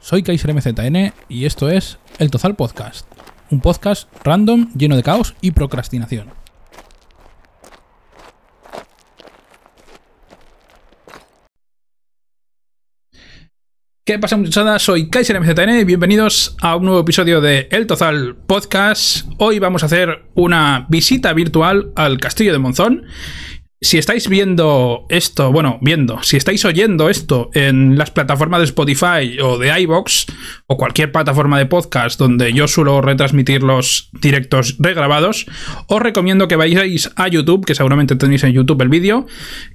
Soy Kaiser MZN y esto es El Tozal Podcast, un podcast random lleno de caos y procrastinación. ¿Qué pasa muchachada? Soy Kaiser MZN y bienvenidos a un nuevo episodio de El Tozal Podcast. Hoy vamos a hacer una visita virtual al Castillo de Monzón si estáis viendo esto, bueno, viendo, si estáis oyendo esto en las plataformas de Spotify o de iBox o cualquier plataforma de podcast donde yo suelo retransmitir los directos regrabados, os recomiendo que vayáis a YouTube, que seguramente tenéis en YouTube el vídeo,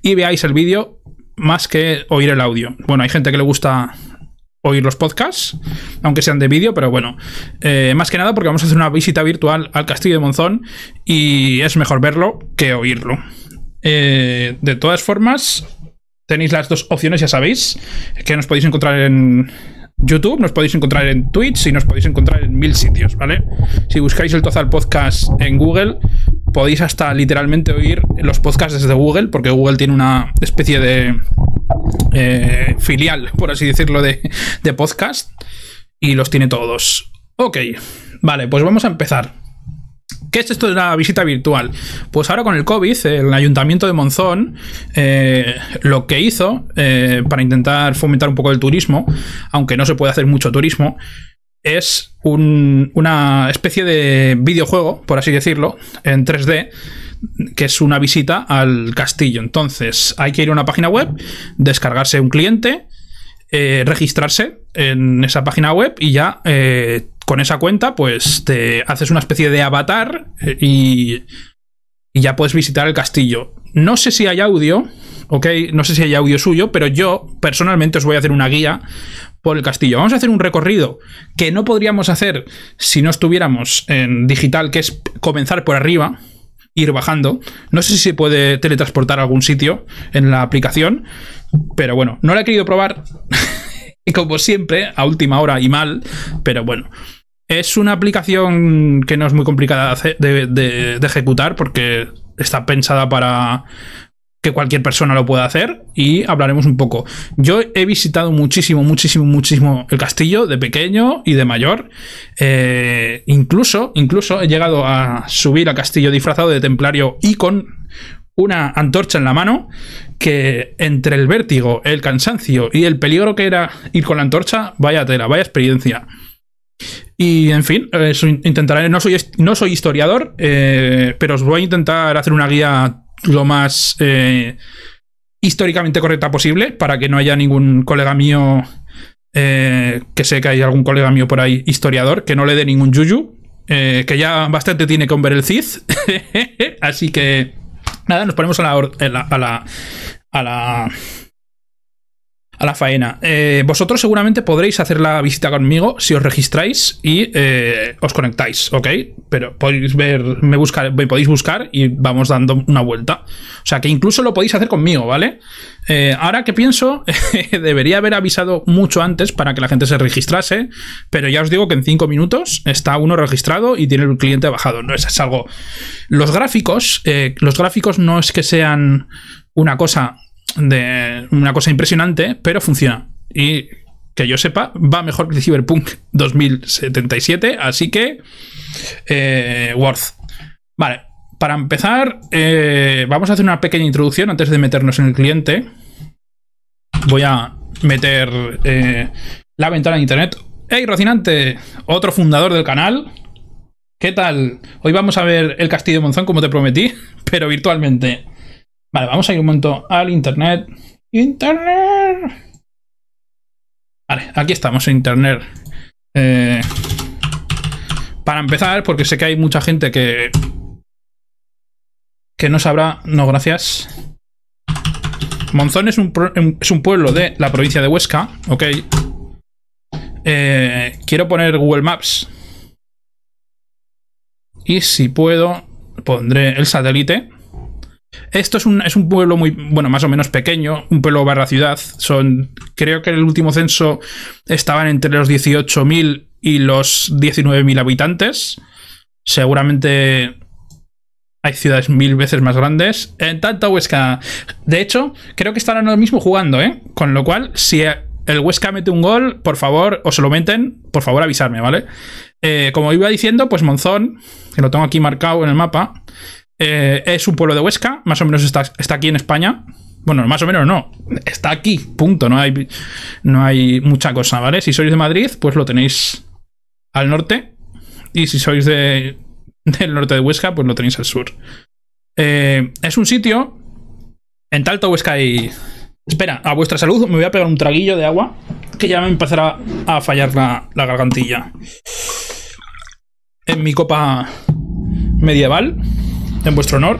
y veáis el vídeo más que oír el audio. Bueno, hay gente que le gusta oír los podcasts, aunque sean de vídeo, pero bueno, eh, más que nada porque vamos a hacer una visita virtual al Castillo de Monzón y es mejor verlo que oírlo. Eh, de todas formas, tenéis las dos opciones, ya sabéis, que nos podéis encontrar en YouTube, nos podéis encontrar en Twitch y nos podéis encontrar en mil sitios, ¿vale? Si buscáis el Tozal Podcast en Google, podéis hasta literalmente oír los podcasts desde Google, porque Google tiene una especie de eh, filial, por así decirlo, de, de podcast y los tiene todos. Ok, vale, pues vamos a empezar. ¿Qué es esto de la visita virtual? Pues ahora con el COVID, el ayuntamiento de Monzón eh, lo que hizo eh, para intentar fomentar un poco el turismo, aunque no se puede hacer mucho turismo, es una especie de videojuego, por así decirlo, en 3D, que es una visita al castillo. Entonces hay que ir a una página web, descargarse un cliente, eh, registrarse en esa página web y ya con esa cuenta, pues te haces una especie de avatar eh, y, y ya puedes visitar el castillo. No sé si hay audio, ok, no sé si hay audio suyo, pero yo personalmente os voy a hacer una guía por el castillo. Vamos a hacer un recorrido que no podríamos hacer si no estuviéramos en digital, que es comenzar por arriba, ir bajando. No sé si se puede teletransportar a algún sitio en la aplicación, pero bueno, no la he querido probar. como siempre, a última hora y mal, pero bueno. Es una aplicación que no es muy complicada de, ejecutar porque está pensada para que cualquier persona lo pueda hacer y hablaremos un poco. Yo he visitado muchísimo, muchísimo, muchísimo el castillo de pequeño y de mayor. Eh, incluso, incluso he llegado a subir al castillo disfrazado de templario y con una antorcha en la mano que entre el vértigo, el cansancio y el peligro que era ir con la antorcha, vaya tela, vaya experiencia. Y en fin, eso intentaré. No soy, no soy historiador, eh, pero os voy a intentar hacer una guía lo más eh, históricamente correcta posible para que no haya ningún colega mío. Eh, que sé que hay algún colega mío por ahí, historiador, que no le dé ningún yuyu. que ya bastante tiene con ver el Cid. Así que. Nada, nos ponemos a la a la faena. Eh, vosotros seguramente podréis hacer la visita conmigo si os registráis y eh, os conectáis, ¿ok? Pero podéis ver, me, buscar, me podéis buscar y vamos dando una vuelta. O sea que incluso lo podéis hacer conmigo, ¿vale? Eh, ahora que pienso, debería haber avisado mucho antes para que la gente se registrase, pero ya os digo que en 5 minutos está uno registrado y tiene el cliente bajado. No es, es algo. Los gráficos, los gráficos no es que sean una cosa de una cosa impresionante, pero funciona. Y que yo sepa, va mejor que Cyberpunk 2077, así que eh, worth. Vale, para empezar, eh, vamos a hacer una pequeña introducción antes de meternos en el cliente. Voy a meter eh, la ventana de internet. ¡Hey, Rocinante! Otro fundador del canal. ¿Qué tal? Hoy vamos a ver el Castillo de Monzón, como te prometí, pero virtualmente. Vale, vamos a ir un momento al internet. Internet. Vale, aquí estamos en internet. Eh, para empezar, porque sé que hay mucha gente que que no sabrá. No, gracias. Monzón es un, es un pueblo de la provincia de Huesca, ok. Eh, quiero poner Google Maps. Y si puedo, pondré el satélite. Esto es un, es un, pueblo muy, bueno, más o menos pequeño, un pueblo barra ciudad. Son, creo que en el último censo estaban entre los 18.000 y los 19.000 habitantes. Seguramente hay ciudades mil veces más grandes. En tanto Huesca. De hecho, creo que están ahora mismo jugando, ¿eh? Con lo cual, si el Huesca mete un gol, por favor, o se lo meten, por favor avisarme, ¿vale? Eh, como iba diciendo, pues Monzón, que lo tengo aquí marcado en el mapa, eh, es un pueblo de Huesca, más o menos está, está, aquí en España. Bueno, más o menos no, está aquí, punto, no hay, no hay mucha cosa, ¿vale? Si sois de Madrid, pues lo tenéis al norte, y si sois de, del norte de Huesca, pues lo tenéis al sur. Eh, es un sitio, en Talto Huesca y... Espera, a vuestra salud me voy a pegar un traguillo de agua, que ya me empezará a fallar la, la gargantilla. En mi copa medieval en vuestro honor.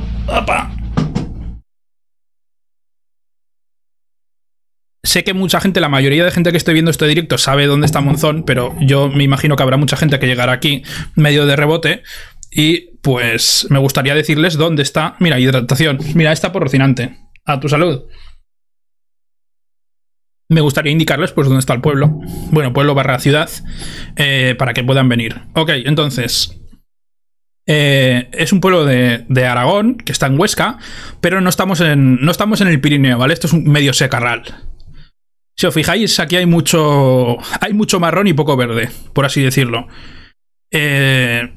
Sé que mucha gente, la mayoría de gente que estoy viendo este directo sabe dónde está Monzón, pero yo me imagino que habrá mucha gente que llegará aquí medio de rebote y pues me gustaría decirles dónde está. Mira, hidratación. Mira, está por Rocinante. A tu salud. Me gustaría indicarles pues dónde está el pueblo. Bueno, pueblo barra ciudad. Eh, para que puedan venir. Ok, entonces. Eh, es un pueblo de, Aragón, que está en Huesca, pero no estamos en, no estamos en el Pirineo, ¿vale? Esto es un medio secarral. Si os fijáis, aquí hay mucho, hay mucho marrón y poco verde, por así decirlo. Eh,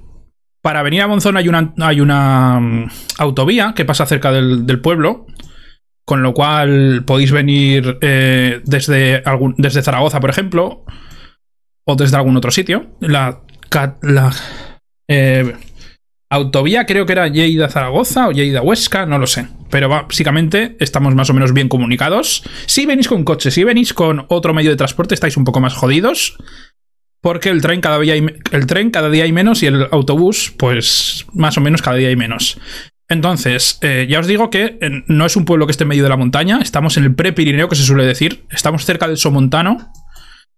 para venir a Monzón hay una, hay una mm, autovía que pasa cerca del, pueblo, con lo cual podéis venir eh, desde, desde Zaragoza, por ejemplo, o desde algún otro sitio. La Autovía creo que era Lleida-Zaragoza o Lleida-Huesca, no lo sé. Pero básicamente estamos más o menos bien comunicados. Si venís con coche, si venís con otro medio de transporte, estáis un poco más jodidos. Porque el tren cada día hay, el tren cada día hay menos y el autobús, pues más o menos cada día hay menos. Entonces, eh, ya os digo que eh, no es un pueblo que esté en medio de la montaña, estamos en el pre-Pirineo, que se suele decir. Estamos cerca del Somontano,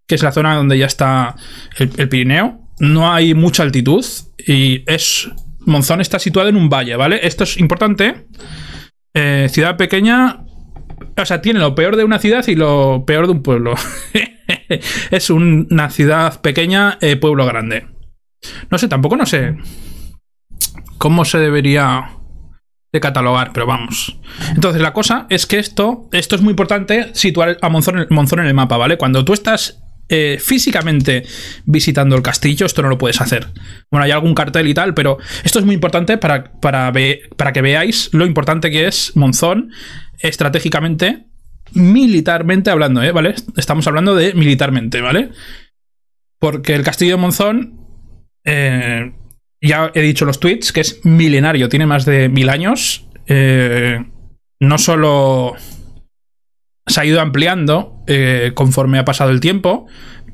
que es la zona donde ya está el Pirineo. No hay mucha altitud y es Monzón está situado en un valle, ¿vale? Esto es importante. Eh, ciudad pequeña. O sea, tiene lo peor de una ciudad y lo peor de un pueblo. es una ciudad pequeña, eh, pueblo grande. No sé, tampoco no sé cómo se debería de catalogar, pero vamos. Entonces, la cosa es que esto, esto es muy importante situar a Monzón, Monzón en el mapa, ¿vale? Cuando tú estás eh, físicamente visitando el castillo, esto no lo puedes hacer. Bueno, hay algún cartel y tal, pero esto es muy importante para, para, para que veáis lo importante que es Monzón estratégicamente, militarmente hablando, ¿eh? ¿Vale? Estamos hablando de militarmente, ¿vale? Porque el castillo de Monzón, eh, ya he dicho los tweets, que es milenario, tiene más de mil años. no solo se ha ido ampliando eh, conforme ha pasado el tiempo,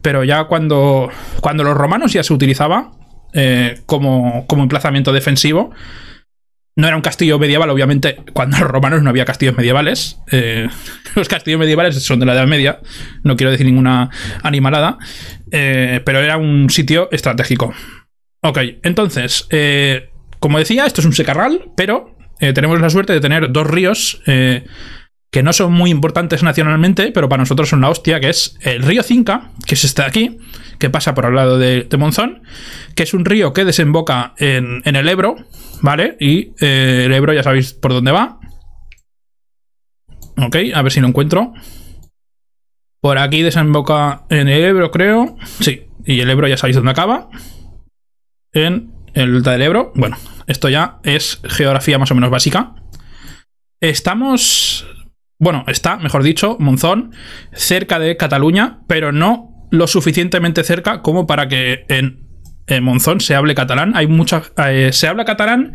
pero ya cuando, cuando los romanos ya se utilizaba eh, como, como emplazamiento defensivo, no era un castillo medieval, obviamente, cuando los romanos no había castillos medievales. Eh, los castillos medievales son de la Edad Media, no quiero decir ninguna animalada, pero era un sitio estratégico. Ok, entonces, como decía, esto es un secarral, pero tenemos la suerte de tener dos ríos que no son muy importantes nacionalmente, pero para nosotros son la hostia, que es el río Cinca, que es este de aquí, que pasa por al lado de, Monzón, que es un río que desemboca en, el Ebro, ¿vale? Y eh, el Ebro ya sabéis por dónde va. Ok, a ver si lo encuentro. Por aquí desemboca en el Ebro, creo. Sí, y el Ebro ya sabéis dónde acaba. En el delta del Ebro. Bueno, esto ya es geografía más o menos básica. Estamos bueno, está, mejor dicho, Monzón, cerca de Cataluña, pero no lo suficientemente cerca como para que en, Monzón se hable catalán. Hay mucha, eh, se habla catalán,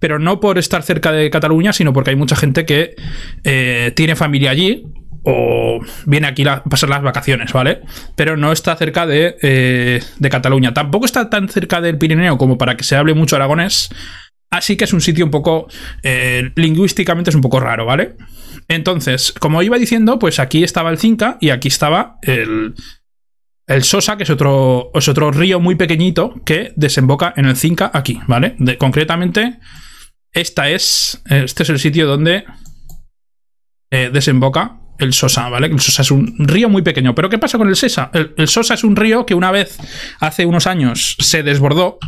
pero no por estar cerca de Cataluña, sino porque hay mucha gente que eh, tiene familia allí o viene aquí a pasar las vacaciones, ¿vale? Pero no está cerca de, eh, de Cataluña. Tampoco está tan cerca del Pirineo como para que se hable mucho aragonés. Así que es un sitio un poco, lingüísticamente es un poco raro, ¿vale? Entonces, como iba diciendo, pues aquí estaba el Cinca y aquí estaba el, el Sosa, que es otro, es otro río muy pequeñito que desemboca en el Cinca aquí, ¿vale? concretamente, esta es, este es el sitio donde eh, desemboca el Sosa, ¿vale? El Sosa es un río muy pequeño. Pero ¿qué pasa con el Sesa? El, el Sosa es un río que una vez, hace unos años, se desbordó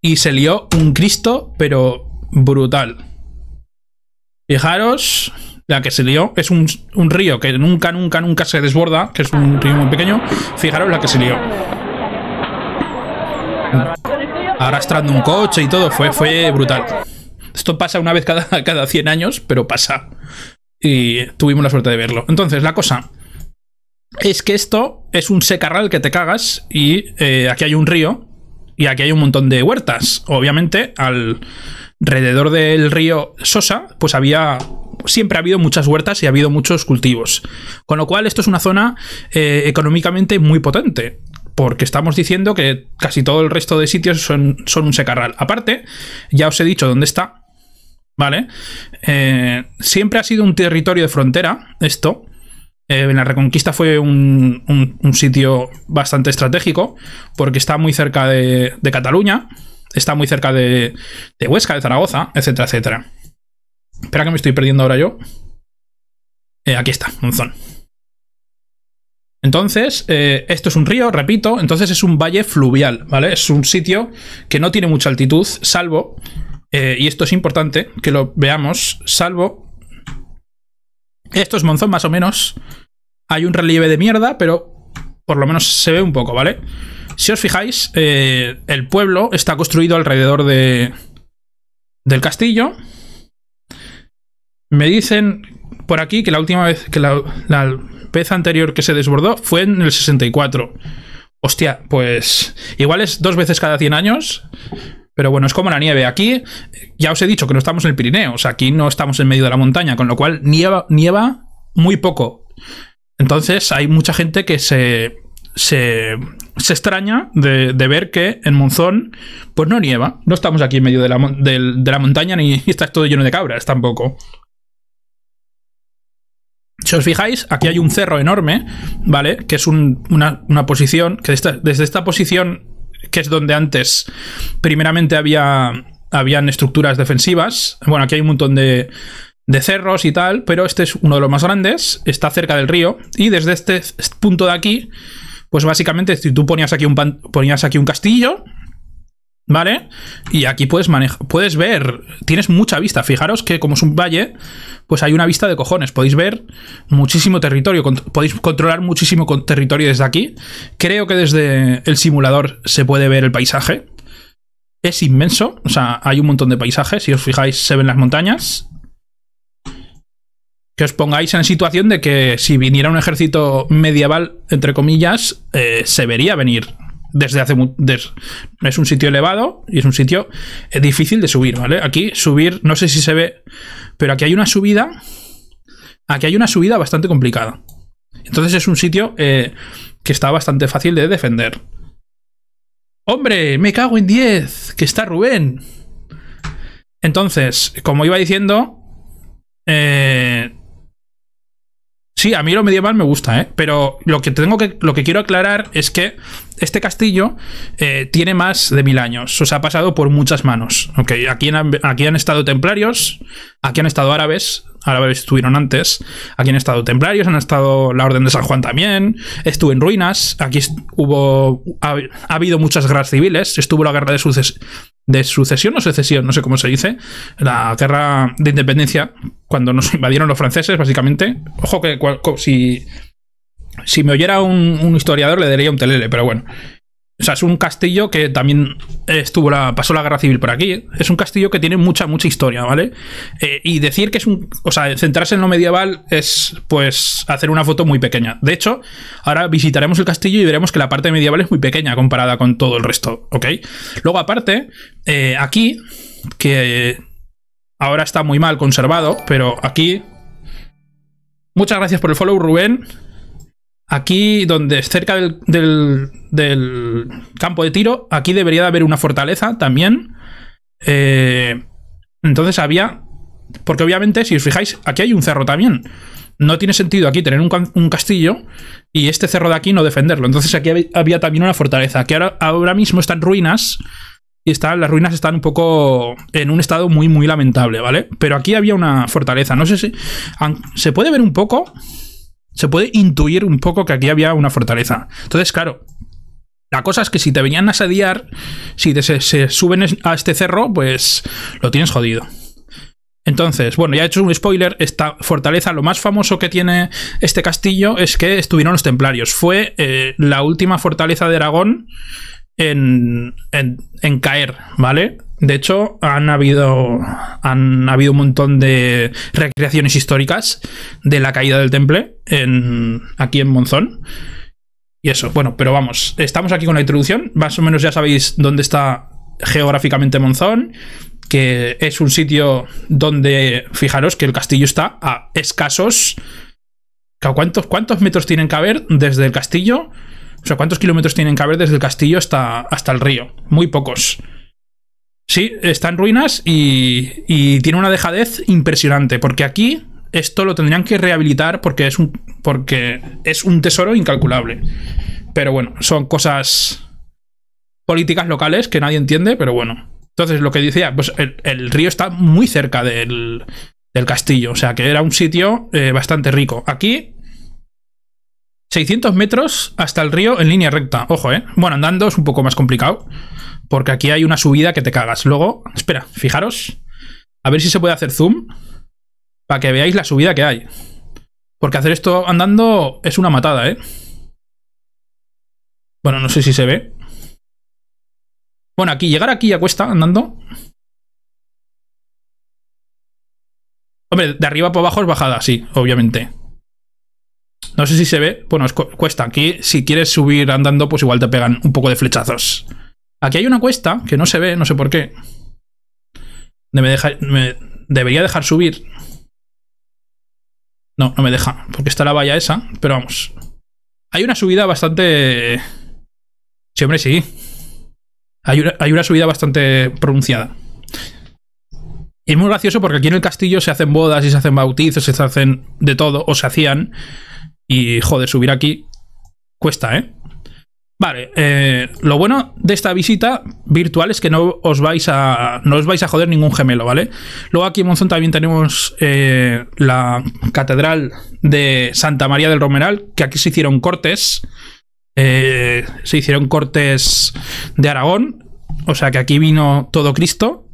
y se lió un Cristo, pero brutal. Fijaros la que se lió. Es un, un, río que nunca, nunca, nunca se desborda, que es un río muy pequeño. Fijaros la que se lió. Arrastrando un coche y todo, fue, fue brutal. Esto pasa una vez cada, cada 100 años, pero pasa. Y tuvimos la suerte de verlo. Entonces, la cosa es que esto es un secarral que te cagas y eh, aquí hay un río y aquí hay un montón de huertas. Obviamente, alrededor del río Sosa, pues había siempre ha habido muchas huertas y ha habido muchos cultivos. Con lo cual, esto es una zona eh, económicamente muy potente. Porque estamos diciendo que casi todo el resto de sitios son, son un secarral. Aparte, ya os he dicho dónde está. ¿Vale? Eh, siempre ha sido un territorio de frontera, esto. Eh, en la Reconquista fue un, sitio bastante estratégico porque está muy cerca de, Cataluña, está muy cerca de, Huesca, de Zaragoza, etcétera, etcétera. Espera que me estoy perdiendo ahora yo. Eh, aquí está, Monzón. Entonces, eh, esto es un río, repito, entonces es un valle fluvial, ¿vale? Es un sitio que no tiene mucha altitud, salvo, y esto es importante que lo veamos, salvo esto es Monzón más o menos. Hay un relieve de mierda, pero por lo menos se ve un poco, ¿vale? Si os fijáis, eh, el pueblo está construido alrededor de, del castillo. Me dicen por aquí que la última vez, que la, la vez anterior que se desbordó fue en el 64. Hostia, pues igual es dos veces cada 100 años. Pero bueno, es como la nieve. Aquí ya os he dicho que no estamos en el Pirineo, o sea, aquí no estamos en medio de la montaña, con lo cual nieva, nieva muy poco. Entonces hay mucha gente que se, se, se extraña de, ver que en Monzón pues no nieva. No estamos aquí en medio de la, de la montaña ni está todo lleno de cabras tampoco. Si os fijáis, aquí hay un cerro enorme, ¿vale? Que es una, posición, que desde esta posición que es donde antes primeramente había habían estructuras defensivas. Bueno, aquí hay un montón de, de cerros y tal, pero este es uno de los más grandes, está cerca del río y desde este punto de aquí, pues básicamente si tú ponías aquí un, ponías aquí un castillo, ¿Vale? Y aquí puedes manejar, puedes ver, tienes mucha vista. Fijaros que como es un valle, pues hay una vista de cojones. Podéis ver muchísimo territorio, podéis controlar muchísimo territorio desde aquí. Creo que desde el simulador se puede ver el paisaje. Es inmenso, o sea, hay un montón de paisajes. Si os fijáis, se ven las montañas. Que os pongáis en situación de que si viniera un ejército medieval, entre comillas, eh, se vería venir desde hace es un sitio elevado y es un sitio eh, difícil de subir, ¿vale? Aquí subir, no sé si se ve, pero aquí hay una subida, aquí hay una subida bastante complicada. Entonces es un sitio eh, que está bastante fácil de defender. ¡Hombre! ¡Me cago en 10! ¡Que está Rubén! Entonces, como iba diciendo, eh, Sí, a mí lo medieval me gusta, ¿eh? Pero lo que tengo que. Lo que quiero aclarar es que este castillo eh, tiene más de mil años. O sea, ha pasado por muchas manos. Aquí aquí han estado templarios, aquí han estado árabes, árabes estuvieron antes. Aquí han estado templarios, han estado la Orden de San Juan también. Estuvo en ruinas. Aquí hubo. Ha, habido muchas guerras civiles. Estuvo la guerra de, suces, de sucesión o secesión, no sé cómo se dice. La guerra de independencia, cuando nos invadieron los franceses, básicamente. Ojo que si. Si me oyera un, un historiador le daría un telele, pero bueno. O sea, es un castillo que también estuvo la, pasó la guerra civil por aquí. Es un castillo que tiene mucha, mucha historia, ¿vale? Eh, y decir que es un. O sea, centrarse en lo medieval es, pues, hacer una foto muy pequeña. De hecho, ahora visitaremos el castillo y veremos que la parte medieval es muy pequeña comparada con todo el resto, ¿ok? Luego, aparte, eh, aquí, que ahora está muy mal conservado, pero aquí. Muchas gracias por el follow, Rubén. Aquí, donde cerca del, campo de tiro, aquí debería de haber una fortaleza también. Eh, entonces había... Porque obviamente, si os fijáis, aquí hay un cerro también. No tiene sentido aquí tener un, castillo y este cerro de aquí no defenderlo. Entonces aquí había, también una fortaleza que ahora, ahora mismo está en ruinas y están, las ruinas están un poco en un estado muy, muy lamentable, ¿vale? Pero aquí había una fortaleza. No sé si... Se puede ver un poco se puede intuir un poco que aquí había una fortaleza. Entonces, claro, la cosa es que si te venían a asediar, si se, suben a este cerro, pues lo tienes jodido. Entonces, bueno, ya he hecho un spoiler, esta fortaleza, lo más famoso que tiene este castillo es que estuvieron los templarios. Fue eh, la última fortaleza de Aragón en, en, caer, ¿vale? De hecho, han habido, han habido un montón de recreaciones históricas de la caída del temple en, aquí en Monzón. Y eso, bueno, pero vamos, estamos aquí con la introducción. Más o menos ya sabéis dónde está geográficamente Monzón que es un sitio donde, fijaros que el castillo está a escasos... ¿Cuántos, ¿Cuántos metros tienen que haber desde el castillo? O sea, ¿cuántos kilómetros tienen que haber desde el castillo hasta, hasta el río? Muy pocos. Sí, está en ruinas y, y tiene una dejadez impresionante, porque aquí esto lo tendrían que rehabilitar porque es un, porque es un tesoro incalculable. Pero bueno, son cosas políticas locales que nadie entiende, pero bueno. Entonces, lo que decía, pues el, río está muy cerca del, castillo, o sea que era un sitio eh, bastante rico. Aquí, 600 metros hasta el río en línea recta. Ojo, ¿eh? Bueno, andando es un poco más complicado, porque aquí hay una subida que te cagas. Luego, espera, fijaros, a ver si se puede hacer zoom, para que veáis la subida que hay. Porque hacer esto andando es una matada, ¿eh? Bueno, no sé si se ve. Bueno, aquí, llegar aquí ya cuesta andando. Hombre, de arriba para abajo es bajada, sí, obviamente. No sé si se ve. Bueno, cuesta. Aquí, si quieres subir andando, pues igual te pegan un poco de flechazos. Aquí hay una cuesta que no se ve, no sé por qué. Me, me debería dejar subir. No, no me deja, porque está la valla esa. Pero vamos. Hay una subida bastante... Sí, hombre, sí. Hay una, subida bastante pronunciada. Y es muy gracioso porque aquí en el castillo se hacen bodas y se hacen bautizos, se hacen de todo, o se hacían. Y joder, subir aquí cuesta, ¿eh? Vale, eh, lo bueno de esta visita virtual es que no os vais a no os vais a joder ningún gemelo, ¿vale? Luego aquí en Monzón también tenemos eh, la catedral de Santa María del Romeral, que aquí se hicieron cortes eh, se hicieron cortes de Aragón, o sea que aquí vino todo Cristo.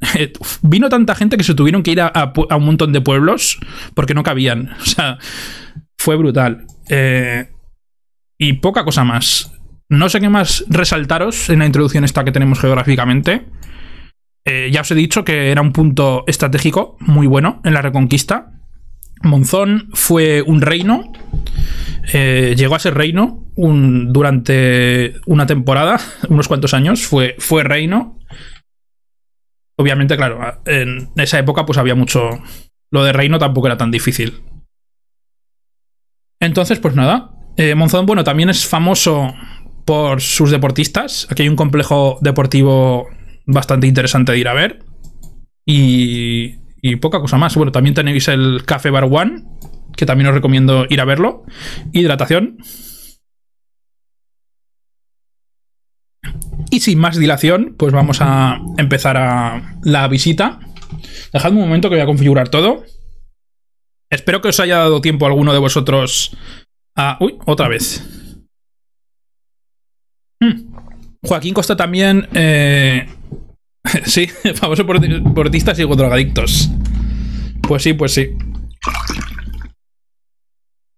vino tanta gente que se tuvieron que ir a, un montón de pueblos porque no cabían. O sea, fue brutal. Y poca cosa más. No sé qué más resaltaros en la introducción esta que tenemos geográficamente. Eh, ya os he dicho que era un punto estratégico muy bueno en la reconquista. Monzón fue un reino eh, llegó a ser reino durante una temporada, unos cuantos años, fue, fue reino. Obviamente, claro, en esa época pues había mucho... Lo de reino tampoco era tan difícil. Entonces, pues nada. Eh, Monzón, bueno, también es famoso por sus deportistas. Aquí hay un complejo deportivo bastante interesante de ir a ver. Y, y poca cosa más. Bueno, también tenéis el Café Bar One, que también os recomiendo ir a verlo. Hidratación. Y sin más dilación, pues vamos a empezar a la visita. Dejadme un momento que voy a configurar todo. Espero que os haya dado tiempo a alguno de vosotros a... Uy, otra vez. Joaquín Costa también... Eh... sí, famoso por deportistas y drogadictos. Pues sí, pues sí.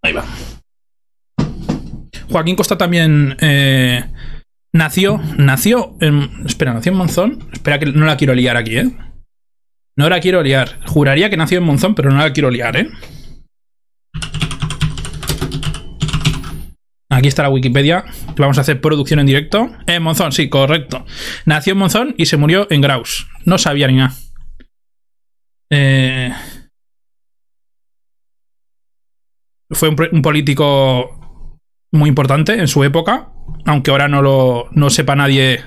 Ahí va. Joaquín Costa también eh, nació. Nació en. Espera, nació en Monzón. Espera, que no la quiero liar aquí, ¿eh? No la quiero liar. Juraría que nació en Monzón, pero no la quiero liar, ¿eh? Aquí está la Wikipedia. Vamos a hacer producción en directo. En Monzón, sí, correcto. Nació en Monzón y se murió en Graus. No sabía ni nada. Eh. Fue un, político muy importante en su época, aunque ahora no lo no sepa nadie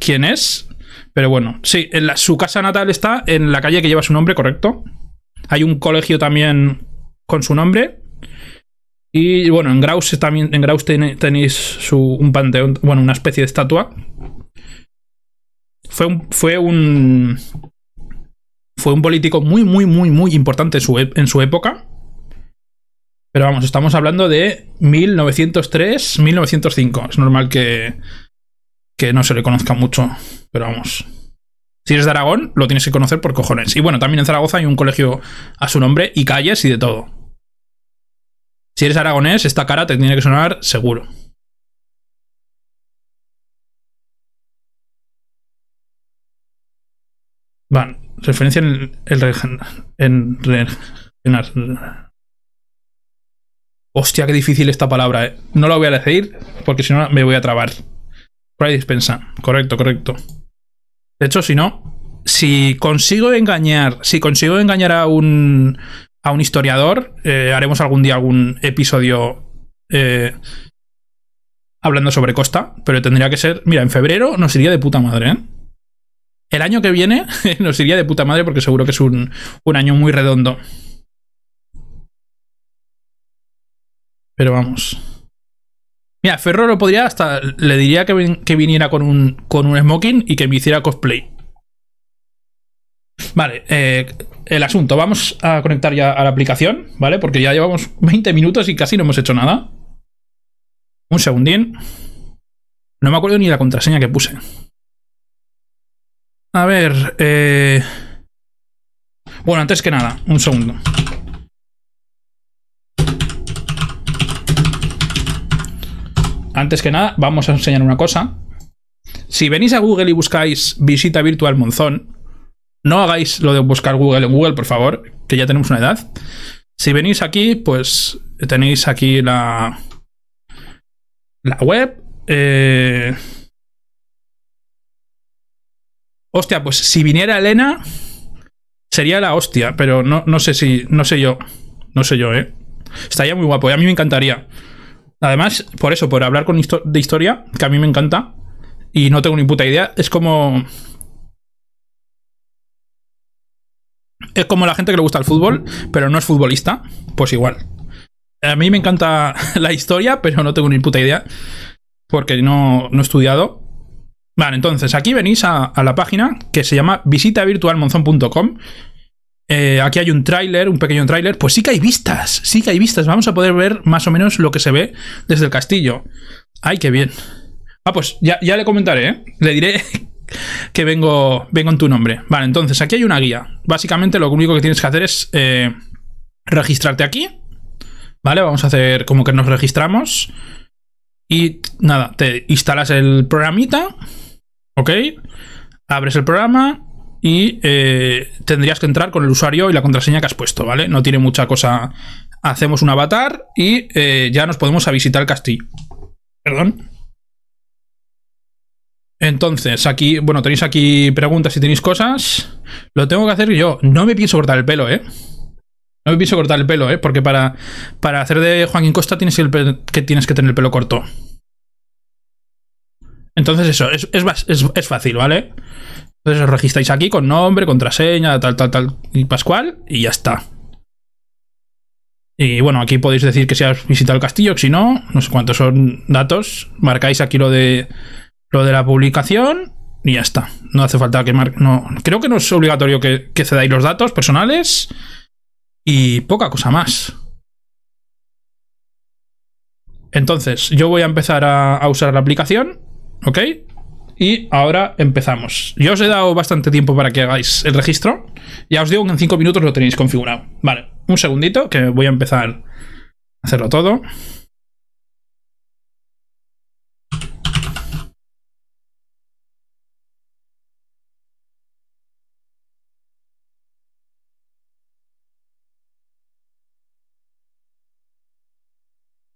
quién es. Pero bueno, sí, su casa natal está en la calle que lleva su nombre, correcto. Hay un colegio también con su nombre. Y bueno, en Graus también en Graus tenéis su, un panteón, bueno, una especie de estatua. Fue un, fue un fue un político muy, muy, muy, muy importante en su, época. Pero vamos, estamos hablando de 1903, 1905. Es normal que, que no se le conozca mucho, pero vamos. Si eres de Aragón, lo tienes que conocer por cojones. Y bueno, también en Zaragoza hay un colegio a su nombre y calles y de todo. Si eres aragonés, esta cara te tiene que sonar seguro. Van, referencia en el, en, Hostia, qué difícil esta palabra, eh. No la voy a decir porque si no me voy a trabar. Por dispensa. Correcto, correcto. De hecho, si no, si consigo engañar, si consigo engañar a un a un historiador, eh, haremos algún día algún episodio eh, hablando sobre Costa, pero tendría que ser, mira, en febrero nos iría de puta madre, ¿eh? El año que viene nos iría de puta madre porque seguro que es un, un año muy redondo. Pero vamos. Mira, Ferro lo podría hasta. Le diría que, que, viniera con un, con un smoking y que me hiciera cosplay. Vale, eh, el asunto. Vamos a conectar ya a la aplicación, ¿vale? Porque ya llevamos 20 minutos y casi no hemos hecho nada. Un segundín. No me acuerdo ni la contraseña que puse. A ver, eh... Bueno, antes que nada, un segundo. Antes que nada, vamos a enseñar una cosa. Si venís a Google y buscáis visita virtual Monzón, no hagáis lo de buscar Google en Google, por favor, que ya tenemos una edad. Si venís aquí, pues tenéis aquí la, la web. Eh, Hostia, pues si viniera Elena, sería la hostia, pero no, no sé si. No sé yo. No sé yo, ¿eh? Estaría muy guapo y a mí me encantaría. Además, por eso, por hablar con de historia, que a mí me encanta, y no tengo ni puta idea, es como. Es como la gente que le gusta el fútbol, pero no es futbolista, pues igual. A mí me encanta la historia, pero no tengo ni puta idea, porque no, no he estudiado. Vale, entonces aquí venís a, la página que se llama visitavirtualmonzón.com. Eh, aquí hay un tráiler, un pequeño tráiler. Pues sí que hay vistas, sí que hay vistas. Vamos a poder ver más o menos lo que se ve desde el castillo. ¡Ay, qué bien! Ah, pues ya, le comentaré, ¿eh? Le diré que vengo, vengo en tu nombre. Vale, entonces aquí hay una guía. Básicamente lo único que tienes que hacer es eh, registrarte aquí. Vale, vamos a hacer como que nos registramos. Y nada, te instalas el programita. ¿Ok? Abres el programa y eh, tendrías que entrar con el usuario y la contraseña que has puesto, ¿vale? No tiene mucha cosa. Hacemos un avatar y eh, ya nos podemos a visitar el castillo. Perdón. Entonces, aquí, bueno, tenéis aquí preguntas si tenéis cosas. Lo tengo que hacer yo. No me pienso cortar el pelo, ¿eh? No me pienso cortar el pelo, ¿eh? Porque para, para hacer de Joaquín Costa tienes que tienes que tener el pelo corto. Entonces eso, es, fácil, ¿vale? Entonces os registráis aquí con nombre, contraseña, tal, tal, tal, y Pascual, y ya está. Y bueno, aquí podéis decir que si has visitado el castillo, si no, no sé cuántos son datos. Marcáis aquí lo de lo de la publicación y ya está. No hace falta que marque. No, creo que no es obligatorio que, que cedáis los datos personales y poca cosa más. Entonces, yo voy a empezar a usar la aplicación ¿Ok? Y ahora empezamos. Yo os he dado bastante tiempo para que hagáis el registro. Ya os digo que en 5 minutos lo tenéis configurado. Vale, un segundito que voy a empezar a hacerlo todo.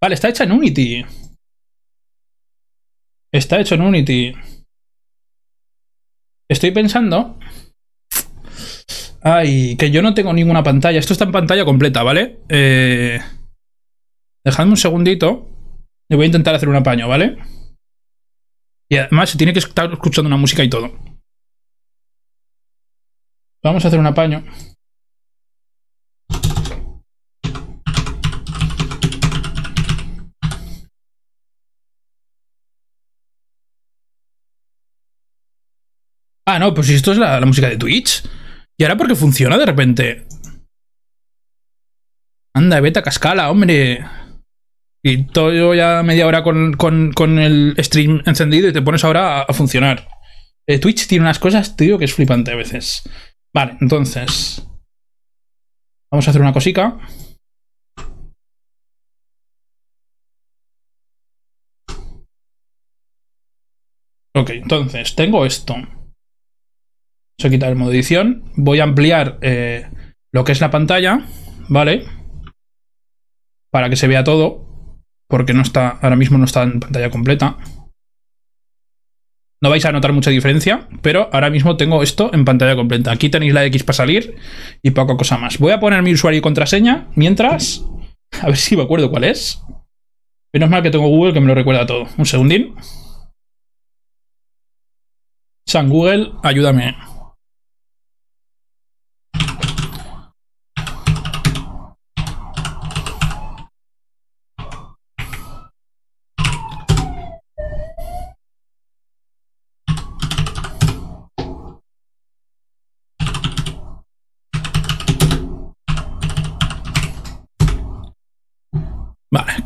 Vale, está hecha en Unity. Está hecho en Unity. Estoy pensando... Ay, que yo no tengo ninguna pantalla. Esto está en pantalla completa, ¿vale? Eh... Dejadme un segundito. Y voy a intentar hacer un apaño, ¿vale? Y además se tiene que estar escuchando una música y todo. Vamos a hacer un apaño. Ah, no, pues esto es la, música de Twitch. ¿Y ahora por qué funciona de repente? Anda, vete a cascala, hombre. Y todo ya media hora con, el stream encendido y te pones ahora a, funcionar. Eh, Twitch tiene unas cosas, tío, que es flipante a veces. Vale, entonces. Vamos a hacer una cosica. Ok, entonces, tengo esto. Vamos a quitar el modo edición. Voy a ampliar eh, lo que es la pantalla, ¿vale? Para que se vea todo. Porque no está, ahora mismo no está en pantalla completa. No vais a notar mucha diferencia, pero ahora mismo tengo esto en pantalla completa. Aquí tenéis la X para salir y poca cosa más. Voy a poner mi usuario y contraseña mientras... A ver si me acuerdo cuál es. Menos mal que tengo Google que me lo recuerda todo. Un segundín. San Google, ayúdame.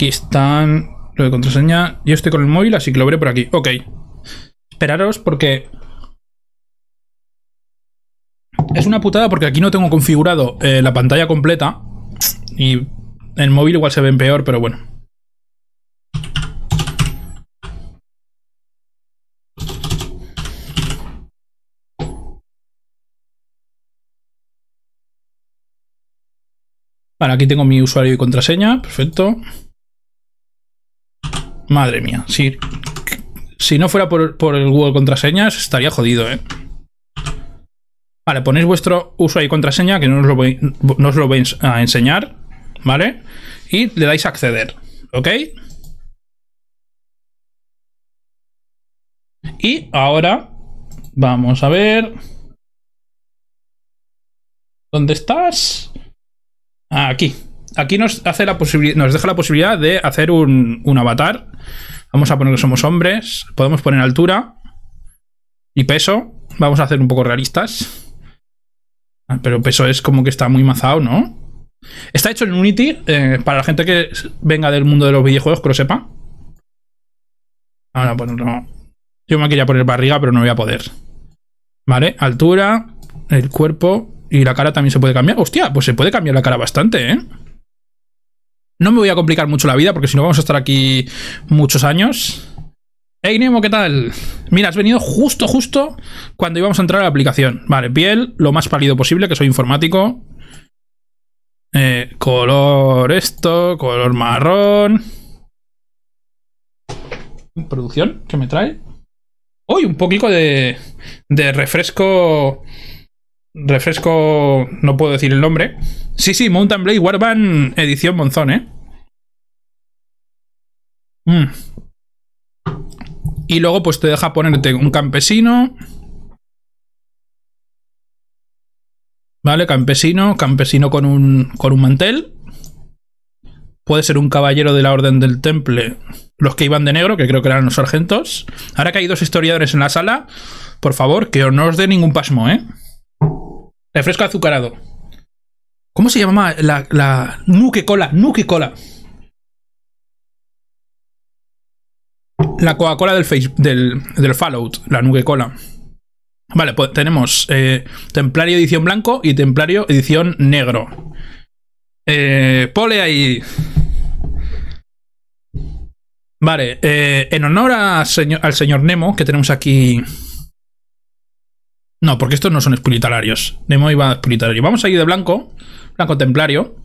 Están lo de contraseña. Yo estoy con el móvil, así que lo veré por aquí. Ok. Esperaros porque... Es una putada porque aquí no tengo configurado eh, la pantalla completa. Y el móvil igual se ven peor, pero bueno. Vale, aquí tengo mi usuario y contraseña. Perfecto. Madre mía. Si, si no fuera por, el Google Contraseñas, estaría jodido, ¿eh? Vale, ponéis vuestro usuario y contraseña, que no os lo voy, no os lo voy a enseñar. ¿Vale? Y le dais a acceder. ¿Ok? Y ahora vamos a ver. ¿Dónde estás? Aquí. Aquí nos, hace la nos deja la posibilidad de hacer un, avatar. Vamos a poner que somos hombres. Podemos poner altura y peso. Vamos a hacer un poco realistas. Ah, pero peso es como que está muy mazado, ¿no? Está hecho en Unity, eh, para la gente que venga del mundo de los videojuegos, que lo sepa. Ahora, pues no. Yo me quería poner barriga, pero no voy a poder. Vale, altura, el cuerpo, y la cara también se puede cambiar. Hostia, pues se puede cambiar la cara bastante, ¿eh? No me voy a complicar mucho la vida porque si no vamos a estar aquí muchos años. Hey Nemo, ¿qué tal? Mira, has venido justo, justo cuando íbamos a entrar a la aplicación. Vale, piel, lo más pálido posible, que soy informático. Eh, color esto, color marrón. Producción, ¿qué me trae? Uy, un poquito de refresco Refresco, no puedo decir el nombre. Sí, sí, Mountain Blade Warband edición Monzón, ¿eh? Mm. Y luego pues te deja ponerte un campesino. ¿Vale? Campesino, campesino con un, con un mantel. Puede ser un caballero de la Orden del Temple, los que iban de negro, que creo que eran los sargentos. Ahora que hay dos historiadores en la sala, por favor, que no os dé ningún pasmo, ¿eh? Refresco azucarado. ¿Cómo se llama la, la Nuke Cola? Nuke Cola. La Coca-Cola del, Fallout, la Nuke Cola. Vale, pues tenemos eh, Templario edición blanco y Templario edición negro. Eh, pole ahí. Vale, eh, en honor al señor Nemo, que tenemos aquí no, porque estos no son espiritualarios. Nemo iba espiritualario. Vamos a ir de blanco. Blanco templario.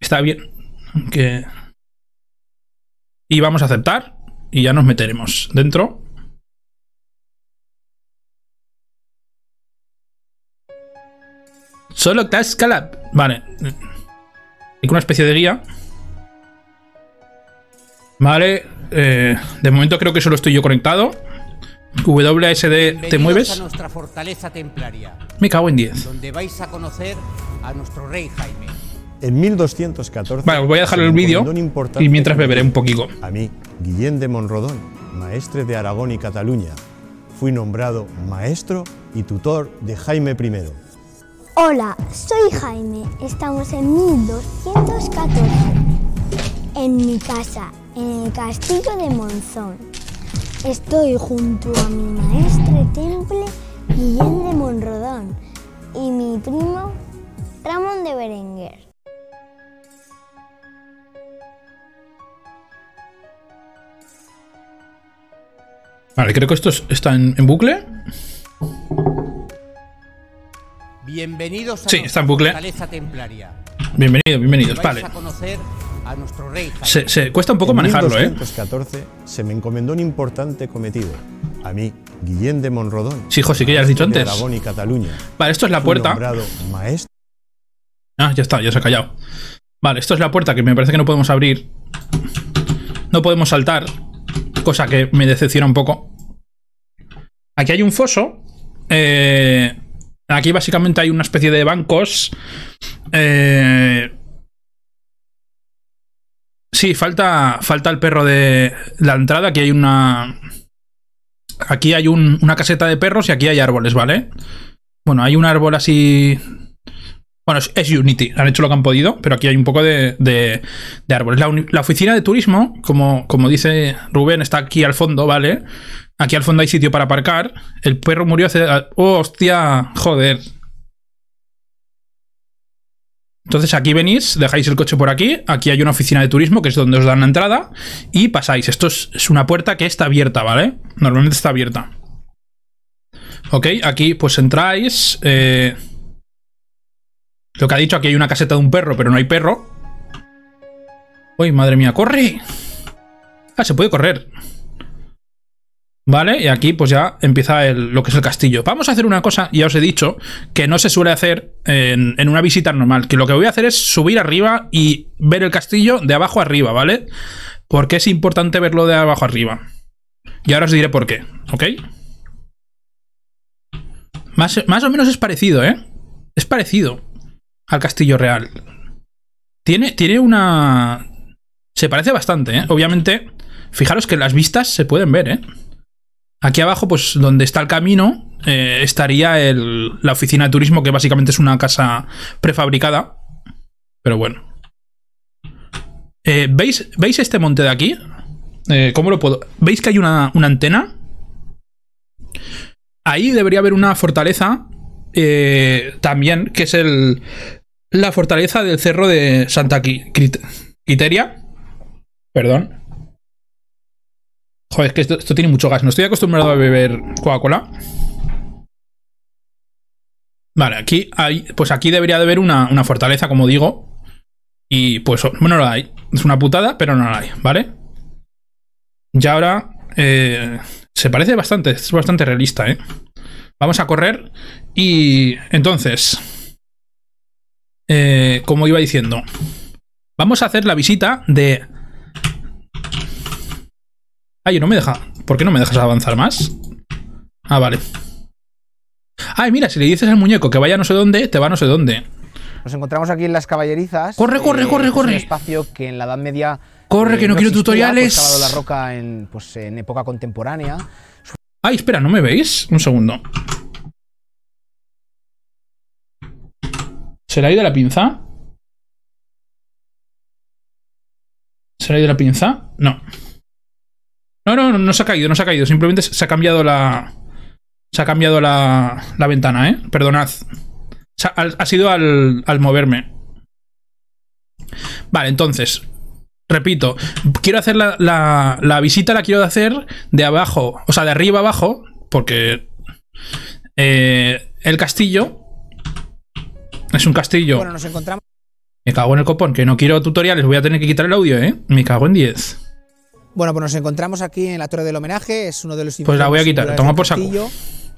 Está bien. Que... Y vamos a aceptar. Y ya nos meteremos dentro. Solo Tascalab. Vale. Hay una especie de guía. Vale. Eh, de momento creo que solo estoy yo conectado. WSD, ¿te mueves? nuestra fortaleza templaria. Me cago en 10. Donde vais a conocer a nuestro rey Jaime. En 1214. Vale, os voy a dejar el vídeo y mientras beberé un poquito. A mí, Guillén de Monrodón, maestre de Aragón y Cataluña, fui nombrado maestro y tutor de Jaime I. Hola, soy Jaime. Estamos en 1214. En mi casa, en el castillo de Monzón. Estoy junto a mi maestre Temple Guillén de Monrodón y mi primo Ramón de Berenguer. Vale, creo que esto es- está en, en bucle. Bienvenidos a Sí, está en bucle. fortaleza templaria. Bienvenido, bienvenidos. Vais Vale. a conocer a nuestro rey Jaime. Se, se cuesta un poco en manejarlo, ¿eh? 1214 se me encomendó un importante cometido. A mí, Guillén de Monrodón. Sí, hijo, sí que ya has dicho antes. Aragón y Cataluña. Vale, esto es la puerta. maestro Ah, ya está, ya se ha callado. Vale, esto es la puerta que me parece que no podemos abrir. No podemos saltar. Cosa que me decepciona un poco. Aquí hay un foso. Eh, aquí básicamente hay una especie de bancos. Eh, sí, falta, falta el perro de la entrada. Aquí hay una... Aquí hay un- una caseta de perros y aquí hay árboles, ¿vale? Bueno, hay un árbol así bueno, es, Unity, han hecho lo que han podido, pero aquí hay un poco de, de- árboles. La oficina de turismo, como, como dice Rubén, está aquí al fondo, ¿vale? Aquí al fondo hay sitio para aparcar. El perro murió hace... ¡Oh, hostia! Joder. Entonces aquí venís, dejáis el coche por aquí, aquí hay una oficina de turismo que es donde os dan la entrada y pasáis. Esto es, una puerta que está abierta, ¿vale? Normalmente está abierta. Ok, aquí pues entráis... eh, lo que ha dicho, aquí hay una caseta de un perro, pero no hay perro. Uy, madre mía, corre. Ah, se puede correr. Vale, y aquí pues ya empieza el- lo que es el castillo. Vamos a hacer una cosa, ya os he dicho, que no se suele hacer en, una visita normal. Que lo que voy a hacer es subir arriba y ver el castillo de abajo arriba, ¿vale? Porque es importante verlo de abajo arriba. Y ahora os diré por qué, ¿ok? Más, más o menos es parecido, ¿eh? Es parecido al castillo real. Tiene, tiene una... Se parece bastante, ¿eh? Obviamente, fijaros que las vistas se pueden ver, ¿eh? Aquí abajo, pues donde está el camino, eh, estaría el- la oficina de turismo, que básicamente es una casa prefabricada. Pero bueno. Eh, ¿veis, ¿Veis este monte de aquí? Eh, ¿Cómo lo puedo...? ¿Veis que hay una, una antena? Ahí debería haber una fortaleza también, que es el, la fortaleza del cerro de Santa Quiteria. Perdón. Joder, es que esto, tiene mucho gas. No estoy acostumbrado a beber Coca-Cola. Vale, aquí hay. Pues aquí debería de haber una, una fortaleza, como digo. Y pues no la hay. Es una putada, pero no la hay, ¿vale? Y ahora. eh, se parece bastante. Es bastante realista, ¿eh? Vamos a correr. Y entonces. eh, como iba diciendo. Vamos a hacer la visita de. Ay, no me deja. ¿Por qué no me dejas avanzar más? Ah, vale. Ay, mira, si le dices al muñeco que vaya no sé dónde, te va no sé dónde. Nos encontramos aquí en las caballerizas. Corre, corre, corre, es corre. Un espacio que en la Edad Media. Corre, que no quiero existía, tutoriales. La roca en, pues, en época contemporánea. Ay, espera, ¿no me veis? Un segundo. ¿Se le ha ido la pinza? ¿Se le ha ido la pinza? No. No, no, no, no se ha caído, no se ha caído. Simplemente se ha cambiado la. Se ha cambiado la, la ventana, ¿eh? Perdonad. Se ha, ha sido al, al moverme. Vale, entonces. Repito, quiero hacer la, la, la visita, la quiero hacer de abajo, o sea, de arriba abajo, porque eh, el castillo es un castillo. Bueno, nos encontramos. Me cago en el copón, que no quiero tutoriales, voy a tener que quitar el audio, ¿eh? Me cago en 10. Bueno, pues nos encontramos aquí en la Torre del Homenaje. Es uno de los Pues la voy a quitar, toma por saco.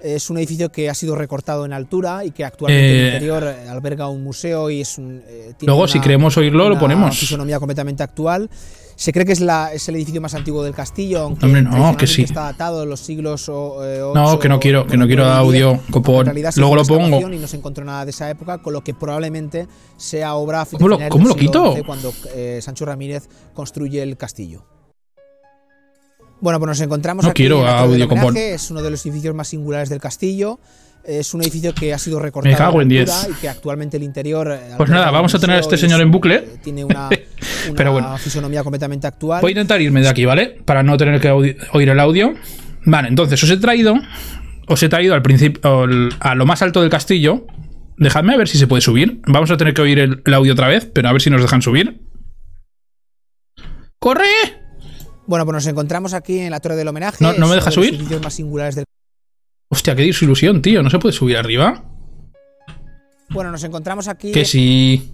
Es un edificio que ha sido recortado en altura y que actualmente Eh, el interior eh, alberga un museo y es un. eh, tiene Luego, una- si queremos oírlo, lo una ponemos. fisonomía completamente actual. Se cree que es, la, es el edificio más antiguo del castillo, aunque Hombre, no, que sí. está datado en los siglos o, eh, No, ocho, que no quiero- que no quiero audio, copón. Luego lo pongo. Y no se encontró nada de esa época, con lo que probablemente sea obra ¿Cómo lo- cómo lo quito? Cuando eh, Sancho Ramírez construye el castillo. Bueno, pues nos encontramos No aquí quiero en la audio. Homenaje, es uno de los edificios más singulares del castillo. Es un edificio que ha sido recortado Me cago en 10. y que actualmente el interior. eh, Pues nada, vamos a tener a este señor en bucle. eh, Tiene una, una Pero bueno. fisonomía completamente actual. Voy a intentar irme de aquí, ¿vale? Para no tener que oír el audio. Vale, entonces os he traído os he traído al principio a lo más alto del castillo. Dejadme a ver si se puede subir. Vamos a tener que oír el, el audio otra vez, pero a ver si nos dejan subir. ¡Corre! Bueno, pues nos encontramos aquí en la Torre del Homenaje. ¿No- no me deja los subir? más singulares del... Hostia, qué desilusión, tío. ¿No se puede subir arriba? Bueno, nos encontramos aquí... Que sí.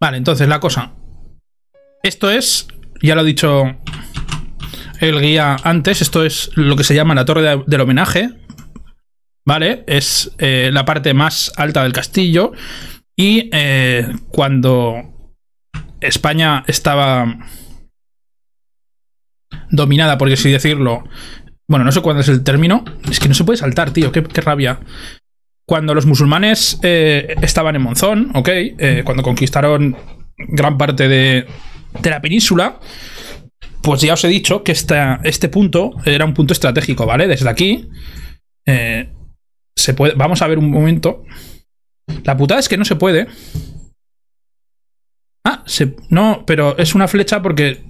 Vale, entonces la cosa. Esto es, ya lo ha dicho el guía antes, esto es lo que se llama la torre de- del homenaje. Vale, es eh, la parte más alta del castillo. Y eh, cuando España estaba dominada, por así decirlo. Bueno, no sé cuándo es el término. Es que no se puede saltar, tío. Qué, qué rabia cuando los musulmanes eh, estaban en Monzón, ¿ok? Eh, cuando conquistaron gran parte de, de la península, pues ya os he dicho que esta- este punto era un punto estratégico, ¿vale? Desde aquí eh, se puede. Vamos a ver un momento. La putada es que no se puede. Ah, se, no, pero es una flecha porque.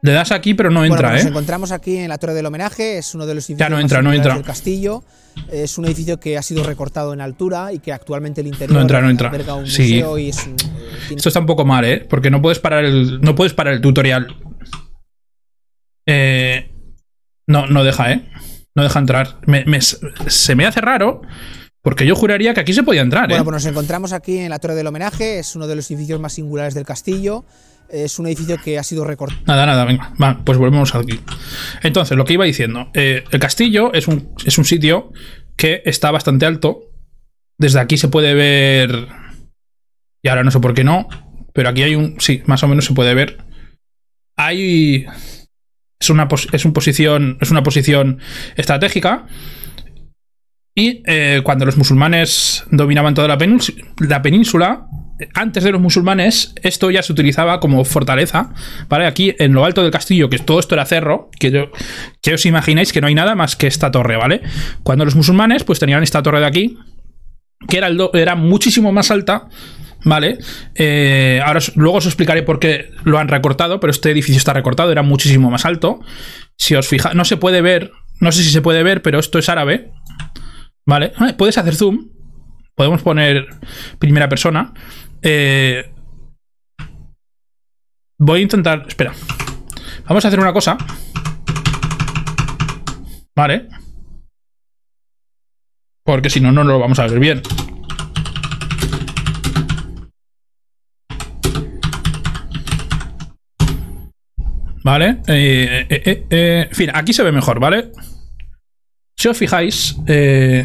Le das aquí, pero no Bueno, entra, pues ¿eh? nos encontramos aquí en la Torre del Homenaje, es uno de los edificios Ya no más entra, no entra. del castillo. Es un edificio que ha sido recortado en altura y que actualmente el interior No entra, no entra. alberga un Sí. museo y es un, eh, Esto está un poco mal, ¿eh? Porque no puedes parar el. No puedes parar el tutorial. Eh, no, no deja, ¿eh? No deja entrar. Me- me- se me hace raro. Porque yo juraría que aquí se podía entrar, ¿eh? Bueno, pues nos encontramos aquí en la Torre del Homenaje, es uno de los edificios más singulares del castillo. Es un edificio que ha sido recortado. Nada, nada, venga. Va, pues volvemos aquí. Entonces, lo que iba diciendo. eh, el castillo es un, es un sitio que está bastante alto. Desde aquí se puede ver. Y ahora no sé por qué no. Pero aquí hay un. Sí, más o menos se puede ver. Hay. Es una, es un posición, es una posición estratégica. Y eh, cuando los musulmanes dominaban toda la península, antes de los musulmanes, esto ya se utilizaba como fortaleza. ¿Vale? Aquí en lo alto del castillo, que todo esto era cerro, que, yo, que os imagináis que no hay nada más que esta torre, ¿vale? Cuando los musulmanes, pues tenían esta torre de aquí, que era, era muchísimo más alta. ¿Vale? Eh, ahora luego os explicaré por qué lo han recortado, pero este edificio está recortado, era muchísimo más alto. Si os fijáis, no se puede ver, no sé si se puede ver, pero esto es árabe. ¿Vale? Puedes hacer zoom. Podemos poner primera persona. Eh, voy a intentar. Espera. Vamos a hacer una cosa. Vale. Porque si no, no lo vamos a ver bien. Vale. Eh, eh, En fin, aquí se ve mejor, ¿vale? Si os fijáis. eh,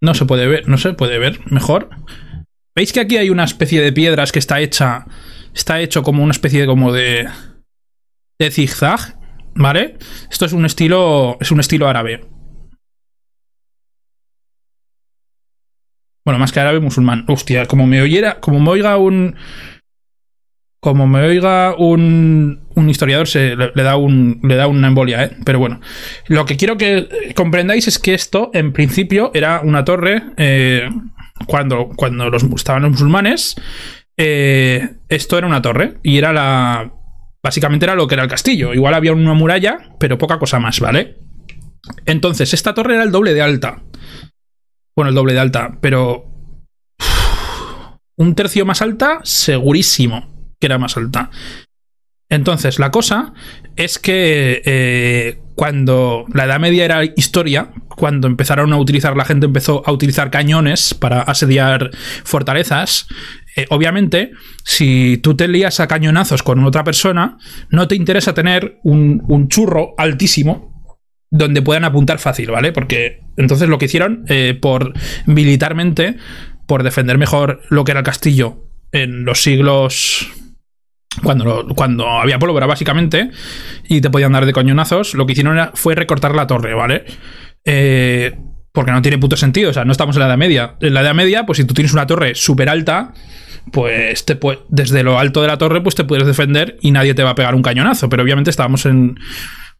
no se puede ver, no se puede ver mejor. ¿Veis que aquí hay una especie de piedras que está hecha. Está hecho como una especie de como de. de zigzag. ¿Vale? Esto es un estilo. Es un estilo árabe. Bueno, más que árabe, musulmán. Hostia, como me oyera. Como me oiga un. Como me oiga un, un historiador, se le, da un, le da una embolia, ¿eh? Pero bueno. Lo que quiero que comprendáis es que esto, en principio, era una torre. eh, cuando, cuando los, estaban los musulmanes, eh, esto era una torre. Y era la. Básicamente era lo que era el castillo. Igual había una muralla, pero poca cosa más, ¿vale? Entonces, esta torre era el doble de alta. Bueno, el doble de alta, pero. Un tercio más alta, segurísimo que era más alta. Entonces, la cosa es que eh, cuando la Edad Media era historia, cuando empezaron a utilizar, la gente empezó a utilizar cañones para asediar fortalezas, eh, obviamente, si tú te lías a cañonazos con otra persona, no te interesa tener un, un churro altísimo donde puedan apuntar fácil, ¿vale? Porque entonces lo que hicieron eh, por militarmente, por defender mejor lo que era el castillo en los siglos cuando, cuando había pólvora, básicamente, y te podían dar de coñonazos, lo que hicieron fue recortar la torre, ¿vale? Eh, porque no tiene puto sentido, o sea, no estamos en la Edad Media. En la Edad Media, pues si tú tienes una torre súper alta, pues te pu- desde lo alto de la torre, pues te puedes defender y nadie te va a pegar un cañonazo. Pero obviamente estábamos en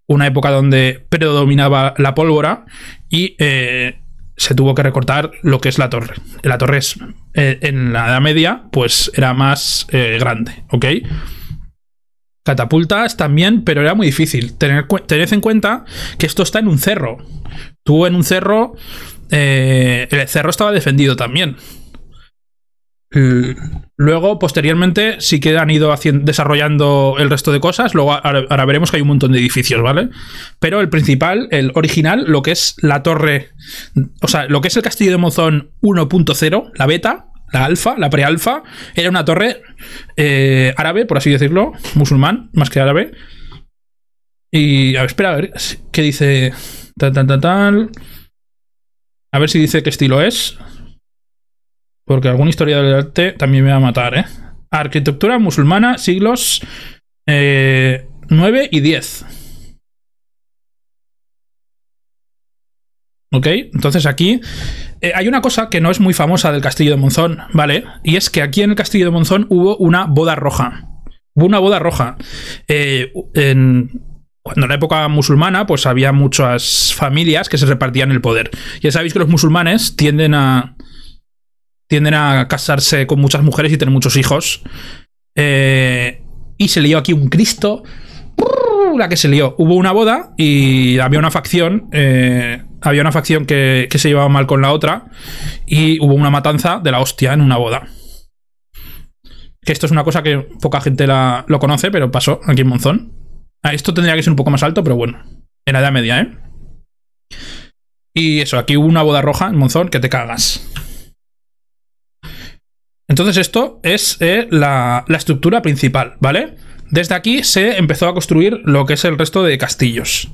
una época donde predominaba la pólvora y eh, se tuvo que recortar lo que es la torre. La torre es, eh, en la Edad Media, pues era más eh, grande, ¿ok? Catapultas también, pero era muy difícil. Tener, tened en cuenta que esto está en un cerro. Tú en un cerro. eh, el cerro estaba defendido también. L- Luego, posteriormente, sí que han ido desarrollando el resto de cosas. Luego, ahora, veremos que hay un montón de edificios, ¿vale? Pero el principal, el original, lo que es la torre. O sea, lo que es el castillo de Monzón 1.0, la beta, la alfa, la pre-alfa, era una torre eh, árabe, por así decirlo, musulmán, más que árabe. Y a ver, espera, a ver qué dice. Tal, tal, tal, tal. A ver si dice qué estilo es. Porque algún historiador del arte también me va a matar, ¿eh? Arquitectura musulmana, siglos eh, 9 y 10. ¿Ok? Entonces aquí eh, hay una cosa que no es muy famosa del castillo de Monzón, ¿vale? Y es que aquí en el castillo de Monzón hubo una boda roja. Hubo una boda roja. Eh, cuando en la época musulmana, pues había muchas familias que se repartían el poder. Ya sabéis que los musulmanes tienden a. tienden a casarse con muchas mujeres y tener muchos hijos. Eh, y se lió aquí un Cristo. La que se lió. Hubo una boda y había una facción. eh, había una facción que, que se llevaba mal con la otra. Y hubo una matanza de la hostia en una boda. Que esto es una cosa que poca gente la- lo conoce, pero pasó aquí en Monzón. Ah, esto tendría que ser un poco más alto, pero bueno. En la edad media, ¿eh? Y eso, aquí hubo una boda roja en Monzón que te cagas. Entonces esto es eh, la, estructura principal, ¿vale? Desde aquí se empezó a construir lo que es el resto de castillos.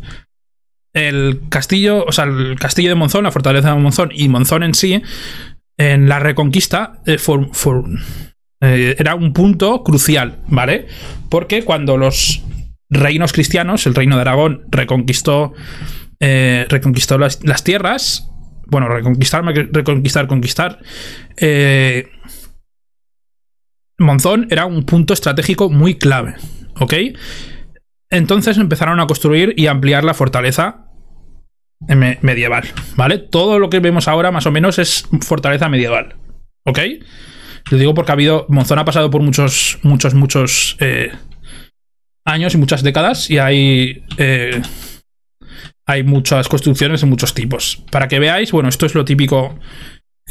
El castillo, o sea, el castillo de Monzón, la fortaleza de Monzón y Monzón en sí, en la reconquista, eh, eh, era un punto crucial, ¿vale? Porque cuando los reinos cristianos, el reino de Aragón, reconquistó, reconquistó las, las tierras, bueno, reconquistar, reconquistar, conquistar, Monzón era un punto estratégico muy clave, ¿ok? Entonces empezaron a construir y ampliar la fortaleza me- medieval, ¿vale? Todo lo que vemos ahora más o menos es fortaleza medieval, ¿ok? Lo digo porque ha habido. Monzón ha pasado por muchos, muchos, muchos eh, años y muchas décadas y hay. eh, hay muchas construcciones de muchos tipos. Para que veáis, bueno, esto es lo típico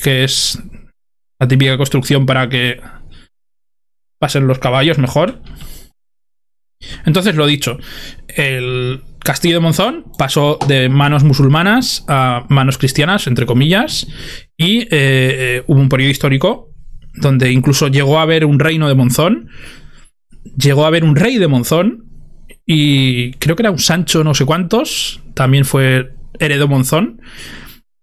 que es la típica construcción para que pasen los caballos mejor. Entonces, lo dicho, el castillo de Monzón pasó de manos musulmanas a manos cristianas, entre comillas, y eh, eh, hubo un periodo histórico donde incluso llegó a haber un reino de Monzón, llegó a haber un rey de Monzón, y creo que era un Sancho no sé cuántos, también fue heredó Monzón,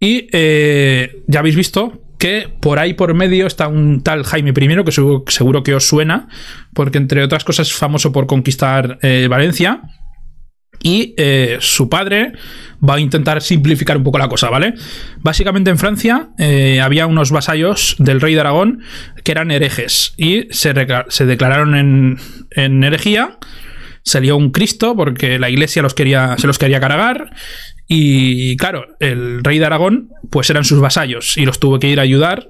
y eh, ya habéis visto que por ahí por medio está un tal Jaime I, que seguro, que os suena, porque entre otras cosas es famoso por conquistar eh, Valencia. Y eh, su padre va a intentar simplificar un poco la cosa, ¿vale? Básicamente en Francia eh, había unos vasallos del rey de Aragón que eran herejes y se, se declararon en, en herejía. Salió un Cristo porque la iglesia los quería, se los quería cargar. Y claro, el rey de Aragón, pues eran sus vasallos y los tuvo que ir a ayudar.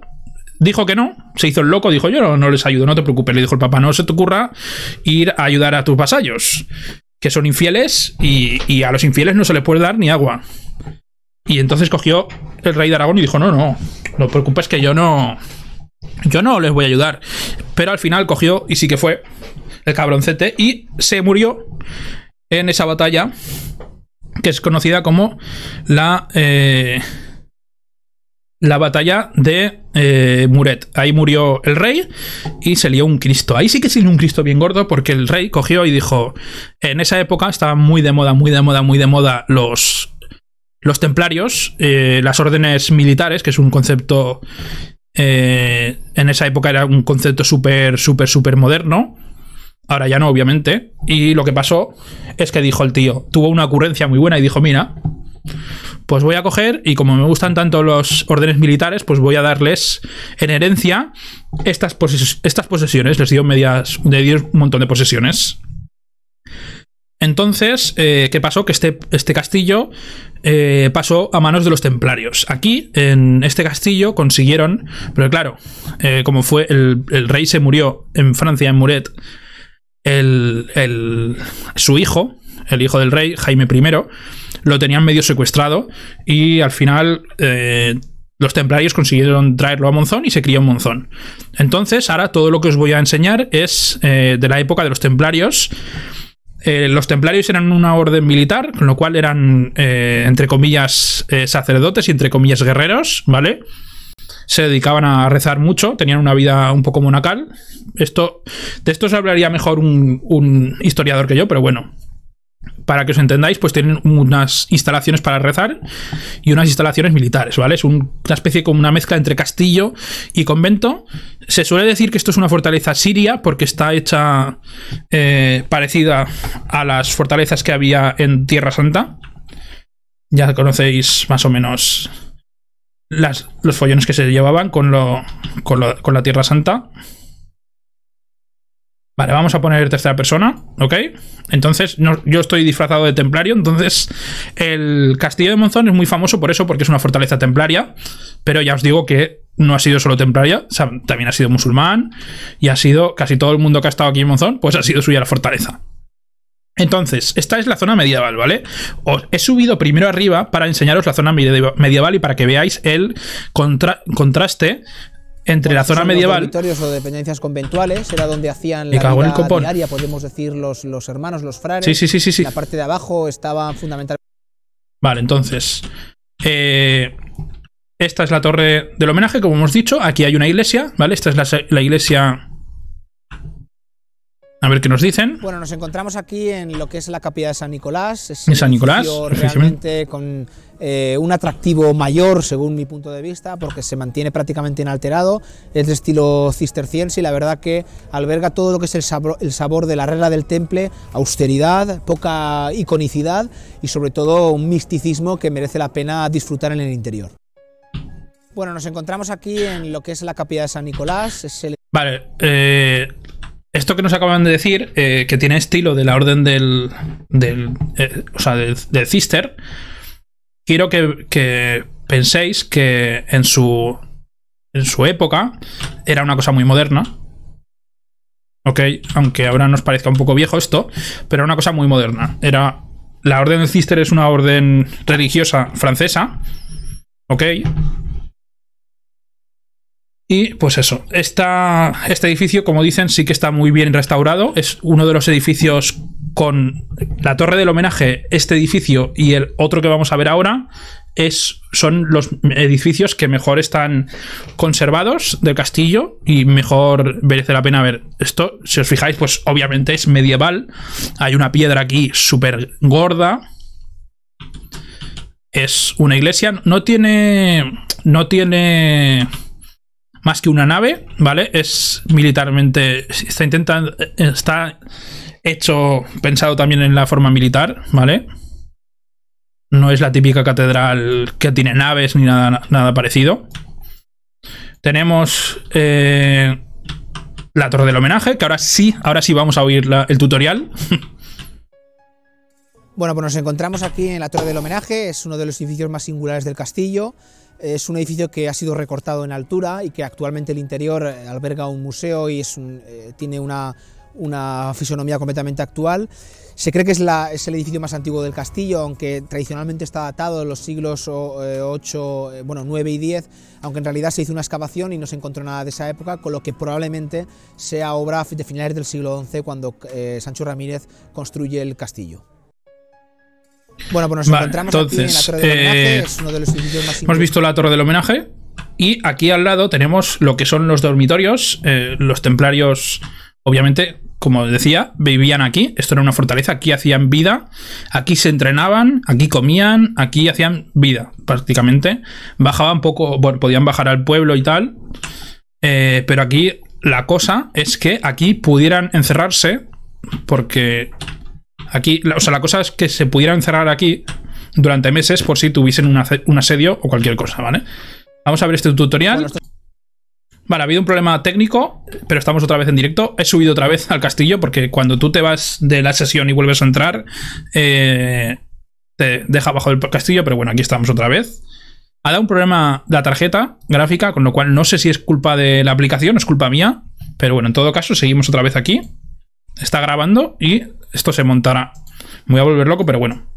Dijo que no, se hizo el loco, dijo yo no, no les ayudo, no te preocupes. Le dijo el papá, no se te ocurra ir a ayudar a tus vasallos, que son infieles y, y a los infieles no se les puede dar ni agua. Y entonces cogió el rey de Aragón y dijo, no, no, no te preocupes que yo no, yo no les voy a ayudar. Pero al final cogió y sí que fue el cabroncete y se murió en esa batalla que es conocida como la eh, la batalla de eh, Muret. Ahí murió el rey y se lió un Cristo. Ahí sí que se lió un Cristo bien gordo porque el rey cogió y dijo, en esa época estaban muy de moda, muy de moda, muy de moda los los templarios, eh, las órdenes militares, que es un concepto eh, en esa época era un concepto súper, súper, súper moderno. Ahora ya no, obviamente. Y lo que pasó es que dijo el tío, tuvo una ocurrencia muy buena y dijo, mira, pues voy a coger y como me gustan tanto los órdenes militares, pues voy a darles en herencia estas, estas posesiones. Les dio medias, le dio un montón de posesiones. Entonces, eh, ¿qué pasó? Que este, este castillo eh, pasó a manos de los templarios. Aquí, en este castillo, consiguieron, pero claro, eh, como fue el rey se murió en Francia, en Muret, el, el- su hijo, el hijo del rey, Jaime I, lo tenían medio secuestrado y al final eh, los templarios consiguieron traerlo a Monzón y se crió en Monzón. Entonces, ahora todo lo que os voy a enseñar es eh, de la época de los templarios. Eh, los templarios eran una orden militar, con lo cual eran, entre comillas, sacerdotes y entre comillas guerreros, ¿vale? Se dedicaban a rezar mucho, tenían una vida un poco monacal. Esto, de esto os hablaría mejor un, historiador que yo, pero bueno, para que os entendáis, pues tienen unas instalaciones para rezar y unas instalaciones militares, ¿vale? Es un- una especie como una mezcla entre castillo y convento. Se suele decir que esto es una fortaleza siria porque está hecha eh, parecida a las fortalezas que había en Tierra Santa. Ya conocéis más o menos las- los follones que se llevaban con, lo, con, lo- con la Tierra Santa. Vale, vamos a poner tercera persona, ¿ok? Entonces, no- yo estoy disfrazado de templario, entonces el castillo de Monzón es muy famoso por eso, porque es una fortaleza templaria, pero ya os digo que no ha sido solo templaria, también ha sido musulmán y ha sido casi todo el mundo que ha estado aquí en Monzón, pues ha sido suya la fortaleza. Entonces, esta es la zona medieval, ¿vale? Os he subido primero arriba para enseñaros la zona medie- medieval y para que veáis el contra- contraste entre la zona los medieval. dormitorios o dependencias conventuales, era donde hacían la el vida copón. diaria, podemos decir, los, los hermanos, los frares. Sí, sí, sí, sí, sí. La parte de abajo estaban fundamentalmente Vale, entonces. eh, esta es la torre del homenaje, como hemos dicho. Aquí hay una iglesia, ¿vale? Esta es la, la iglesia. A ver qué nos dicen. Bueno, nos encontramos aquí en lo que es la capilla de San Nicolás. Es San Nicolás, realmente con eh, un atractivo mayor, según mi punto de vista, porque se mantiene prácticamente inalterado. Es de estilo cisterciense y la verdad que alberga todo lo que es el sabor, el sabor de la regla del temple, austeridad, poca iconicidad y sobre todo un misticismo que merece la pena disfrutar en el interior. Bueno, nos encontramos aquí en lo que es la capilla de San Nicolás. Es el Vale, eh, esto que nos acaban de decir, eh, que tiene estilo de la orden del. del eh, o sea, del, del Cister. Quiero que, que penséis que en su. En su época era una cosa muy moderna. Ok, aunque ahora nos parezca un poco viejo esto, pero era una cosa muy moderna. Era. La orden del Cister es una orden religiosa francesa. Ok. Y pues eso, este edificio, como dicen, sí que está muy bien restaurado. Es uno de los edificios con la torre del homenaje, este edificio y el otro que vamos a ver ahora. Es, son los edificios que mejor están conservados del castillo y mejor merece la pena ver. Esto, si os fijáis, pues obviamente es medieval. Hay una piedra aquí súper gorda. Es una iglesia. No tiene. No tiene más que una nave, ¿vale? Es militarmente. Está intentando. Está hecho. Pensado también en la forma militar, ¿vale? No es la típica catedral que tiene naves ni nada, nada parecido. Tenemos. eh, la torre del homenaje, que ahora sí, ahora sí vamos a oír el tutorial. Bueno, pues nos encontramos aquí en la Torre del Homenaje, es uno de los edificios más singulares del castillo. Es un edificio que ha sido recortado en altura y que actualmente el interior eh, alberga un museo y eh, tiene una, una fisonomía completamente actual. Se cree que es, el edificio más antiguo del castillo, aunque tradicionalmente está datado en los siglos o- eh, 8, eh, bueno, 9 y 10, aunque en realidad se hizo una excavación y no se encontró nada de esa época, con lo que probablemente sea obra de finales del siglo XI cuando Sancho Ramírez construye el castillo. Bueno, pues nos Vale, encontramos aquí en la entonces, Torre del Homenaje, eh, es uno de los edificios más Hemos visto la torre del homenaje. Y aquí al lado tenemos lo que son los dormitorios. Eh, los templarios, obviamente, como decía, vivían aquí. Esto era una fortaleza. Aquí hacían vida. Aquí se entrenaban. Aquí comían. Aquí hacían vida, prácticamente. Bajaban poco. Bueno, podían bajar al pueblo y tal. Eh, pero aquí la cosa es que aquí pudieran encerrarse. Porque aquí, o sea, la cosa es que se pudieran encerrar aquí durante meses por si tuviesen un, un asedio o cualquier cosa, ¿vale? Vamos a ver este tutorial. Vale, ha habido un problema técnico, pero estamos otra vez en directo. He subido otra vez al castillo porque cuando tú te vas de la sesión y vuelves a entrar, eh, te deja abajo del castillo, pero bueno, aquí estamos otra vez. Ha dado un problema la tarjeta gráfica, con lo cual no sé si es culpa de la aplicación o es culpa mía, pero bueno, en todo caso, seguimos otra vez aquí. Está grabando y esto se montará. Voy a volver loco, pero bueno.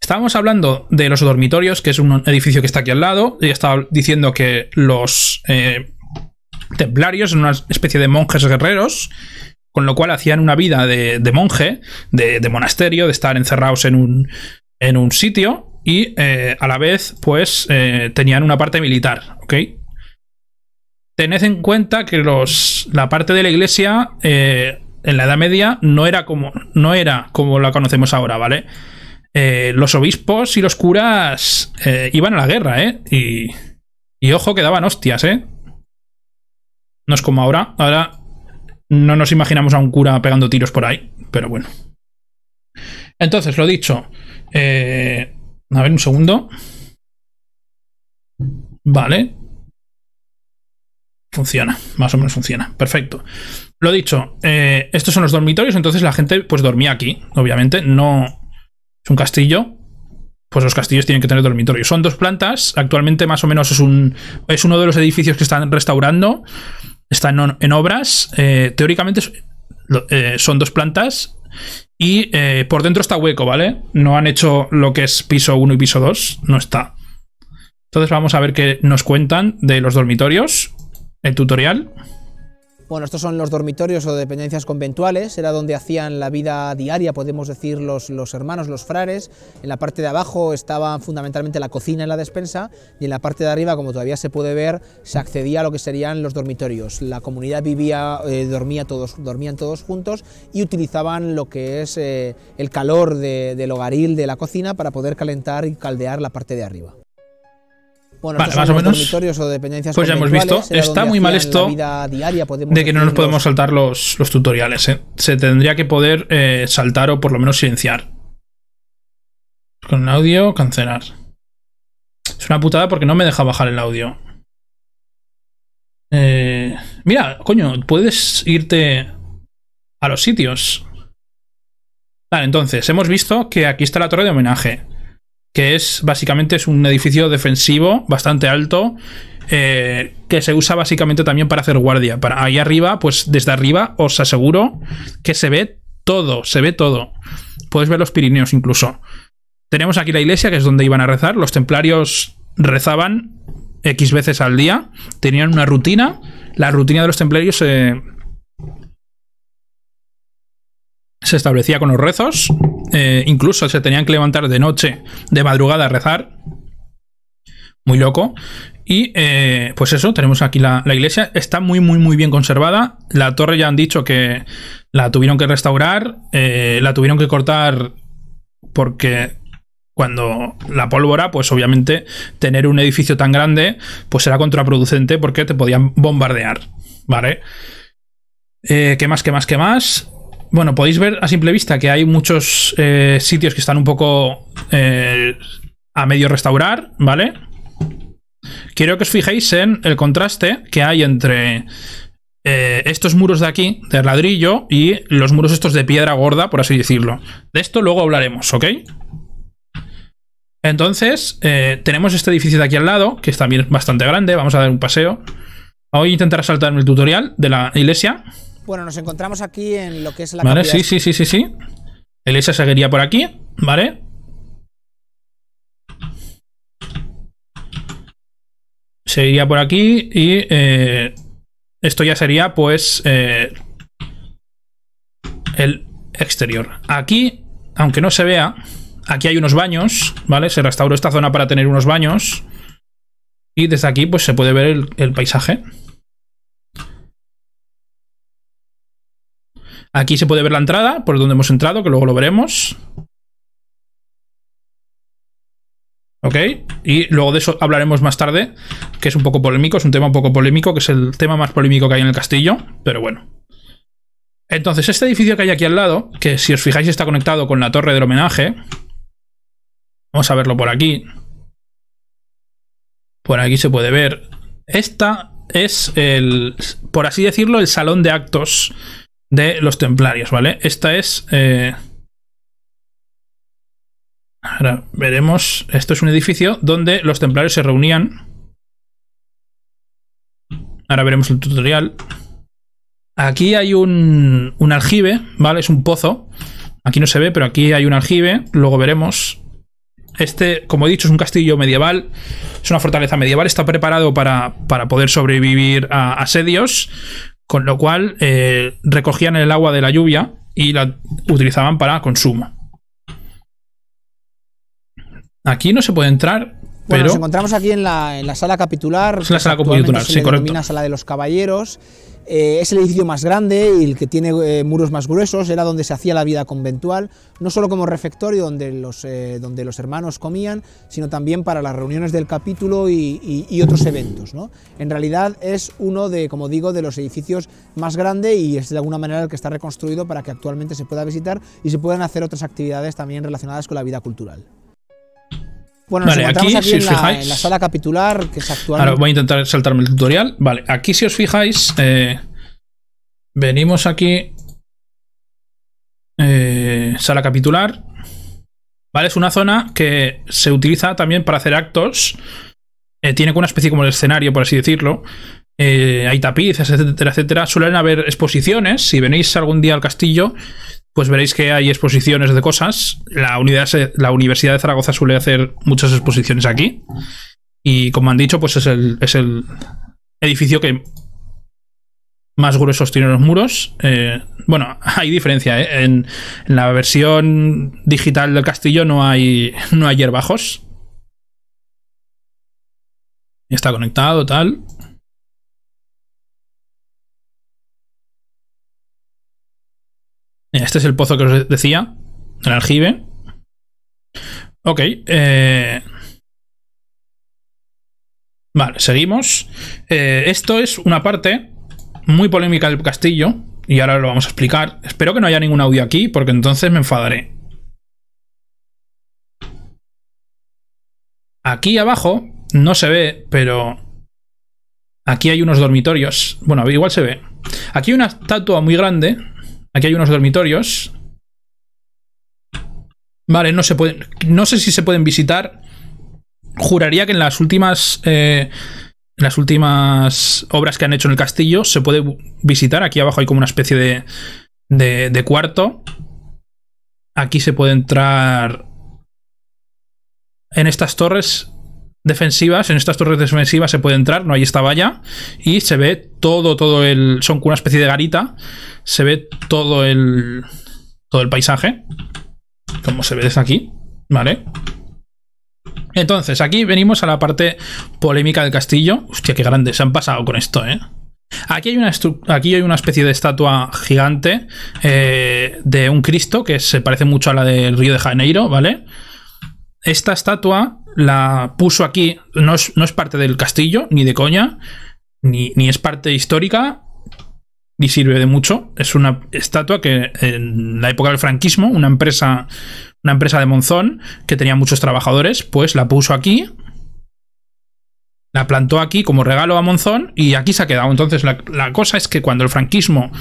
Estábamos hablando de los dormitorios, que es un edificio que está aquí al lado, y estaba diciendo que los eh, templarios son una especie de monjes guerreros, con lo cual hacían una vida de, monje, de, monasterio, de estar encerrados en un, en un sitio y eh, a la vez pues eh, tenían una parte militar. Tened en cuenta que los, la parte de la iglesia en la Edad Media no era como, no era como la conocemos ahora, ¿vale? Eh, los obispos y los curas eh, iban a la guerra, ¿eh? Y, y ojo que daban hostias, ¿eh? No es como ahora. Ahora no nos imaginamos a un cura pegando tiros por ahí, pero bueno. Entonces, lo dicho. eh, a ver, un segundo. Vale. Funciona, más o menos funciona. Perfecto. Lo dicho, eh, estos son los dormitorios, entonces la gente pues dormía aquí, obviamente. No es un castillo. Pues los castillos tienen que tener dormitorios. Son dos plantas. Actualmente, más o menos, es un. Es uno de los edificios que están restaurando. Están en, obras. Eh, teóricamente eh, son dos plantas. Y por dentro está hueco, ¿vale? No han hecho lo que es piso 1 y piso 2. No está. Entonces vamos a ver qué nos cuentan de los dormitorios. El tutorial. Bueno, estos son los dormitorios o dependencias conventuales, era donde hacían la vida diaria, podemos decir, los, los hermanos, los frares. En la parte de abajo estaba fundamentalmente la cocina y la despensa, y en la parte de arriba, como todavía se puede ver, se accedía a lo que serían los dormitorios. La comunidad vivía, eh, dormía todos, dormían todos juntos y utilizaban lo que es eh, el calor de- del hogaril de la cocina para poder calentar y caldear la parte de arriba. Bueno, Vale, más o menos. dormitorios o dependencias Pues ya hemos visto. Está muy mal esto diaria, De que no nos podemos saltar los, los tutoriales. ¿eh? Se tendría que poder eh, saltar o por lo menos silenciar. Con el audio, cancelar. Es una putada porque no me deja bajar el audio. Eh, mira, coño, puedes irte a los sitios. Vale, entonces, hemos visto que aquí está la torre de homenaje. Que es básicamente es un edificio defensivo bastante alto. eh, que se usa básicamente también para hacer guardia. Para ahí arriba, pues desde arriba os aseguro que se ve todo, se ve todo. Puedes ver los Pirineos incluso. Tenemos aquí la iglesia, que es donde iban a rezar. Los templarios rezaban X veces al día. Tenían una rutina. La rutina de los templarios se, se establecía con los rezos. Eh, incluso se tenían que levantar de noche, de madrugada a rezar. Muy loco. Y eh, pues eso, tenemos aquí la, iglesia. Está muy, muy, muy bien conservada. La torre ya han dicho que la tuvieron que restaurar. eh, la tuvieron que cortar porque cuando la pólvora, pues obviamente tener un edificio tan grande, pues era contraproducente porque te podían bombardear. ¿Vale? Eh, ¿Qué más, qué más, qué más? Bueno, podéis ver a simple vista que hay muchos eh, sitios que están un poco eh, a medio restaurar, ¿vale? Quiero que os fijéis en el contraste que hay entre eh, estos muros de aquí, de ladrillo, y los muros estos de piedra gorda, por así decirlo. De esto luego hablaremos, ¿ok? Entonces, tenemos este edificio de aquí al lado, que es también bastante grande. Vamos a dar un paseo. Voy a intentar saltarme el tutorial de la iglesia. Bueno, nos encontramos aquí en lo que es la Vale, sí, sí, sí, sí, sí. La iglesia seguiría por aquí, ¿vale? Seguiría por aquí y eh, esto ya sería pues eh, el exterior. Aquí, aunque no se vea, aquí hay unos baños, ¿vale? Se restauró esta zona para tener unos baños. Y desde aquí pues se puede ver el, el paisaje. Aquí se puede ver la entrada, por donde hemos entrado, que luego lo veremos. Ok, y luego de eso hablaremos más tarde, que es un poco polémico, es un tema un poco polémico, que es el tema más polémico que hay en el castillo, pero bueno. Entonces, este edificio que hay aquí al lado, que si os fijáis está conectado con la torre del homenaje, vamos a verlo por aquí. Por aquí se puede ver. Esta es el, por así decirlo, el salón de actos de los templarios, ¿vale? Esta es... eh, Ahora veremos. Esto es un edificio donde los templarios se reunían. Ahora veremos el tutorial. Aquí hay un, un aljibe, ¿vale? Es un pozo. Aquí no se ve, pero aquí hay un aljibe. Luego veremos. Este, como he dicho, es un castillo medieval. Es una fortaleza medieval. Está preparado para, para poder sobrevivir a asedios. Con lo cual, eh, recogían el agua de la lluvia y la utilizaban para consumo. Aquí no se puede entrar, Bueno, pero nos encontramos aquí en la, en la sala capitular. Es la sala capitular, se sí, correcto. sala de los caballeros. Eh, es el edificio más grande y el que tiene eh, muros más gruesos. Era donde se hacía la vida conventual, no solo como refectorio donde los, eh, donde los hermanos comían, sino también para las reuniones del capítulo y, y- otros eventos. ¿no? En realidad es uno de, como digo, de los edificios más grande y es de alguna manera el que está reconstruido para que actualmente se pueda visitar y se puedan hacer otras actividades también relacionadas con la vida cultural. Bueno, nos Vale, encontramos aquí, aquí, si en, os la, fijáis- en la sala capitular, que es Ahora actualmente... voy a intentar saltarme el tutorial. Vale, aquí si os fijáis, eh, venimos aquí. eh, sala capitular. Vale, es una zona que se utiliza también para hacer actos. Eh, tiene una especie como de escenario, por así decirlo. Eh, hay tapices, etcétera, etcétera. Suelen haber exposiciones. Si venís algún día al castillo, pues veréis que hay exposiciones de cosas. La, unidad, la Universidad de Zaragoza suele hacer muchas exposiciones aquí. Y como han dicho, pues es el, es el edificio que más gruesos tiene los muros. Eh, bueno, hay diferencia, ¿eh? En, en la versión digital del castillo no hay, no hay hierbajos. Está conectado, tal. Este es el pozo que os decía, el aljibe. Ok, eh, Vale, seguimos. Eh, esto es una parte muy polémica del castillo. Y ahora lo vamos a explicar. Espero que no haya ningún audio aquí, porque entonces me enfadaré. Aquí abajo no se ve, pero aquí hay unos dormitorios. Bueno, igual se ve. Aquí hay una estatua muy grande. Aquí hay unos dormitorios. Vale, no se pueden. No sé si se pueden visitar. Juraría que en las últimas. eh, en las últimas obras que han hecho en el castillo se puede visitar. Aquí abajo hay como una especie de, de, de cuarto. Aquí se puede entrar en estas torres defensivas. En estas torres defensivas se puede entrar, no hay esta valla. Y se ve todo, todo el. Son una especie de garita. Se ve todo el. Todo el paisaje. Como se ve desde aquí. ¿Vale? Entonces, aquí venimos a la parte polémica del castillo. Hostia, qué grande se han pasado con esto, ¿eh? Aquí hay una, aquí hay una especie de estatua gigante eh, de un Cristo que se parece mucho a la del Río de Janeiro, ¿vale? Esta estatua la puso aquí, no es, no es parte del castillo, ni de coña, ni, ni es parte histórica, ni sirve de mucho. Es una estatua que en la época del franquismo, una empresa, una empresa de Monzón que tenía muchos trabajadores, pues la puso aquí, la plantó aquí como regalo a Monzón y aquí se ha quedado. Entonces la, la cosa es que cuando el franquismo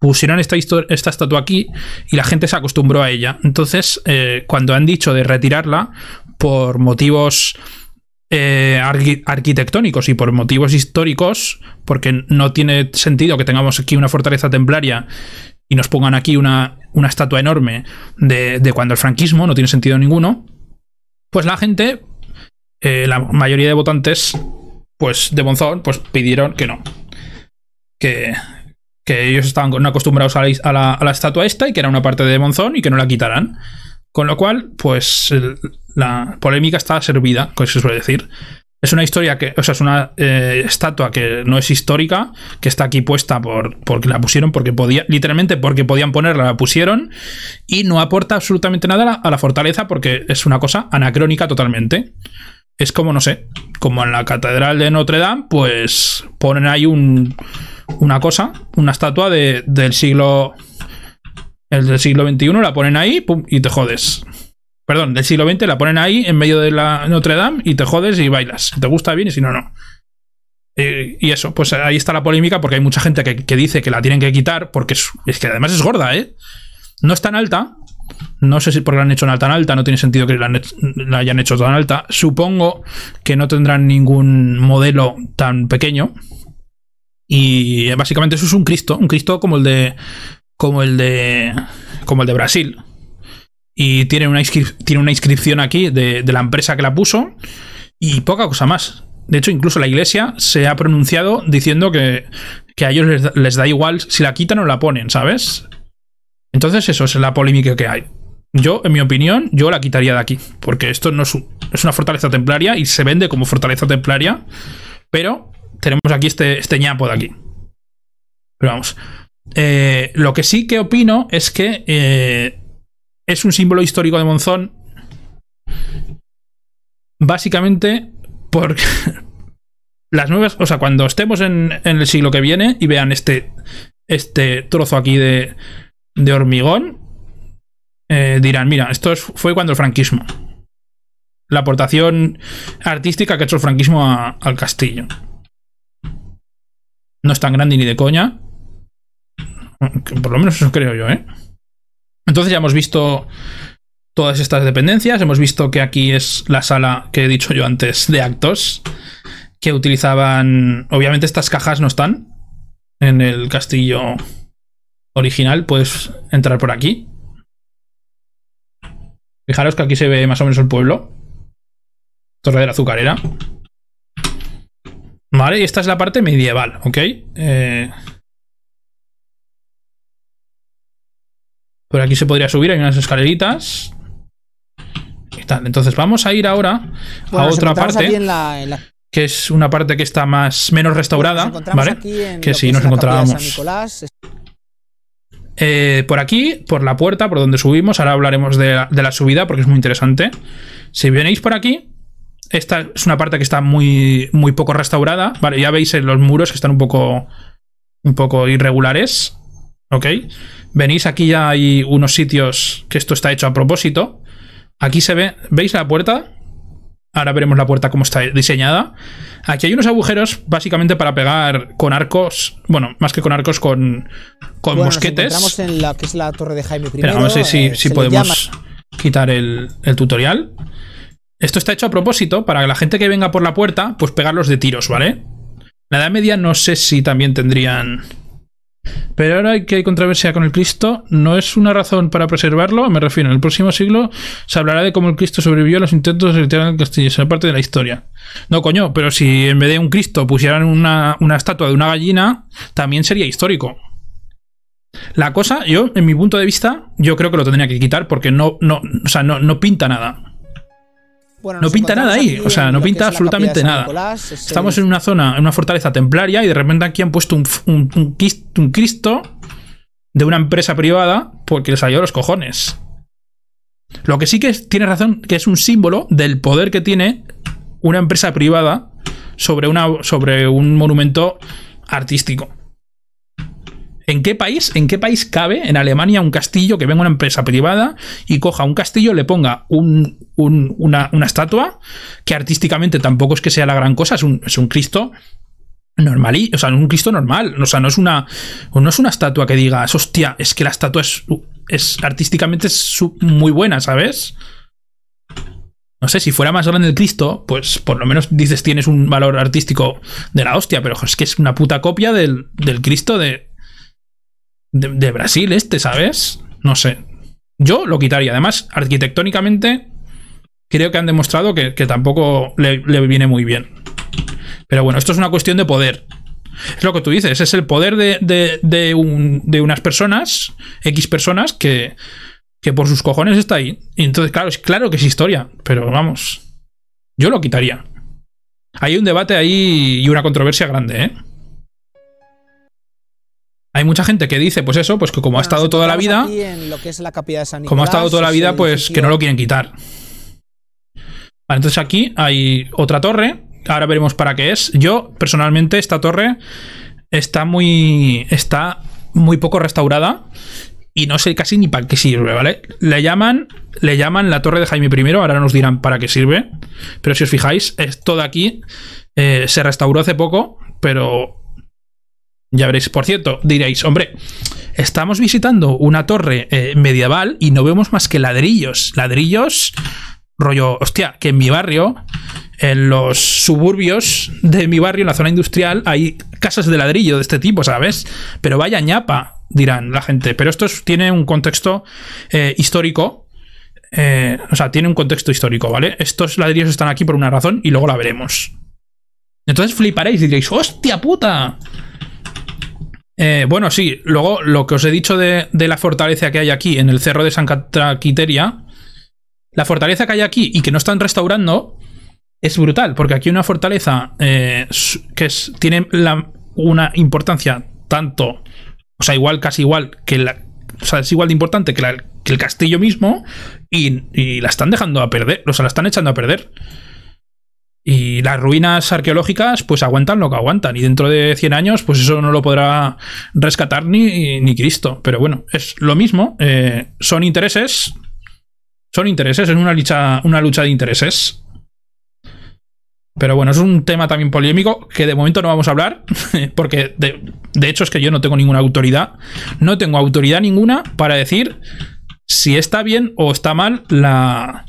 pusieron esta, esta estatua aquí y la gente se acostumbró a ella. Entonces, eh, cuando han dicho de retirarla por motivos eh, arqui- arquitectónicos y por motivos históricos, porque no tiene sentido que tengamos aquí una fortaleza templaria y nos pongan aquí una, una estatua enorme de, de cuando el franquismo, no tiene sentido ninguno, pues la gente, eh, la mayoría de votantes, pues de Monzón, pues pidieron que no. Que, que ellos estaban acostumbrados a la, a, la, a la estatua esta y que era una parte de Monzón y que no la quitaran. Con lo cual, pues la polémica está servida, como se suele decir. Es una historia que, o sea, es una eh, estatua que no es histórica, que está aquí puesta por, porque la pusieron, porque podía, literalmente porque podían ponerla, la pusieron, y no aporta absolutamente nada a la, a la fortaleza porque es una cosa anacrónica totalmente. Es como, no sé, como en la Catedral de Notre Dame, pues ponen ahí un, una cosa, una estatua de- del siglo. El del siglo XXI la ponen ahí pum, y te jodes. Perdón, del siglo XX la ponen ahí en medio de la Notre Dame y te jodes y bailas. Te gusta bien y si no, no. Eh, y eso, pues ahí está la polémica porque hay mucha gente que, dice que la tienen que quitar porque es que además es gorda, ¿eh? No es tan alta. No sé si porque la han hecho tan alta, no tiene sentido que la, hayan hecho tan alta. Supongo que no tendrán ningún modelo tan pequeño. Y básicamente eso es un Cristo, un Cristo como el de. como el de. como el de Brasil. Y tiene una, tiene una inscripción aquí de, la empresa que la puso. Y poca cosa más. De hecho, incluso la iglesia se ha pronunciado diciendo que, que a ellos les da igual si la quitan o la ponen, ¿sabes? Entonces, eso es la polémica que hay. Yo, en mi opinión, yo la quitaría de aquí. Porque esto no es, un- es una fortaleza templaria y se vende como fortaleza templaria. Pero tenemos aquí este, este ñapo de aquí. Pero vamos. Eh, lo que sí que opino es que eh, es un símbolo histórico de Monzón. Básicamente porque las nuevas. O sea, cuando estemos en, en el siglo que viene y vean este, este trozo aquí de, de hormigón, eh, dirán: Mira, esto es- fue cuando el franquismo. La aportación artística que ha hecho el franquismo al castillo. No es tan grande ni de coña. Por lo menos eso creo yo, ¿eh? Entonces ya hemos visto todas estas dependencias. Hemos visto que aquí es la sala que he dicho yo antes de actos. Que utilizaban. Obviamente, estas cajas no están en el castillo original. Puedes entrar por aquí. Fijaros que aquí se ve más o menos el pueblo. Torre de la Azucarera. Vale, y esta es la parte medieval, ¿ok? Eh, por aquí se podría subir, hay unas escaleritas. Y tal. Entonces vamos a ir ahora Bueno, a otra parte, aquí en la- en la- que es una parte que está más menos restaurada, ¿vale? Que lo sí, nos encontrábamos. Eh, por aquí, por la puerta, por donde subimos, ahora hablaremos de la, subida porque es muy interesante. Si venéis por aquí, esta es una parte que está muy, muy poco restaurada. Vale, ya veis en los muros que están un poco, un poco irregulares. ¿Ok? Venís, aquí ya hay unos sitios que esto está hecho a propósito. Aquí se ve, ¿veis la puerta? Ahora veremos la puerta cómo está diseñada. Aquí hay unos agujeros básicamente para pegar con arcos, bueno, más que con arcos, con, con Bueno, mosquetes. Nos en la que es la torre de Jaime I. Pero vamos a ver si, eh, si podemos quitar el, el tutorial. Esto está hecho a propósito para que la gente que venga por la puerta, pues pegarlos de tiros, ¿vale? La Edad Media no sé si también tendrían. Pero ahora que hay controversia con el Cristo. No es una razón para preservarlo. Me refiero, en el próximo siglo se hablará de cómo el Cristo sobrevivió a los intentos de retirar el castillo. Es parte de la historia. No, coño, pero si en vez de un Cristo pusieran una, una estatua de una gallina, también sería histórico. La cosa, yo, en mi punto de vista, yo creo que lo tendría que quitar porque no, no, o sea, no, no pinta nada. Bueno, no pinta nada ahí, o sea, no pinta absolutamente nada. Nicolás, es Estamos el- en una zona, en una fortaleza templaria y de repente aquí han puesto un, un, un quis- un Cristo de una empresa privada porque les salió los cojones. Lo que sí que es- tiene razón, que es un símbolo del poder que tiene una empresa privada sobre, una, sobre un monumento artístico. ¿En qué país? ¿En qué país cabe en Alemania un castillo que venga una empresa privada y coja un castillo, le ponga un- un- una, estatua que artísticamente tampoco es que sea la gran cosa, es un, Cristo normal, o sea, un Cristo normal, o sea, no es una no es una estatua que digas, hostia, es que la estatua es, es artísticamente es muy buena, ¿sabes? No sé, si fuera más grande el Cristo, pues por lo menos dices tienes un valor artístico de la hostia, pero es que es una puta copia del Cristo de, de, Brasil este, ¿sabes? No sé. Yo lo quitaría. Además, arquitectónicamente, creo que han demostrado que, que tampoco le, le viene muy bien. Pero bueno, esto es una cuestión de poder. Es lo que tú dices, es el poder de, de, de un- de unas personas, X personas, que, que por sus cojones está ahí. Entonces, claro, es claro que es historia, pero vamos. Yo lo quitaría. Hay un debate ahí y una controversia grande, ¿eh? Hay mucha gente que dice, pues eso, pues que como ha estado toda la vida, en lo que es la capilla de San como ha estado toda la vida, pues edificio- que no lo quieren quitar. Vale, entonces aquí hay otra torre. Ahora veremos para qué es. Yo, personalmente, esta torre está muy. está muy poco restaurada. Y no sé casi ni para qué sirve, ¿vale? Le llaman. Le llaman la torre de Jaime I. Ahora nos dirán para qué sirve. Pero si os fijáis, esto de aquí eh, se restauró hace poco. Pero. Ya veréis. Por cierto, diréis, hombre, estamos visitando una torre eh, medieval y no vemos más que ladrillos. Ladrillos, rollo, hostia, que en mi barrio en los suburbios de mi barrio, en la zona industrial, hay casas de ladrillo de este tipo, ¿sabes? Pero vaya ñapa, dirán la gente. Pero esto es- tiene un contexto eh, histórico. eh, o sea, tiene un contexto histórico, ¿vale? Estos ladrillos están aquí por una razón y luego la veremos. Entonces fliparéis y diréis, ¡hostia puta! Eh, bueno, sí, luego lo que os he dicho de, de la fortaleza que hay aquí en el cerro de San Quiteria, la fortaleza que hay aquí y que no están restaurando es brutal, porque aquí hay una fortaleza eh, que es- tiene una importancia tanto, o sea, igual, casi igual que la. O sea, es igual de importante que el castillo mismo y, y la están dejando a perder, o sea, la están echando a perder. Y las ruinas arqueológicas, pues aguantan lo que aguantan. Y dentro de 100 años, pues eso no lo podrá rescatar ni, ni Cristo. Pero bueno, es lo mismo. eh, son intereses. Son intereses, es una lucha, una lucha de intereses. Pero bueno, es un tema también polémico que de momento no vamos a hablar. Porque de, de hecho es que yo no tengo ninguna autoridad. No tengo autoridad ninguna para decir si está bien o está mal la,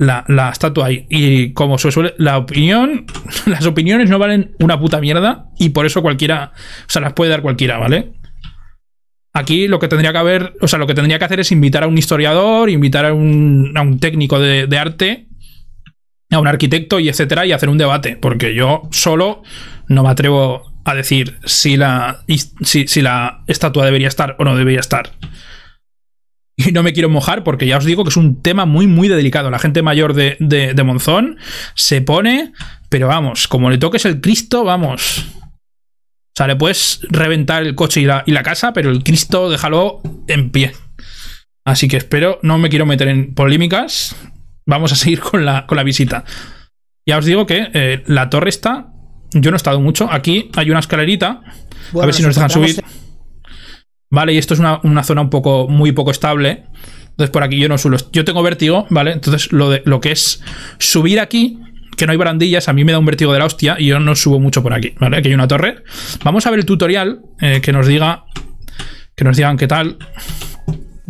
la, la estatua ahí. Y como se suele, la opinión, las opiniones no valen una puta mierda y por eso cualquiera, o sea, las puede dar cualquiera, ¿vale? Aquí lo que tendría que haber, o sea, lo que tendría que hacer es invitar a un historiador, invitar a un, a un técnico de, de arte, a un arquitecto y etcétera, y hacer un debate, porque yo solo no me atrevo a decir si la, si, si la estatua debería estar o no debería estar y no me quiero mojar porque ya os digo que es un tema muy, muy delicado. La gente mayor de, de, de Monzón se pone, pero vamos, como le toques el Cristo, vamos. O sea, le puedes reventar el coche y la, y la casa, pero el Cristo déjalo en pie. Así que espero, no me quiero meter en polémicas. Vamos a seguir con la, con la visita. Ya os digo que eh, la torre está. Yo no he estado mucho. Aquí hay una escalerita. a ver si nos dejan subir. Vale, y esto es una, una zona un poco, muy poco estable. Entonces por aquí yo no suelo. Yo tengo vértigo, ¿vale? Entonces lo, de, lo que es subir aquí, que no hay barandillas, a mí me da un vértigo de la hostia y yo no subo mucho por aquí, ¿vale? Aquí hay una torre. Vamos a ver el tutorial eh, que nos diga. Que nos digan qué tal.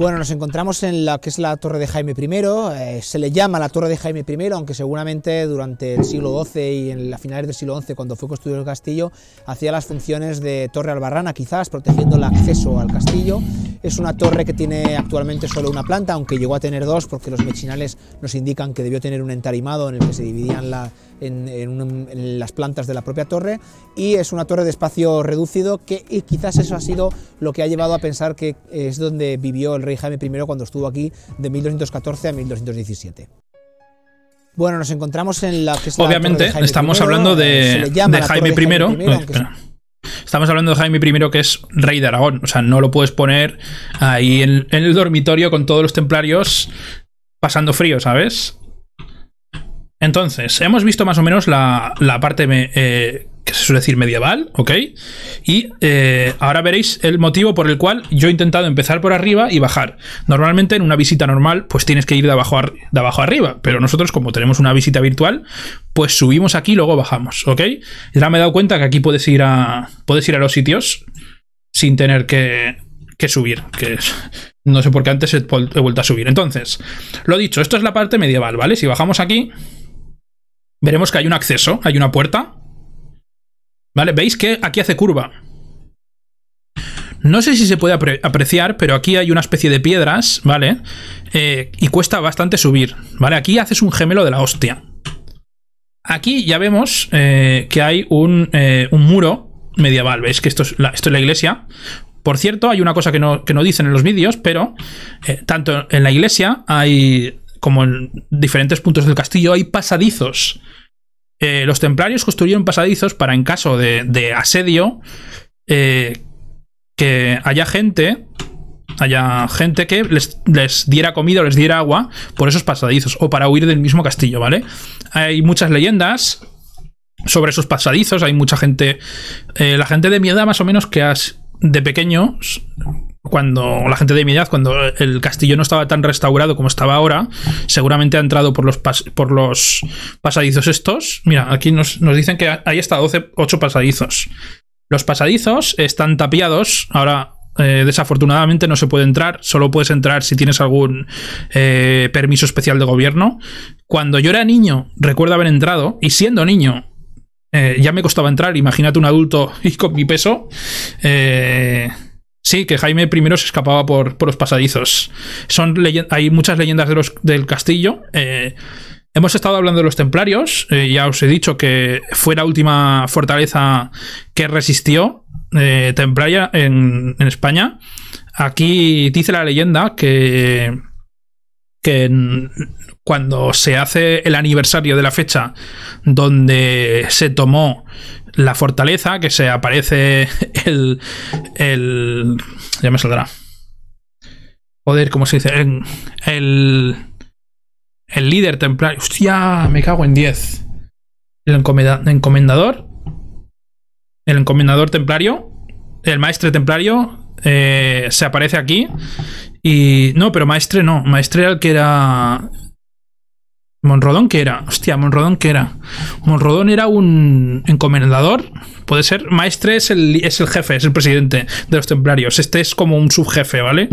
Bueno, nos encontramos en la que es la Torre de Jaime I. eh, se le llama la Torre de Jaime I, aunque seguramente durante el siglo XII y en las finales del siglo XI, cuando fue construido el castillo, hacía las funciones de torre albarrana, quizás protegiendo el acceso al castillo. Es una torre que tiene actualmente solo una planta, aunque llegó a tener dos, porque los mechinales nos indican que debió tener un entarimado en el que se dividían la, en, en un- en las plantas de la propia torre. Y es una torre de espacio reducido, que y quizás eso ha sido lo que ha llevado a pensar que es donde vivió el rey Jaime I cuando estuvo aquí de 1214 a 1217. Bueno, nos encontramos en la que es Obviamente, estamos I, hablando eh, de, Jaime I. de Jaime I, eh. Estamos hablando de Jaime I, que es rey de Aragón. O sea, no lo puedes poner ahí en, el dormitorio con todos los templarios pasando frío, ¿sabes? Entonces, hemos visto más o menos la, la parte eh, que decir medieval, ¿ok? Y eh, ahora veréis el motivo por el cual yo he intentado empezar por arriba y bajar. Normalmente en una visita normal, pues tienes que ir de abajo, a, de abajo arriba, pero nosotros, como tenemos una visita virtual, pues subimos aquí y luego bajamos, ¿ok? Y ahora me he dado cuenta que aquí puedes ir a, puedes ir a los sitios sin tener que, que subir, que no sé por qué antes he vuelto a subir. Entonces, lo dicho, esto es la parte medieval, ¿vale? Si bajamos aquí, veremos que hay un acceso, hay una puerta. ¿Vale? ¿Veis que aquí hace curva? No sé si se puede apre- apreciar, pero aquí hay una especie de piedras, ¿vale? Eh, y cuesta bastante subir, ¿vale? Aquí haces un gemelo de la hostia. Aquí ya vemos eh, que hay un, eh, un muro medieval. ¿Veis que esto es la, esto es la iglesia? Por cierto, hay una cosa que no, que no dicen en los vídeos, pero tanto en la iglesia hay, como en diferentes puntos del castillo, hay pasadizos. Eh, los templarios construyeron pasadizos para, en caso de, de asedio, eh, que haya gente, haya gente que les, les diera comida o les diera agua por esos pasadizos, o para huir del mismo castillo, ¿vale? Hay muchas leyendas sobre esos pasadizos, hay mucha gente, eh, la gente de mi edad más o menos que has, de pequeños, cuando la gente de mi edad, cuando el castillo no estaba tan restaurado como estaba ahora, seguramente ha entrado por los, pas- por los pasadizos estos. Mira, aquí nos, nos dicen que hay hasta 12, 8 pasadizos. Los pasadizos están tapiados. Ahora eh, desafortunadamente no se puede entrar, solo puedes entrar si tienes algún eh, permiso especial de gobierno. Cuando yo era niño, recuerdo haber entrado, y siendo niño, eh, ya me costaba entrar, imagínate un adulto y con mi peso. Sí, que Jaime primero se escapaba por, por los pasadizos. Son hay muchas leyendas de los, del castillo. Hemos estado hablando de los templarios, ya os he dicho que fue la última fortaleza que resistió eh, templaria en, España. Aquí dice la leyenda que, que cuando se hace el aniversario de la fecha donde se tomó la fortaleza, que se aparece el. el ya me saldrá. Joder, ¿cómo se dice? El. El, líder templario. Hostia, me cago en 10. El encomendador el encomendador templario, el maestre templario, eh, se aparece aquí. Y. No, pero maestre no. Maestre era el que era. Monrodón que era. Hostia, Monrodón que era. Monrodón era un encomendador. Puede ser. Maestre es el, jefe, es el presidente de los templarios. Este es como un subjefe, ¿vale?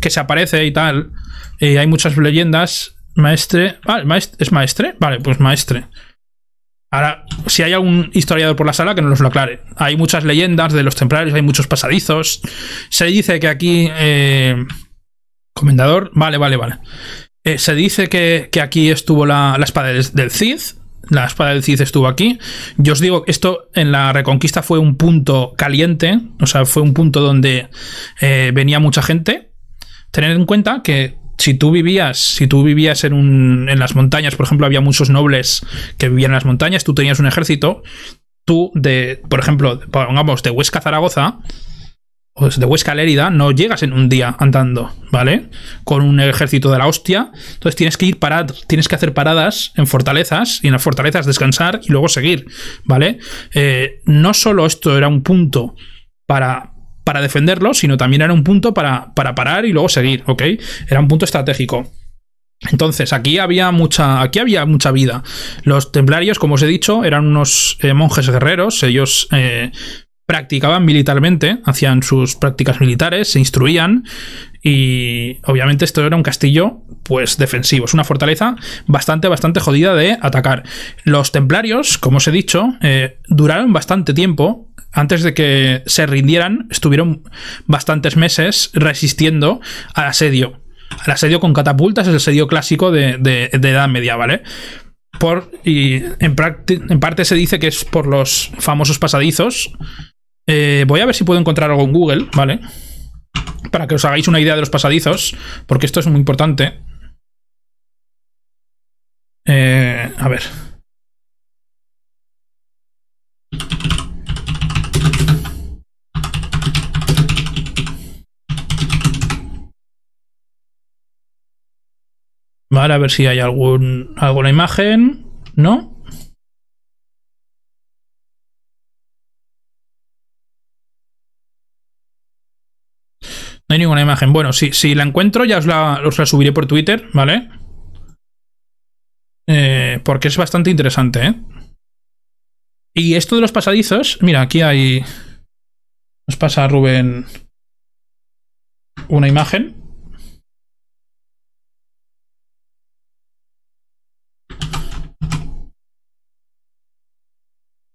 Que se aparece y tal. Y hay muchas leyendas. Maestre. Ah, ¿es maestre? Vale, pues maestre. Ahora, si hay algún historiador por la sala que nos lo aclare. Hay muchas leyendas de los templarios, hay muchos pasadizos. Se dice que aquí. Eh, comendador. Vale, vale, vale. Eh, se dice que, aquí estuvo la, espada del Cid. La espada del Cid estuvo aquí. Yo os digo, esto en la Reconquista fue un punto caliente. O sea, fue un punto donde eh, venía mucha gente. Tened en cuenta que si tú vivías, si tú vivías en, un, en las montañas, por ejemplo, había muchos nobles que vivían en las montañas, tú tenías un ejército, tú de, por ejemplo, pongamos de Huesca Zaragoza, de Huesca a Lérida, no llegas en un día andando, ¿vale? Con un ejército de la hostia. Entonces tienes que ir parad, tienes que hacer paradas en fortalezas y en las fortalezas descansar y luego seguir, ¿vale? Eh, no solo esto era un punto para, para defenderlo, sino también era un punto para, para parar y luego seguir, ¿ok? Era un punto estratégico. Entonces, aquí había mucha. Aquí había mucha vida. Los templarios, como os he dicho, eran unos eh, monjes guerreros. Ellos eh, practicaban militarmente, hacían sus prácticas militares, se instruían. Y obviamente esto era un castillo, pues defensivo. Es una fortaleza bastante, bastante jodida de atacar. Los templarios, como os he dicho, eh, duraron bastante tiempo antes de que se rindieran, estuvieron bastantes meses resistiendo al asedio. Al asedio con catapultas es el asedio clásico de, Edad Media, ¿vale? Por, y en, parte se dice que es por los famosos pasadizos. Eh, voy a ver si puedo encontrar algo en Google, ¿vale? Para que os hagáis una idea de los pasadizos, porque esto es muy importante. Eh, a ver. Vale, a ver si hay algún, alguna imagen. ¿No? No hay ninguna imagen. Bueno, si, si la encuentro ya os la, subiré por Twitter, ¿vale? Eh, porque es bastante interesante, ¿eh? Y esto de los pasadizos, mira, aquí hay... Nos pasa Rubén una imagen.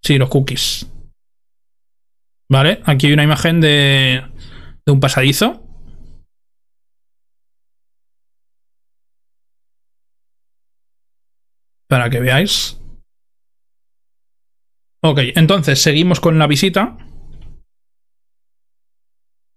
Sí, los cookies. Vale, aquí hay una imagen de, de un pasadizo. Para que veáis. Ok, entonces seguimos con la visita.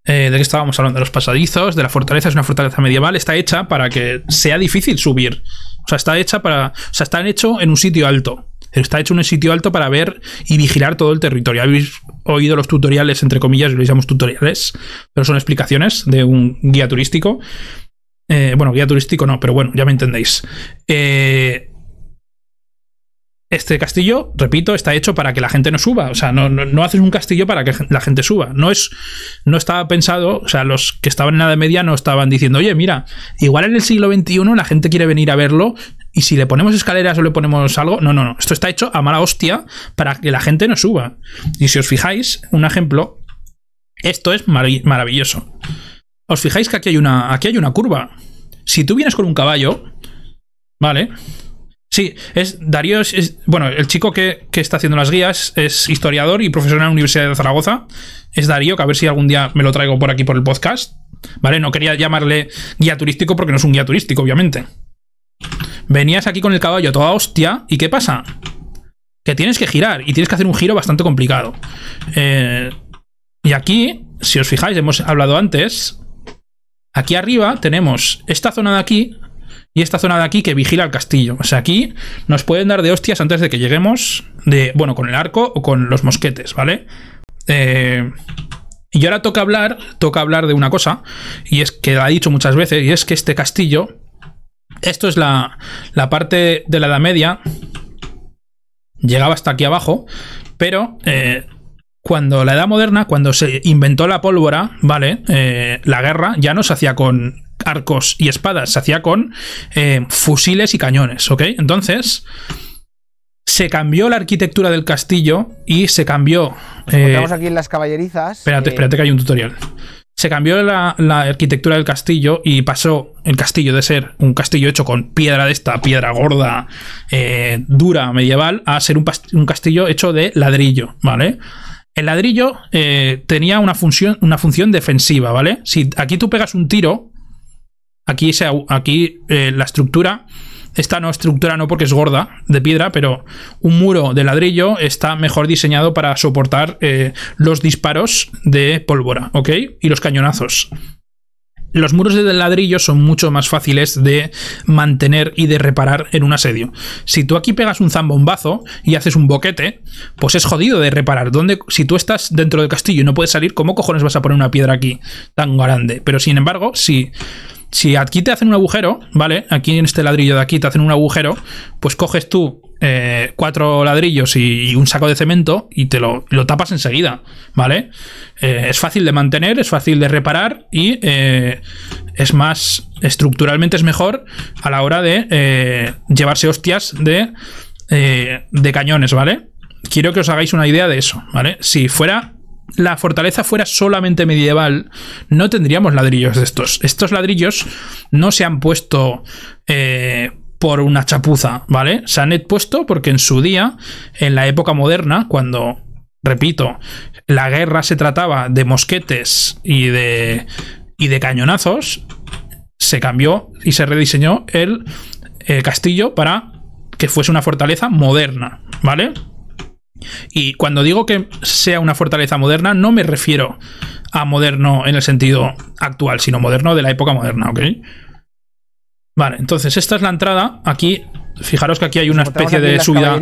Eh, ¿De qué estábamos hablando? De los pasadizos, de la fortaleza. Es una fortaleza medieval. Está hecha para que sea difícil subir. O sea, está hecha para. O sea, está hecho en un sitio alto. Está hecho en un sitio alto para ver y vigilar todo el territorio. Habéis oído los tutoriales, entre comillas, lo llamamos tutoriales, pero son explicaciones de un guía turístico. Eh, bueno, guía turístico no, pero bueno, ya me entendéis. Eh, este castillo, repito, está hecho para que la gente no suba. O sea, no, no, haces un castillo para que la gente suba. No es. No estaba pensado. O sea, los que estaban en la Edad Media no estaban diciendo, oye, mira, igual en el siglo XXI la gente quiere venir a verlo. Y si le ponemos escaleras o le ponemos algo. No, no, no. Esto está hecho a mala hostia para que la gente no suba. Y si os fijáis, un ejemplo. Esto es marav- maravilloso. Os fijáis que aquí hay una, aquí hay una curva. Si tú vienes con un caballo, ¿vale? Sí, es Darío es, bueno, el chico que, que está haciendo las guías es historiador y profesor en la Universidad de Zaragoza. Es Darío, que a ver si algún día me lo traigo por aquí por el podcast. ¿Vale? No quería llamarle guía turístico porque no es un guía turístico, obviamente. Venías aquí con el caballo toda hostia, ¿y qué pasa? Que tienes que girar y tienes que hacer un giro bastante complicado. Eh, y aquí, si os fijáis, hemos hablado antes. Aquí arriba tenemos esta zona de aquí y esta zona de aquí que vigila el castillo. O sea, aquí nos pueden dar de hostias antes de que lleguemos de, bueno, con el arco o con los mosquetes, ¿vale? Eh, y ahora toca hablar, toca hablar de una cosa, y es que la he dicho muchas veces, y es que este castillo, esto es la, la parte de la Edad Media, llegaba hasta aquí abajo, pero eh, cuando la Edad Moderna, cuando se inventó la pólvora, ¿vale? Eh, la guerra ya no se hacía con arcos y espadas, se hacía con eh, fusiles y cañones, ¿ok? Entonces, se cambió la arquitectura del castillo y se cambió... eh, Encontramos aquí en las caballerizas. Espérate, eh, espérate que hay un tutorial. Se cambió la, la arquitectura del castillo y pasó el castillo de ser un castillo hecho con piedra de esta, piedra gorda, eh, dura, medieval, a ser un castillo hecho de ladrillo, ¿vale? El ladrillo eh, tenía una función, una función defensiva, ¿vale? Si aquí tú pegas un tiro, aquí, aquí eh, la estructura, esta no estructura no porque es gorda, de piedra, pero un muro de ladrillo está mejor diseñado para soportar eh, los disparos de pólvora, ¿ok? Y los cañonazos. Los muros de ladrillo son mucho más fáciles de mantener y de reparar en un asedio. Si tú aquí pegas un zambombazo y haces un boquete, pues es jodido de reparar. ¿Dónde, si tú estás dentro del castillo y no puedes salir, ¿cómo cojones vas a poner una piedra aquí tan grande? Pero sin embargo, si, si aquí te hacen un agujero, ¿vale? Aquí en este ladrillo de aquí te hacen un agujero, pues coges tú eh, cuatro ladrillos y, un saco de cemento y te lo, lo tapas enseguida, ¿vale? Eh, es fácil de mantener, es fácil de reparar y eh, es más, estructuralmente es mejor a la hora de llevarse hostias de, de cañones, ¿vale? Quiero que os hagáis una idea de eso, ¿vale? Si fuera la fortaleza fuera solamente medieval, no tendríamos ladrillos de estos. Estos ladrillos no se han puesto eh, por una chapuza, ¿vale? Se han puesto porque en su día, en la época moderna, cuando, repito, la guerra se trataba de mosquetes y de, y de cañonazos, se cambió y se rediseñó el castillo para que fuese una fortaleza moderna, ¿vale? Y cuando digo que sea una fortaleza moderna, no me refiero a moderno en el sentido actual, sino moderno de la época moderna, ¿ok? Vale, entonces esta es la entrada. Aquí, fijaros que aquí hay una especie de subida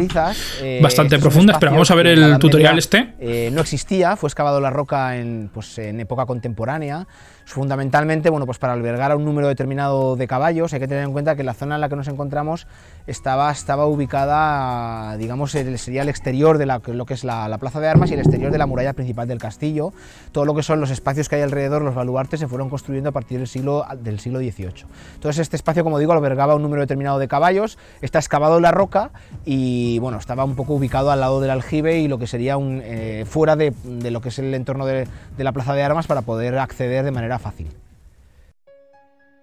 eh, bastante es profunda. Espera, espacio vamos a ver el tutorial Media, este. eh, no existía, fue excavado la roca en, pues, en época contemporánea. Fundamentalmente, bueno, pues para albergar a un número determinado de caballos, hay que tener en cuenta que la zona en la que nos encontramos estaba, estaba ubicada, digamos, sería el exterior de la- lo que es la, la plaza de armas y el exterior de la muralla principal del castillo. Todo lo que son los espacios que hay alrededor, los baluartes, se fueron construyendo a partir del siglo, del siglo XVIII. Entonces, este espacio, como digo, albergaba un número determinado de caballos, está excavado en la roca y, bueno, estaba un poco ubicado al lado del aljibe y lo que sería un, eh, fuera de, de lo que es el entorno de, de la plaza de armas para poder acceder de manera fácil.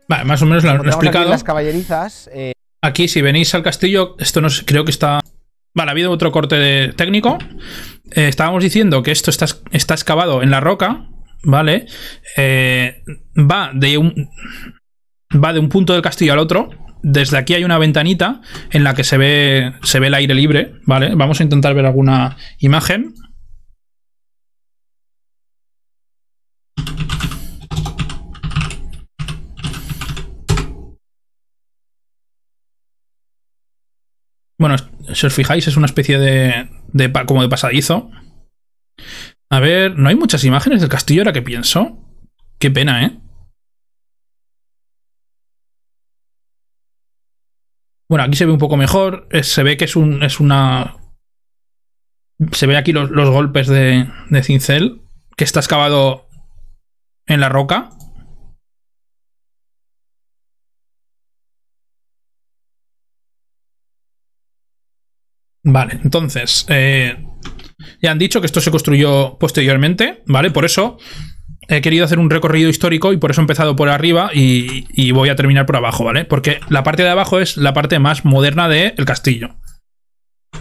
Vale, más o menos lo, lo he Encontramos aquí explicado. las caballerizas, eh, Aquí, si venís al castillo, esto no creo que está. Vale, ha habido otro corte de- técnico. Eh, estábamos diciendo que esto está, está excavado en la roca, ¿vale? Eh, va de un. Va de un punto del castillo al otro. Desde aquí hay una ventanita en la que se ve, se ve el aire libre, ¿vale? Vamos a intentar ver alguna imagen. Bueno, si os fijáis, es una especie de, de como de pasadizo. A ver, no hay muchas imágenes del castillo ahora que pienso. Qué pena, ¿eh? Bueno, aquí se ve un poco mejor. eh, Se ve que es un. es una. Se ve aquí los, los golpes de, de cincel. Que está excavado en la roca. Vale, entonces. eh, Ya han dicho que esto se construyó posteriormente, ¿vale? Por eso he querido hacer un recorrido histórico y por eso he empezado por arriba y, voy a terminar por abajo, ¿vale? Porque la parte de abajo es la parte más moderna del castillo.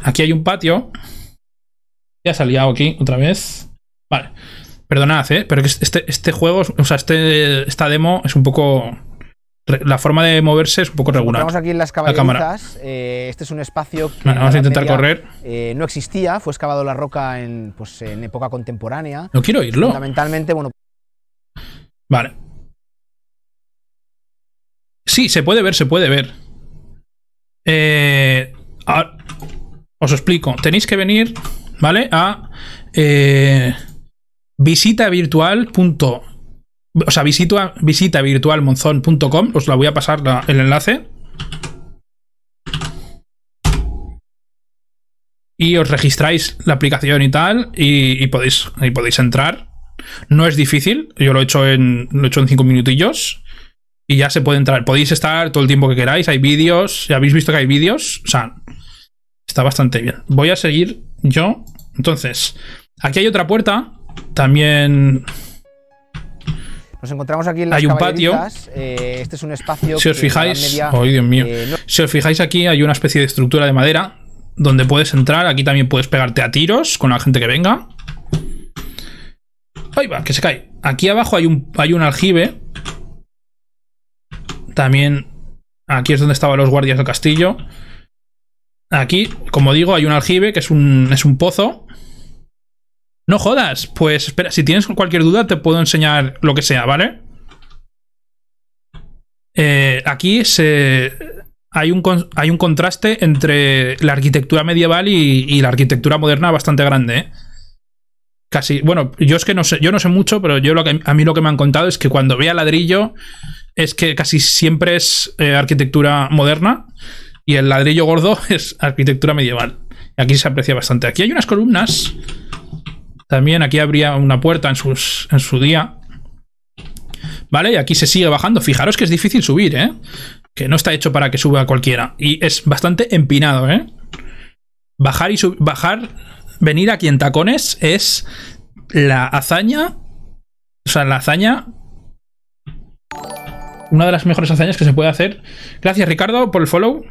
Aquí hay un patio. Ya se ha liado aquí otra vez. Vale. Perdonad, ¿eh? Pero este, este juego, o sea, este, esta demo es un poco... La forma de moverse es un poco regular. Estamos aquí en las La caballerizas. eh, este es un espacio que vamos a en la intentar correr. eh, no existía, fue excavado la roca en, pues, en época contemporánea. No quiero irlo. Fundamentalmente, bueno, Vale. Sí, se puede ver, se puede ver. Eh, a- os explico. Tenéis que venir, ¿vale? A visita virtual. punto- o sea, visita, visita virtualmonzón.com. Os la voy a pasar el enlace. Y os registráis la aplicación y tal. Y, podéis, podéis entrar. No es difícil, yo lo he hecho en lo he hecho en 5 minutillos y ya se puede entrar. Podéis estar todo el tiempo que queráis, hay vídeos, ya habéis visto que hay vídeos, o sea, está bastante bien. Voy a seguir yo. Entonces, aquí hay otra puerta, también nos encontramos aquí en las Hay un patio. eh, este es un espacio si os fijáis, Media, oh Dios mío. eh, no- Si os fijáis aquí hay una especie de estructura de madera donde puedes entrar, aquí también puedes pegarte a tiros con la gente que venga. Ahí va, que se cae. Aquí abajo hay un, hay un aljibe. También aquí es donde estaban los guardias del castillo. Aquí, como digo, hay un aljibe que es un, es un pozo. No jodas. Pues espera, si tienes cualquier duda te puedo enseñar lo que sea, ¿vale? Eh, aquí se, hay, un, hay un contraste entre la arquitectura medieval y, la arquitectura moderna bastante grande, ¿eh? Casi, bueno, yo es que no sé, yo no sé mucho, pero yo lo que a mí lo que me han contado es que cuando vea ladrillo es que casi siempre es eh, arquitectura moderna y el ladrillo gordo es arquitectura medieval. Aquí se aprecia bastante. Aquí hay unas columnas. También aquí habría una puerta en, en su día. ¿Vale? Y aquí se sigue bajando. Fijaros que es difícil subir, ¿eh? Que no está hecho para que suba cualquiera. Y es bastante empinado, ¿eh? Bajar y sub- bajar, venir aquí en tacones es la hazaña. O sea, la hazaña. Una de las mejores hazañas que se puede hacer. Gracias, Ricardo, por el follow.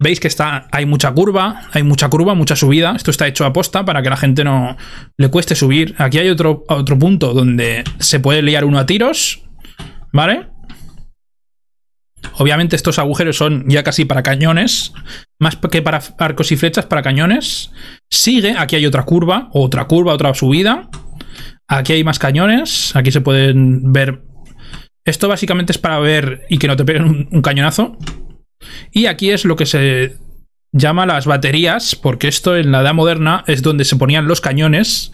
Veis que está, hay mucha curva, hay mucha curva, mucha subida. Esto está hecho a posta para que la gente no le cueste subir. Aquí hay otro, otro punto donde se puede liar uno a tiros. ¿Vale? Obviamente estos agujeros son ya casi para cañones. Más que para arcos y flechas, para cañones. Sigue, aquí hay otra curva, otra curva, otra subida. Aquí hay más cañones. Aquí se pueden ver. Esto básicamente es para ver y que no te peguen un, un cañonazo. Y aquí es lo que se llama las baterías, porque esto en la edad moderna es donde se ponían los cañones.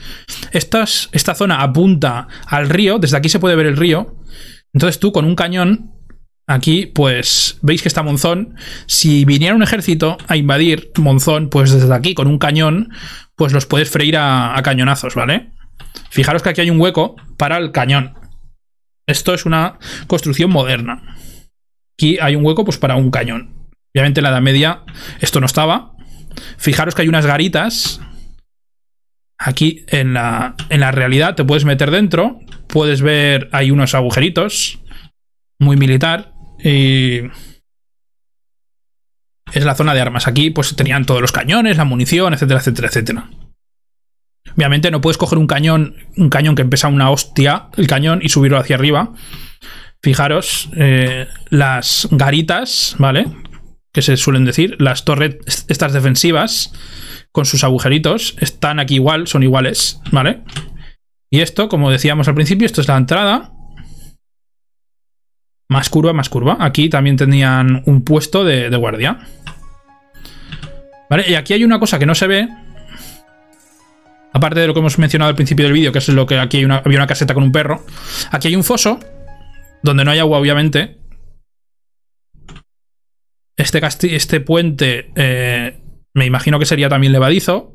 Esta zona apunta al río, desde aquí se puede ver el río. Entonces tú con un cañón, aquí pues veis que está Monzón. Si viniera un ejército a invadir Monzón, pues desde aquí con un cañón, pues los puedes freír a cañonazos, ¿vale? Fijaros que aquí hay un hueco para el cañón. Esto es una construcción moderna. Aquí hay un hueco pues para un cañón. Obviamente en la Edad Media esto no estaba. Fijaros que hay unas garitas. Aquí en la, en la realidad te puedes meter dentro. Puedes ver, hay unos agujeritos. Muy militar. Y es la zona de armas. Aquí pues tenían todos los cañones, la munición, etcétera, etcétera, etcétera. Obviamente no puedes coger un cañón, un cañón que pesa una hostia, el cañón, y subirlo hacia arriba. Fijaros, eh, las garitas, ¿vale? Que se suelen decir, las torres, estas defensivas, con sus agujeritos, están aquí igual, son iguales, ¿vale? Y esto, como decíamos al principio, esto es la entrada. Más curva, más curva. Aquí también tenían un puesto de, de guardia. ¿Vale? Y aquí hay una cosa que no se ve. Aparte de lo que hemos mencionado al principio del vídeo, que es lo que aquí hay una, había una caseta con un perro. Aquí hay un foso donde no hay agua, obviamente. Este, este puente eh, me imagino que sería también levadizo.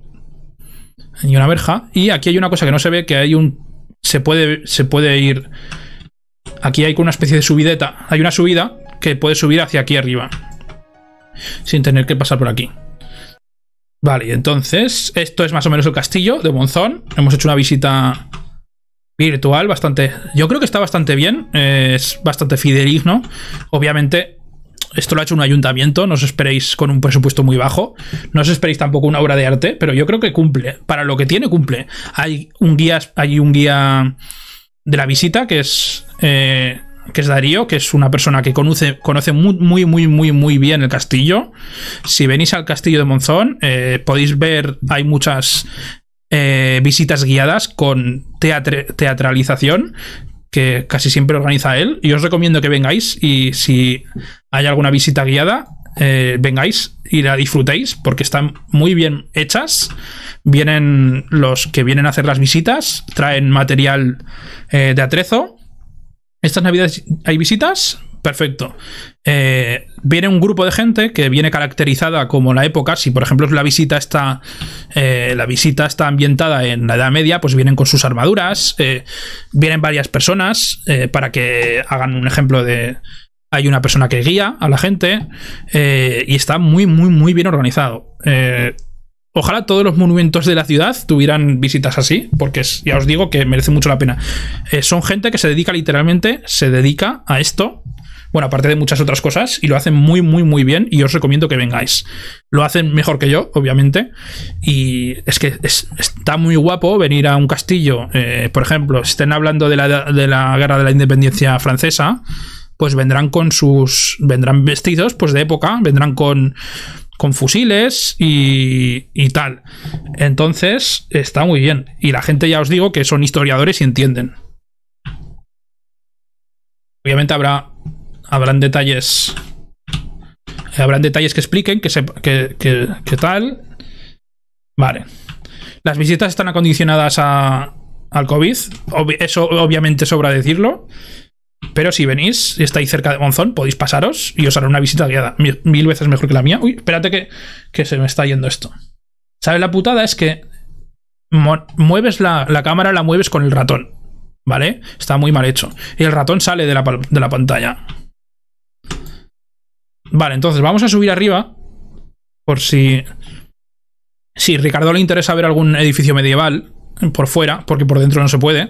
Y una verja. Y aquí hay una cosa que no se ve, que hay un... Se puede, se puede ir... Aquí hay una especie de subideta. Hay una subida que puede subir hacia aquí arriba. Sin tener que pasar por aquí. Vale, entonces, esto es más o menos el castillo de Monzón. Hemos hecho una visita virtual bastante. Yo creo que está bastante bien. eh, es bastante fidedigno. Obviamente, esto lo ha hecho un ayuntamiento. No os esperéis con un presupuesto muy bajo. No os esperéis tampoco una obra de arte, pero yo creo que cumple. Para lo que tiene, cumple. Hay un guía, hay un guía de la visita que es. eh, que es Darío, que es una persona que conoce, conoce muy, muy, muy, muy, muy bien el castillo. Si venís al castillo de Monzón, eh, podéis ver, hay muchas eh, visitas guiadas con teatralización que casi siempre organiza él. Y os recomiendo que vengáis y si hay alguna visita guiada, eh, vengáis y la disfrutéis porque están muy bien hechas. Vienen los que vienen a hacer las visitas, traen material eh, de atrezo. Estas navidades hay visitas. Perfecto. Eh, viene un grupo de gente que viene caracterizada como la época. Si, por ejemplo, la visita está. eh, la visita está ambientada en la Edad Media, pues vienen con sus armaduras. eh, vienen varias personas para que hagan un ejemplo de. Hay una persona que guía a la gente. y está muy, muy, muy bien organizado. Ojalá todos los monumentos de la ciudad tuvieran visitas así, porque ya os digo que merece mucho la pena. Son gente que se dedica literalmente, se dedica a esto. Bueno, aparte de muchas otras cosas, y lo hacen muy, muy, muy bien, y os recomiendo que vengáis. Lo hacen mejor que yo, obviamente, y es que es- está muy guapo venir a un castillo, eh, por ejemplo, si estén hablando de la, de la guerra de la independencia francesa, pues vendrán con sus. vendrán vestidos, pues de época, vendrán con con fusiles y, y tal. Entonces, está muy bien. Y la gente ya os digo que son historiadores y entienden. Obviamente habrá habrán detalles habrán detalles que expliquen que, sep- que, que- tal. Vale. Las visitas están acondicionadas a, al COVID. Eso obviamente sobra decirlo. Pero si venís y estáis cerca de Monzón, podéis pasaros y os haré una visita guiada. Mil, veces mejor que la mía. Uy, espérate que, que se me está yendo esto. ¿Sabes? La putada es que mueves la, la cámara, la mueves con el ratón. ¿Vale? Está muy mal hecho. Y el ratón sale de la, de la pantalla. Vale, entonces vamos a subir arriba. Por si. Si Ricardo le interesa ver algún edificio medieval por fuera, porque por dentro no se puede.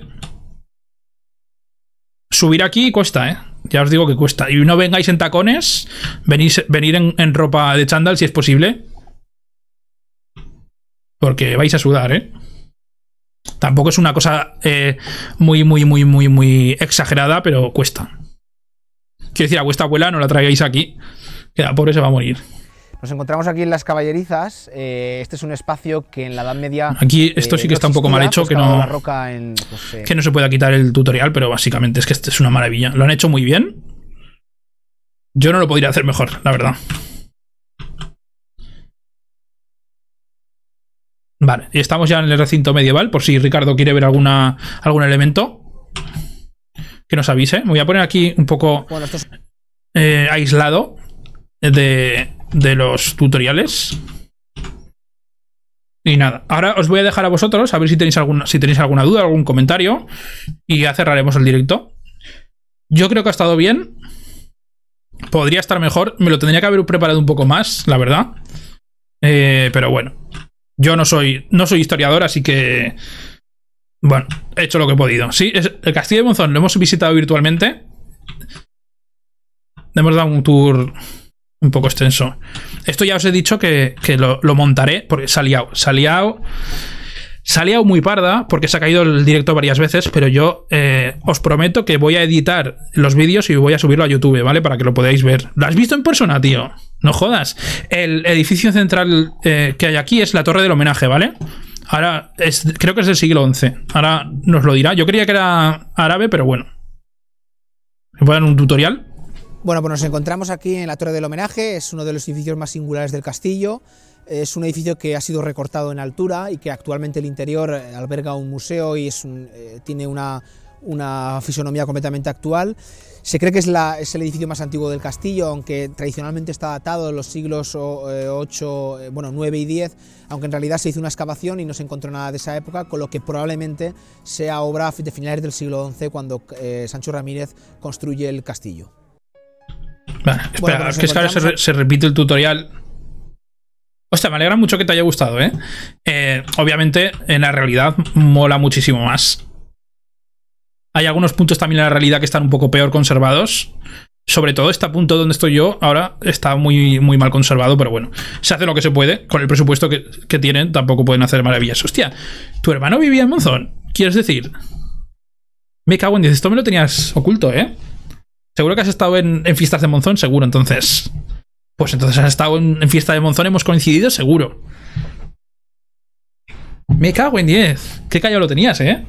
Subir aquí cuesta, ¿eh? Ya os digo que cuesta. Y no vengáis en tacones, venís, venir en, ropa de chándal si es posible. Porque vais a sudar, ¿eh? Tampoco es una cosa eh, muy, muy, muy, muy, muy exagerada, pero cuesta. Quiero decir, a vuestra abuela no la traigáis aquí, que la pobre se va a morir. Nos encontramos aquí en las caballerizas. eh, este es un espacio que en la Edad Media. Aquí esto eh, sí que no está un poco mal hecho, fue que no- la roca en, pues, eh, Que no se pueda quitar el tutorial, pero básicamente es que este es una maravilla. Lo han hecho muy bien. Yo no lo podría hacer mejor, la verdad. Vale, y estamos ya en el recinto medieval, por si Ricardo quiere ver alguna, algún elemento. Que nos avise. Me voy a poner aquí un poco Bueno, esto es aislado de, de los tutoriales. Y nada, ahora os voy a dejar a vosotros a ver si tenéis alguna, si tenéis alguna duda, algún comentario. Y ya cerraremos el directo. Yo creo que ha estado bien. Podría estar mejor. Me lo tendría que haber preparado un poco más, la verdad. Eh, pero bueno. Yo no soy, no soy historiador, así que. Bueno, he hecho lo que he podido. Sí, el Castillo de Monzón lo hemos visitado virtualmente. Le hemos dado un tour un poco extenso. Esto ya os he dicho que, que lo, montaré porque. Se ha liado muy parda porque se ha caído el directo varias veces, pero yo eh, os prometo que voy a editar los vídeos y voy a subirlo a YouTube, ¿vale? Para que lo podáis ver. ¿Lo has visto en persona, tío? No jodas. El edificio central eh, que hay aquí es la Torre del Homenaje, ¿vale? Ahora, creo que es del siglo XI. Ahora nos lo dirá. Yo creía que era árabe, pero bueno. ¿Me pueden dar un tutorial? Bueno, pues nos encontramos aquí en la Torre del Homenaje, es uno de los edificios más singulares del castillo. Es un edificio que ha sido recortado en altura y que actualmente el interior eh, alberga un museo y es eh, tiene una, una fisonomía completamente actual. Se cree que es, es el edificio más antiguo del castillo, aunque tradicionalmente está datado en los siglos o, eh, 8, eh, bueno, 9 y 10, aunque en realidad se hizo una excavación y no se encontró nada de esa época, con lo que probablemente sea obra de finales del siglo XI cuando Sancho Ramírez construye el castillo. Vale, espera, pues es que es que ahora se repite el tutorial. Hostia, me alegra mucho que te haya gustado, ¿eh? Eh, Obviamente, en la realidad mola muchísimo más. Hay algunos puntos también en la realidad que están un poco peor conservados. Sobre todo este punto donde estoy yo ahora está muy, muy mal conservado, pero bueno, se hace lo que se puede. Con el presupuesto que, que tienen, tampoco pueden hacer maravillas. Hostia, ¿tu hermano vivía en Monzón? ¿Quieres decir? Me cago en 10, esto me lo tenías oculto, ¿eh? Seguro que has estado en, fiestas de Monzón, seguro, entonces. Pues entonces has estado en, en fiesta de Monzón, hemos coincidido, seguro. Me cago en 10. Qué callado lo tenías, ¿eh?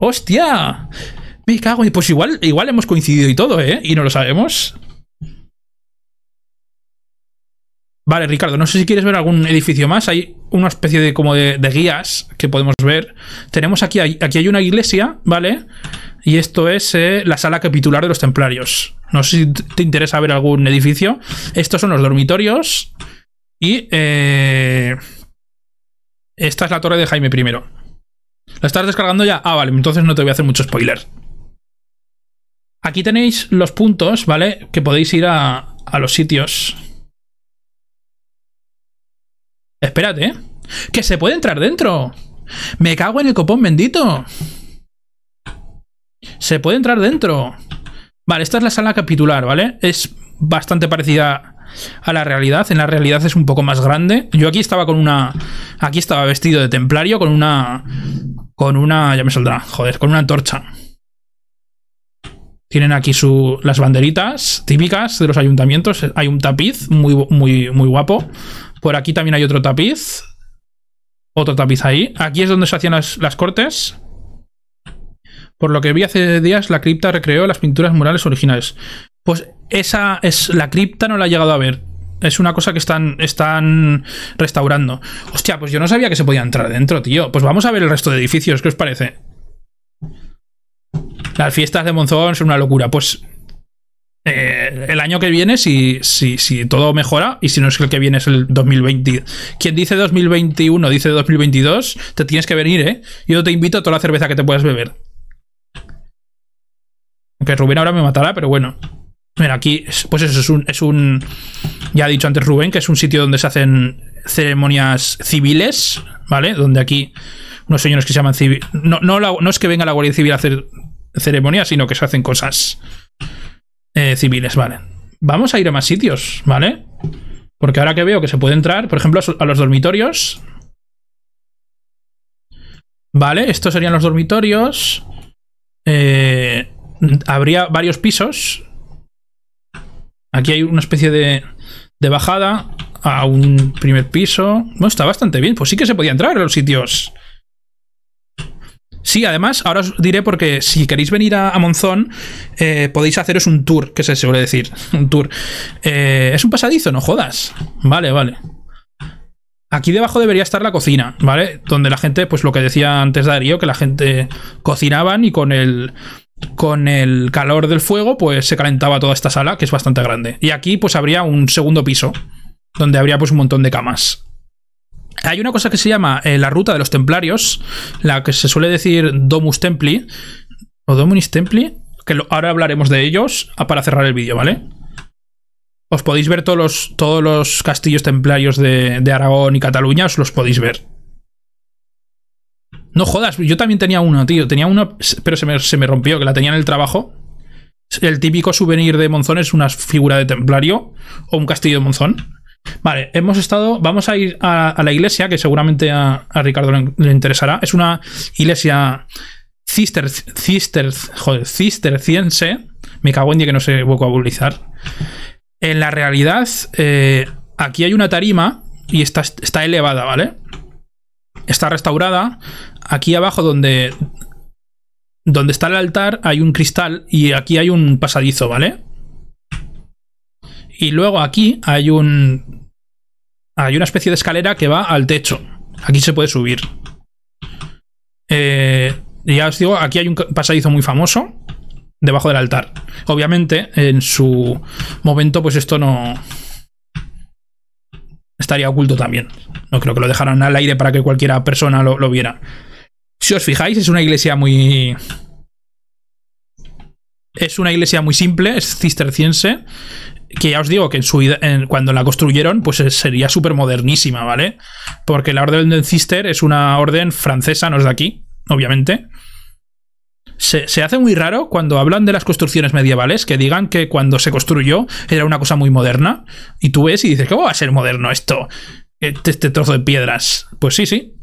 ¡Hostia! Me cago en... Pues igual, igual hemos coincidido y todo, ¿eh? Y no lo sabemos. Vale, Ricardo, no sé si quieres ver algún edificio más. Hay una especie de como de, de guías que podemos ver. Tenemos aquí, aquí hay una iglesia, ¿vale? Y esto es eh, la sala capitular de los templarios. No sé si te interesa ver algún edificio. Estos son los dormitorios. Y eh, esta es la torre de Jaime I. ¿La estás descargando ya? Ah, vale, entonces no te voy a hacer mucho spoiler. Aquí tenéis los puntos, ¿vale? Que podéis ir a, a los sitios. Espérate, ¿eh? ¡Que se puede entrar dentro! ¡Me cago en el copón bendito! Se puede entrar dentro. Vale, esta es la sala capitular, ¿vale? Es bastante parecida a la realidad. En la realidad es un poco más grande. Yo aquí estaba con una... Aquí estaba vestido de templario con una... Con una... Ya me saldrá. Joder, con una antorcha. Tienen aquí su, las banderitas típicas de los ayuntamientos. Hay un tapiz muy, muy, muy guapo. Por aquí también hay otro tapiz. Otro tapiz ahí. Aquí es donde se hacían las, las cortes. Por lo que vi hace días, la cripta recreó las pinturas murales originales. Pues esa es la cripta, no la he llegado a ver. Es una cosa que están, están restaurando. Hostia, pues yo no sabía que se podía entrar dentro, tío. Pues vamos a ver el resto de edificios, ¿qué os parece? Las fiestas de Monzón son una locura. Pues eh, el año que viene, si, si, si, todo mejora, y si no es el que viene es el 2020. Quien dice 2021, dice 2022, te tienes que venir, ¿eh? Yo te invito a toda la cerveza que te puedas beber. Aunque Rubén ahora me matará, pero bueno. Mira, aquí, pues eso es un, es un. Ya ha dicho antes Rubén, que es un sitio donde se hacen ceremonias civiles, ¿vale? Donde aquí unos señores que se llaman civil. No, no es que venga la Guardia Civil a hacer ceremonias, sino que se hacen cosas eh, civiles, ¿vale? Vamos a ir a más sitios, ¿vale? Porque ahora que veo que se puede entrar, por ejemplo, a los dormitorios. Vale, estos serían los dormitorios. Eh, habría varios pisos. Aquí hay una especie de, de bajada a un primer piso. No, está bastante bien. Pues sí que se podía entrar a los sitios. Sí, además, ahora os diré porque si queréis venir a, a Monzón, eh, podéis haceros un tour, que se suele decir. Un tour. Eh, es un pasadizo, no jodas. Vale, vale. Aquí debajo debería estar la cocina, ¿vale? Donde la gente, pues lo que decía antes Darío, que la gente cocinaban y con el, con el calor del fuego, pues se calentaba toda esta sala, que es bastante grande. Y aquí, pues habría un segundo piso, donde habría pues un montón de camas. Hay una cosa que se llama eh, la ruta de los templarios, la que se suele decir Domus Templi, o Domus Templi, que lo, ahora hablaremos de ellos para cerrar el vídeo, ¿vale? Os podéis ver todos los, todos los castillos templarios de Aragón y Cataluña, os los podéis ver. No jodas, yo también tenía uno, tío. Tenía uno, pero se me, se me, rompió, que la tenía en el trabajo. El típico souvenir de Monzón es una figura de templario o un castillo de Monzón. Vale, hemos estado. Vamos a ir a, la iglesia, que seguramente a, Ricardo le, interesará. Es una iglesia cister, cister, joder, cisterciense. Me cago en día que no sé vocabulizar. En la realidad, eh, aquí hay una tarima y está elevada, ¿vale? Está restaurada. Aquí abajo donde, donde está el altar hay un cristal y aquí hay un pasadizo, ¿vale? Y luego aquí hay un... Hay una especie de escalera que va al techo. Aquí se puede subir. Eh, ya os digo, aquí hay un pasadizo muy famoso debajo del altar. Obviamente, en su momento, pues esto no estaría oculto también. No creo que lo dejaran al aire para que cualquiera persona lo, viera. Si os fijáis, es una iglesia muy. Es una iglesia muy simple, es cisterciense. que ya os digo que en su, en- cuando la construyeron, pues sería súper modernísima, ¿vale? Porque la Orden del Cister es una orden francesa, no es de aquí, obviamente. Se, se hace muy raro cuando hablan de las construcciones medievales que digan que cuando se construyó era una cosa muy moderna. Y tú ves y dices, ¿cómo va a ser moderno esto? Este, este trozo de piedras. Pues sí, sí.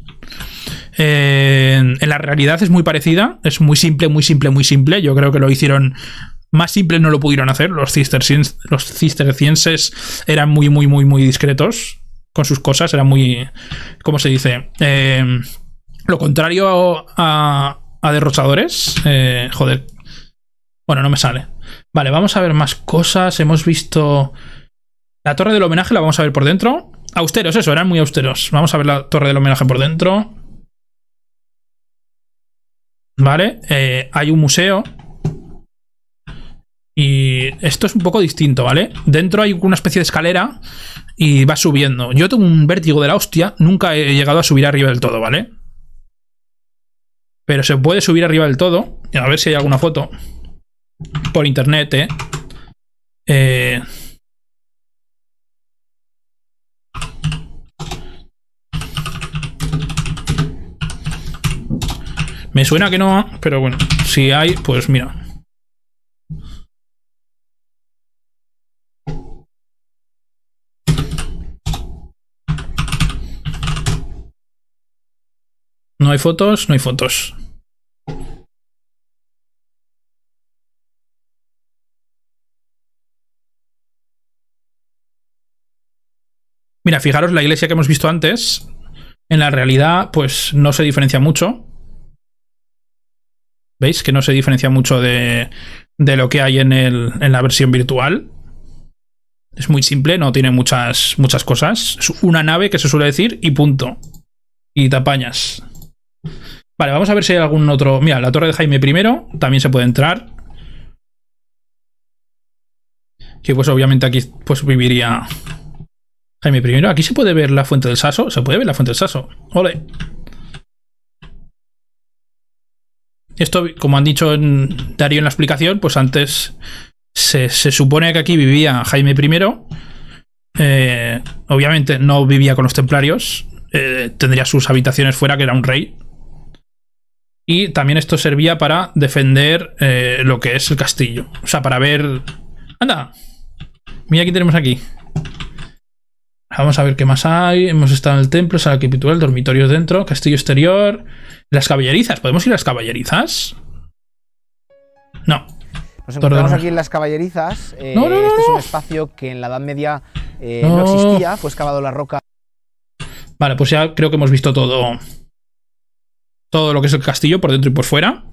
En la realidad es muy parecida. Es muy simple, muy simple, muy simple. Yo creo que lo hicieron. Más simple no lo pudieron hacer. Los, cistercienses, los cistercienses eran muy, muy, muy, muy discretos con sus cosas. Eran muy. ¿Cómo se dice? Eh, lo contrario a, a derrochadores. eh, joder. Bueno, no me sale. Vale, vamos a ver más cosas. Hemos visto. La torre del homenaje la vamos a ver por dentro. Austeros, eso, eran muy austeros. Vamos a ver la torre del homenaje por dentro. Vale, eh, hay un museo. Y esto es un poco distinto, ¿vale? Dentro hay una especie de escalera y va subiendo. Yo tengo un vértigo de la hostia. Nunca he llegado a subir arriba del todo, ¿vale? Pero se puede subir arriba del todo. A ver si hay alguna foto. Por internet, ¿eh? Eh, Me suena que no, pero bueno, si hay, pues mira. No hay fotos, no hay fotos. Mira, fijaros, la iglesia que hemos visto antes, en la realidad, pues no se diferencia mucho. ¿Veis? Que no se diferencia mucho de, de lo que hay en, el, en la versión virtual. Es muy simple, no tiene muchas, muchas cosas. Es una nave que se suele decir y punto. Y te. Vale, vamos a ver si hay algún otro. Mira, la torre de Jaime I también se puede entrar. Que pues obviamente aquí pues viviría Jaime I. Aquí se puede ver la fuente del Saso. Se puede ver la fuente del Saso. Ole. Esto, como han dicho Darío en la explicación, pues antes se, se supone que aquí vivía Jaime I. Eh, obviamente no vivía con los templarios. eh, tendría sus habitaciones fuera, que era un rey. Y también esto servía para defender eh, lo que es el castillo. O sea, para ver. ¡Anda! Mira qué tenemos aquí. Vamos a ver qué más hay. Hemos estado en el templo, sala capitular, dormitorios dentro, castillo exterior. Las caballerizas. ¿Podemos ir a las caballerizas? No. Nos encontramos aquí en las caballerizas. eh, No, no, no, este es un espacio que en la Edad Media eh, No. existía, fue excavado la roca Vale, pues ya creo que hemos visto todo. Todo lo que es el castillo por dentro y por fuera.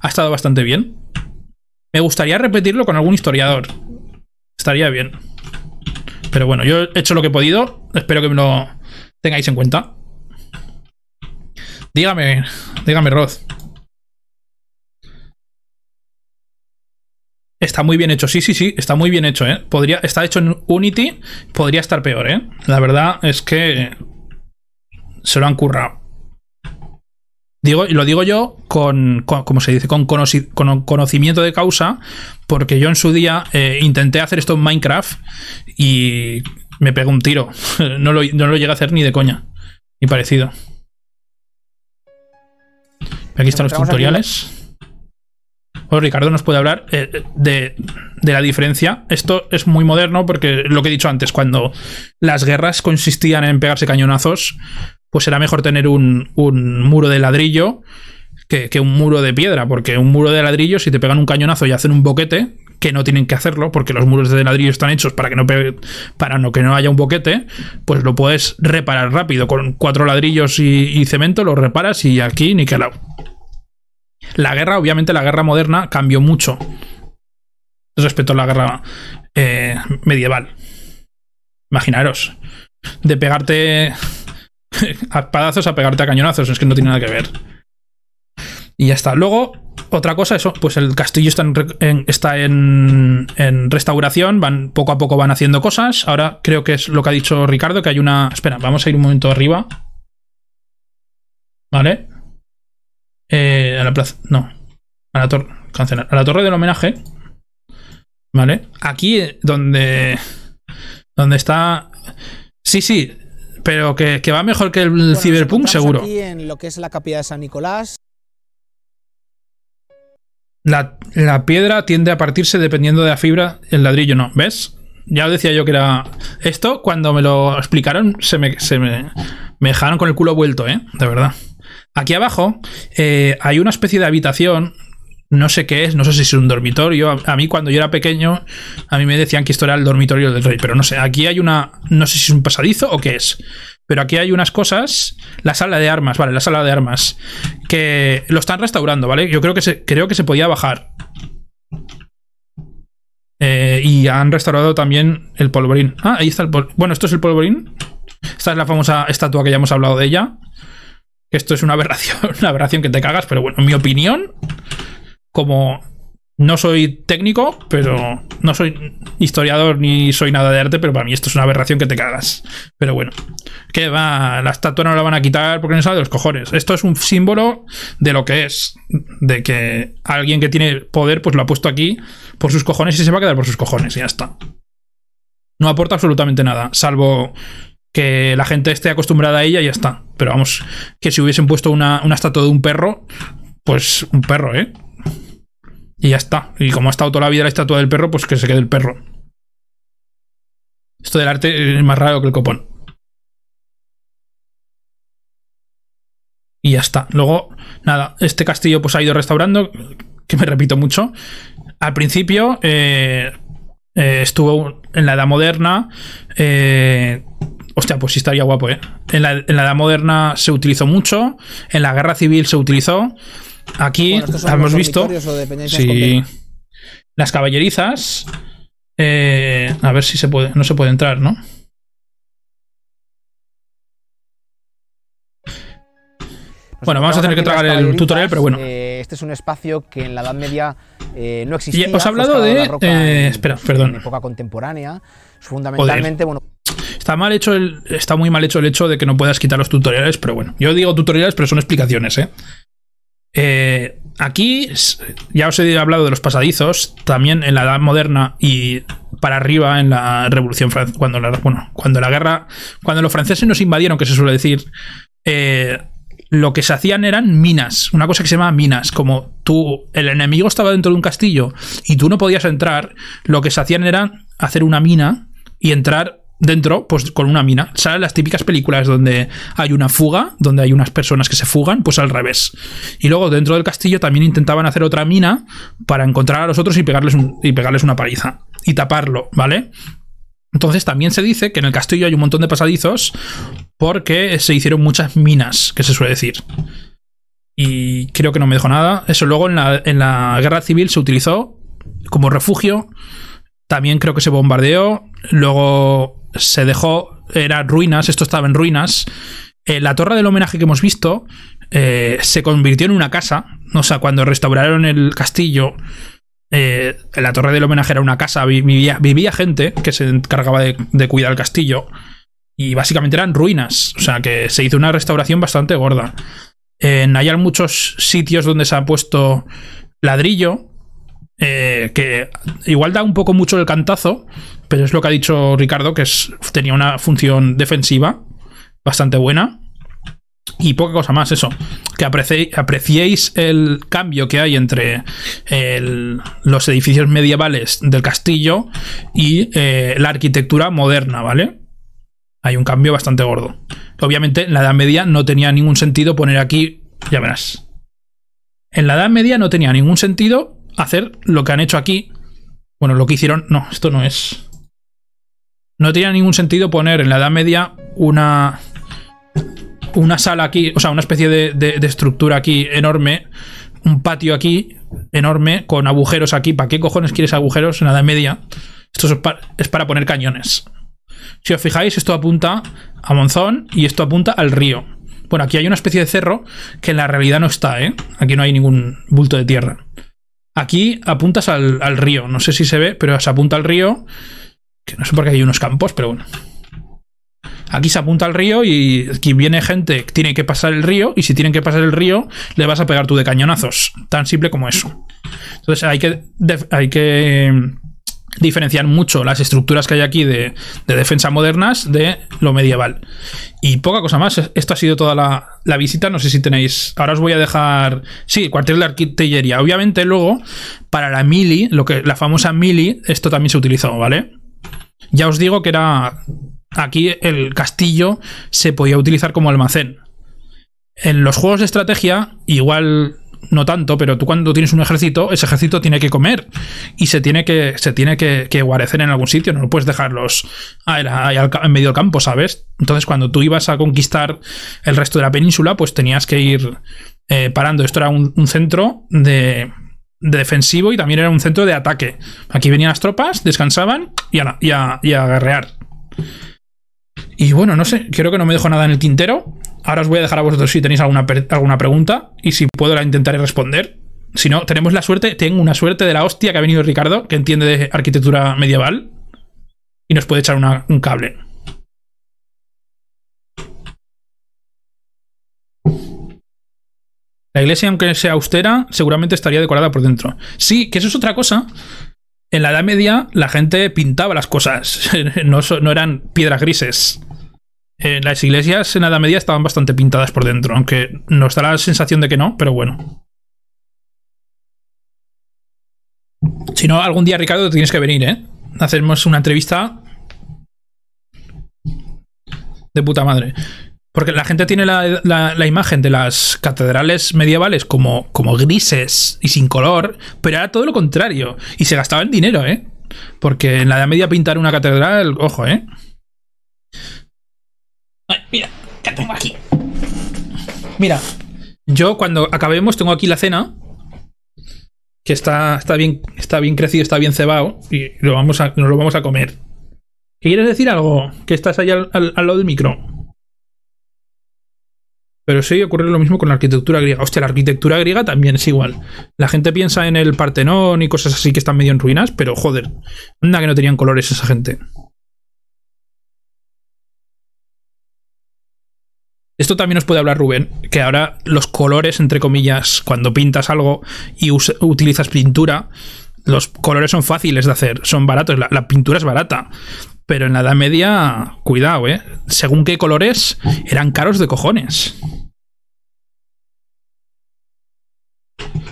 Ha estado bastante bien. Me gustaría repetirlo con algún historiador. Estaría bien. Pero bueno, yo he hecho lo que he podido. Espero que me lo tengáis en cuenta. Dígame, dígame, Rod. Está muy bien hecho, sí, sí, sí, está muy bien hecho, ¿eh? Podría, está hecho en Unity, podría estar peor, ¿eh? La verdad es que se lo han currado. Digo, lo digo yo con, con- como se dice, con, conoci- con conocimiento de causa, porque yo en su día eh, intenté hacer esto en Minecraft y me pegó un tiro. No lo, no lo llegué a hacer ni de coña, ni parecido. Aquí están los tutoriales. O Ricardo nos puede hablar eh, de, de la diferencia. Esto es muy moderno porque lo que he dicho antes, cuando las guerras consistían en pegarse cañonazos, pues era mejor tener un, un muro de ladrillo que, que un muro de piedra, porque un muro de ladrillo, si te pegan un cañonazo y hacen un boquete, que no tienen que hacerlo, porque los muros de ladrillo están hechos para que no pegue- para no, que no haya un boquete, pues lo puedes reparar rápido. Con cuatro ladrillos y, cemento lo reparas y aquí ni que la. La guerra, obviamente, la guerra moderna cambió mucho respecto a la guerra eh, medieval. Imaginaros, de pegarte a espadazos a pegarte a cañonazos, es que no tiene nada que ver. Y ya está. Luego, otra cosa, eso, pues el castillo está en, está en restauración, van, poco a poco van haciendo cosas. Ahora creo que es lo que ha dicho Ricardo, que hay una. Espera, vamos a ir un momento arriba. ¿Vale? Eh, a la plaza. No. A la torre. Cancelar. A la torre del homenaje. ¿Vale? Aquí eh, donde. Donde está. Sí, sí. Pero que, que va mejor que el Bueno, Cyberpunk, seguro. Aquí en lo que es la capilla de San Nicolás. La, la piedra tiende a partirse dependiendo de la fibra, el ladrillo no. ¿Ves? Ya os decía yo que era. Esto, cuando me lo explicaron, se me, se me, me dejaron con el culo vuelto, ¿eh? De verdad. Aquí abajo eh, hay una especie de habitación. No sé qué es, no sé si es un dormitorio. A, mí, cuando yo era pequeño, a mí me decían que esto era el dormitorio del rey, pero no sé. Aquí hay una. No sé si es un pasadizo o qué es. Pero aquí hay unas cosas. La sala de armas, vale, la sala de armas. Que lo están restaurando, ¿vale? Yo creo que se, creo que se podía bajar. Eh, y han restaurado también el polvorín. Ah, ahí está el polvorín. Bueno, esto es el polvorín. Esta es la famosa estatua que ya hemos hablado de ella. Esto es una aberración, una aberración que te cagas, pero bueno, en mi opinión, como no soy técnico, pero no soy historiador ni soy nada de arte, pero para mí esto es una aberración que te cagas. Pero bueno, que va, la estatua no la van a quitar porque no sale de los cojones. Esto es un símbolo de lo que es, de que alguien que tiene poder pues lo ha puesto aquí por sus cojones y se va a quedar por sus cojones y ya está. No aporta absolutamente nada, salvo que la gente esté acostumbrada a ella y ya está. Pero vamos, que si hubiesen puesto una, una estatua de un perro, pues un perro, ¿eh? Y ya está. Y como ha estado toda la vida la estatua del perro, pues que se quede el perro. Esto del arte es más raro que el copón. Y ya está. Luego, nada, este castillo pues ha ido restaurando, que me repito mucho. Al principio eh, eh, estuvo en la edad moderna. eh, hostia, pues sí estaría guapo, ¿eh? En la, en la edad moderna se utilizó mucho. En la guerra civil se utilizó. Aquí Bueno, hemos visto. Sí. Las caballerizas. eh, a ver si se puede. No se puede entrar, ¿no? Bueno, vamos a tener que tragar el tutorial, pero bueno. Eh, este es un espacio que en la Edad Media eh, no Y existía. os he hablado de- eh, espera, pues, perdón. En época contemporánea. Fundamentalmente, bueno, Está mal hecho el. Está muy mal hecho el hecho de que no puedas quitar los tutoriales, pero bueno. Yo digo tutoriales, pero son explicaciones, ¿eh? Eh, aquí ya os he hablado de los pasadizos, también en la edad moderna y para arriba en la Revolución Francesa, cuando la, bueno, cuando la guerra, cuando los franceses nos invadieron, que se suele decir, eh, lo que se hacían eran minas, una cosa que se llama minas, como tú, el enemigo estaba dentro de un castillo y tú no podías entrar, lo que se hacían era hacer una mina y entrar dentro, pues con una mina. ¿Sabes las típicas películas donde hay una fuga, donde hay unas personas que se fugan? Pues al revés. Y luego dentro del castillo también intentaban hacer otra mina para encontrar a los otros y pegarles, y pegarles una paliza. Y taparlo, ¿vale? Entonces también se dice que en el castillo hay un montón de pasadizos porque se hicieron muchas minas, que se suele decir. Y creo que no me dejó nada. Eso luego en la, en la guerra civil se utilizó como refugio. También creo que se bombardeó. Luego se dejó. Eran ruinas. Esto estaba en ruinas. Eh, la torre del homenaje que hemos visto eh, se convirtió en una casa. O sea, cuando restauraron el castillo, eh, la torre del homenaje era una casa. vi- Vivía, vivía gente que se encargaba de, de cuidar el castillo. Y básicamente eran ruinas. O sea, que se hizo una restauración bastante gorda. En, hay muchos sitios donde se ha puesto ladrillo. Eh, que igual da un poco mucho el cantazo, pero es lo que ha dicho Ricardo, que es, tenía una función defensiva bastante buena. Y poca cosa más, eso. Que aprecie- apreciéis el cambio que hay entre los edificios medievales del castillo y eh, la arquitectura moderna, ¿vale? Hay un cambio bastante gordo. Obviamente, en la Edad Media no tenía ningún sentido poner aquí. Ya verás. En la Edad Media no tenía ningún sentido hacer lo que han hecho aquí. Bueno, lo que hicieron. No, esto no es. No tenía ningún sentido poner en la Edad Media una. Una sala aquí, o sea, una especie de, de- de estructura aquí enorme. Un patio aquí enorme con agujeros aquí. ¿Para qué cojones quieres agujeros en la Edad Media? Esto es pa- es para poner cañones. Si os fijáis, esto apunta a Monzón y esto apunta al río. Bueno, aquí hay una especie de cerro que en la realidad no está, ¿eh? Aquí no hay ningún bulto de tierra. Aquí apuntas al, río. No sé si se ve, pero se apunta al río. Que no sé por qué hay unos campos, pero bueno. Aquí se apunta al río y quien viene gente tiene que pasar el río y si tienen que pasar el río le vas a pegar tú de cañonazos. Tan simple como eso. Entonces hay que, hay que diferenciar mucho las estructuras que hay aquí de, de defensa modernas de lo medieval. Y poca cosa más. Esto ha sido toda la, la visita. No sé si tenéis. Ahora os voy a dejar. Sí, cuartel de artillería. Obviamente, luego, para la mili, lo que, la famosa mili, esto también se utilizó, ¿vale? Ya os digo que era. Aquí el castillo se podía utilizar como almacén. En los juegos de estrategia, igual no tanto, pero tú cuando tienes un ejército, ese ejército tiene que comer y se tiene que, se tiene que, guarecer en algún sitio, no lo puedes dejarlos ahí en medio del campo, ¿sabes? Entonces cuando tú ibas a conquistar el resto de la península, pues tenías que ir eh, parando. Esto era un, centro de, de defensivo y también era un centro de ataque. Aquí venían las tropas, descansaban y a, y a- y a guerrear. Y bueno, no sé, creo que no me dejo nada en el tintero. Ahora os voy a dejar a vosotros si tenéis alguna, alguna pregunta y si puedo la intentaré responder. Si no, tenemos la suerte, tengo una suerte de la hostia que ha venido Ricardo, que entiende de arquitectura medieval y nos puede echar un cable. La iglesia, aunque sea austera, seguramente estaría decorada por dentro. Sí, que eso es otra cosa. En la Edad Media la gente pintaba las cosas, no, no eran piedras grises. Eh, las iglesias en la Edad Media estaban bastante pintadas por dentro, aunque nos da la sensación de que no, pero bueno. Si no, algún día, Ricardo, tienes que venir, ¿eh? Hacemos una entrevista de puta madre. Porque la gente tiene la imagen de las catedrales medievales como, como grises y sin color, pero era todo lo contrario. Y se gastaban dinero, ¿eh? Porque en la Edad Media pintar una catedral, ojo, ¿eh? Ay, mira, ¿qué tengo aquí? Mira, yo cuando acabemos tengo aquí la cena. Que está, está, bien, está bien crecido, está bien cebado. Y lo vamos a, nos lo vamos a comer. ¿Qué ¿Quieres decir algo? Que estás ahí al, al- al lado del micro. Pero sí ocurre lo mismo con la arquitectura griega. Hostia, la arquitectura griega también es igual. La gente piensa en el Partenón y cosas así que están medio en ruinas, pero joder, anda que no tenían colores esa gente. Esto también nos puede hablar Rubén, que ahora los colores, entre comillas, cuando pintas algo y utilizas pintura, los colores son fáciles de hacer, son baratos, la, la pintura es barata. Pero en la Edad Media, cuidado, ¿eh? Según qué colores, eran caros de cojones.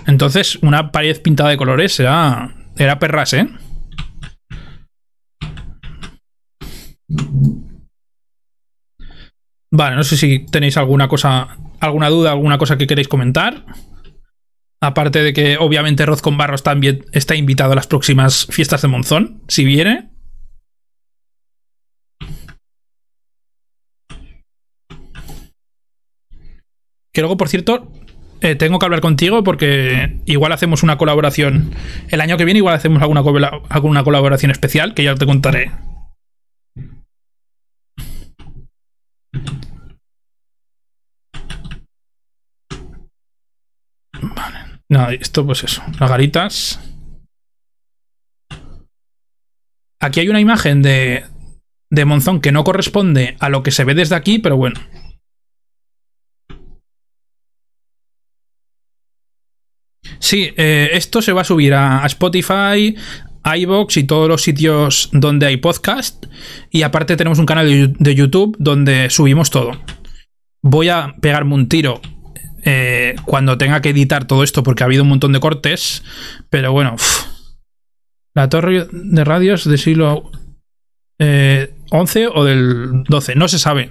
Entonces, una pared pintada de colores era, era perras, ¿eh? Vale, no sé si tenéis alguna cosa, alguna duda, alguna cosa que queréis comentar. Aparte de que obviamente Roz con Barros también está invitado a las próximas fiestas de Monzón, si viene. Que luego, por cierto, eh, tengo que hablar contigo porque igual hacemos una colaboración. El año que viene igual hacemos alguna, alguna colaboración especial que ya te contaré. No, esto pues eso. Las garitas. Aquí hay una imagen de, de Monzón que no corresponde a lo que se ve desde aquí, pero bueno. Sí, eh, esto se va a subir a, a Spotify, iBox y todos los sitios donde hay podcast. Y aparte tenemos un canal de YouTube donde subimos todo. Voy a pegarme un tiro eh, cuando tenga que editar todo esto porque ha habido un montón de cortes. Pero bueno, la torre de radios del siglo eh, 11 o del 12, no se sabe.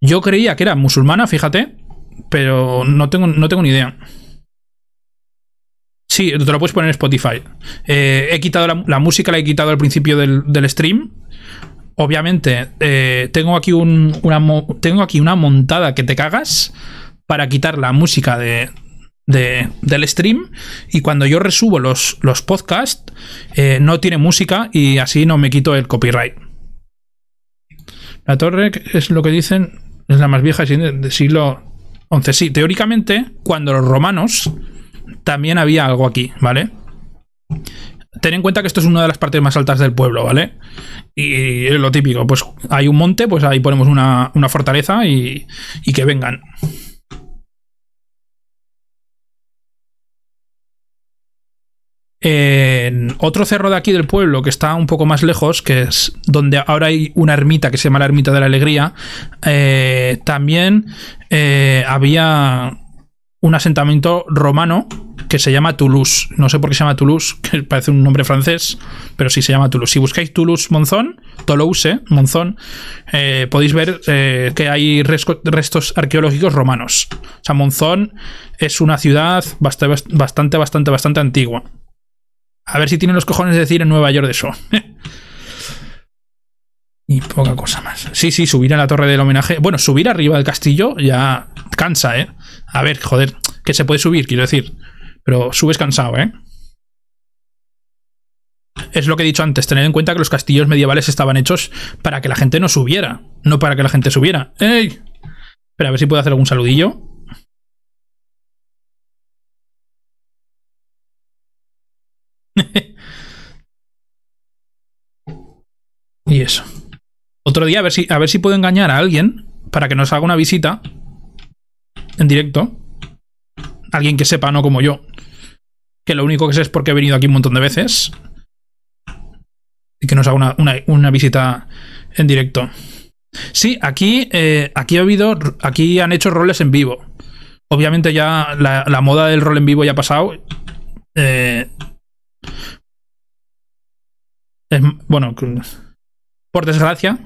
Yo creía que era musulmana, fíjate, pero no tengo, no tengo ni idea. Sí, te lo puedes poner en Spotify. Eh, he quitado la, música, la he quitado al principio del, stream. Obviamente, eh, tengo, aquí un- una, tengo aquí una montada que te cagas para quitar la música de, de- del stream. Y cuando yo resubo los, los podcasts, eh, no tiene música y así no me quito el copyright. La torre es lo que dicen, es la más vieja del siglo XI. Sí, teóricamente, cuando los romanos también había algo aquí, ¿vale? Ten en cuenta que esto es una de las partes más altas del pueblo, ¿vale? Y es lo típico, pues hay un monte, pues ahí ponemos una, una fortaleza y, y que vengan. En otro cerro de aquí del pueblo, que está un poco más lejos, que es donde ahora hay una ermita que se llama la Ermita de la Alegría, eh, también eh, había un asentamiento romano que se llama Toulouse. No sé por qué se llama Toulouse, que parece un nombre francés, pero sí se llama Toulouse. Si buscáis Toulouse Monzón, Toulouse, Monzón, eh, podéis ver que hay restos arqueológicos romanos. O sea, Monzón es una ciudad bast- bastante, bastante, bastante antigua. A ver si tienen los cojones de decir en Nueva York de eso. y poca cosa más. Sí, sí, subir a la torre del homenaje. Bueno, subir arriba del castillo ya cansa, ¿eh? A ver, joder, que se puede subir, quiero decir. Pero subes cansado, ¿eh? Es lo que he dicho antes, tener en cuenta que los castillos medievales estaban hechos para que la gente no subiera, no para que la gente subiera. ¡Ey! Espera, a ver si puedo hacer algún saludillo. Otro día a ver si a ver si puedo engañar a alguien para que nos haga una visita en directo. Alguien que sepa, no como yo. Que lo único que sé es porque he venido aquí un montón de veces. Y que nos haga una, una- una visita en directo. Sí, aquí, eh, aquí ha habido. Aquí han hecho roles en vivo. Obviamente ya la, moda del rol en vivo ya ha pasado. Eh, es- bueno, por desgracia,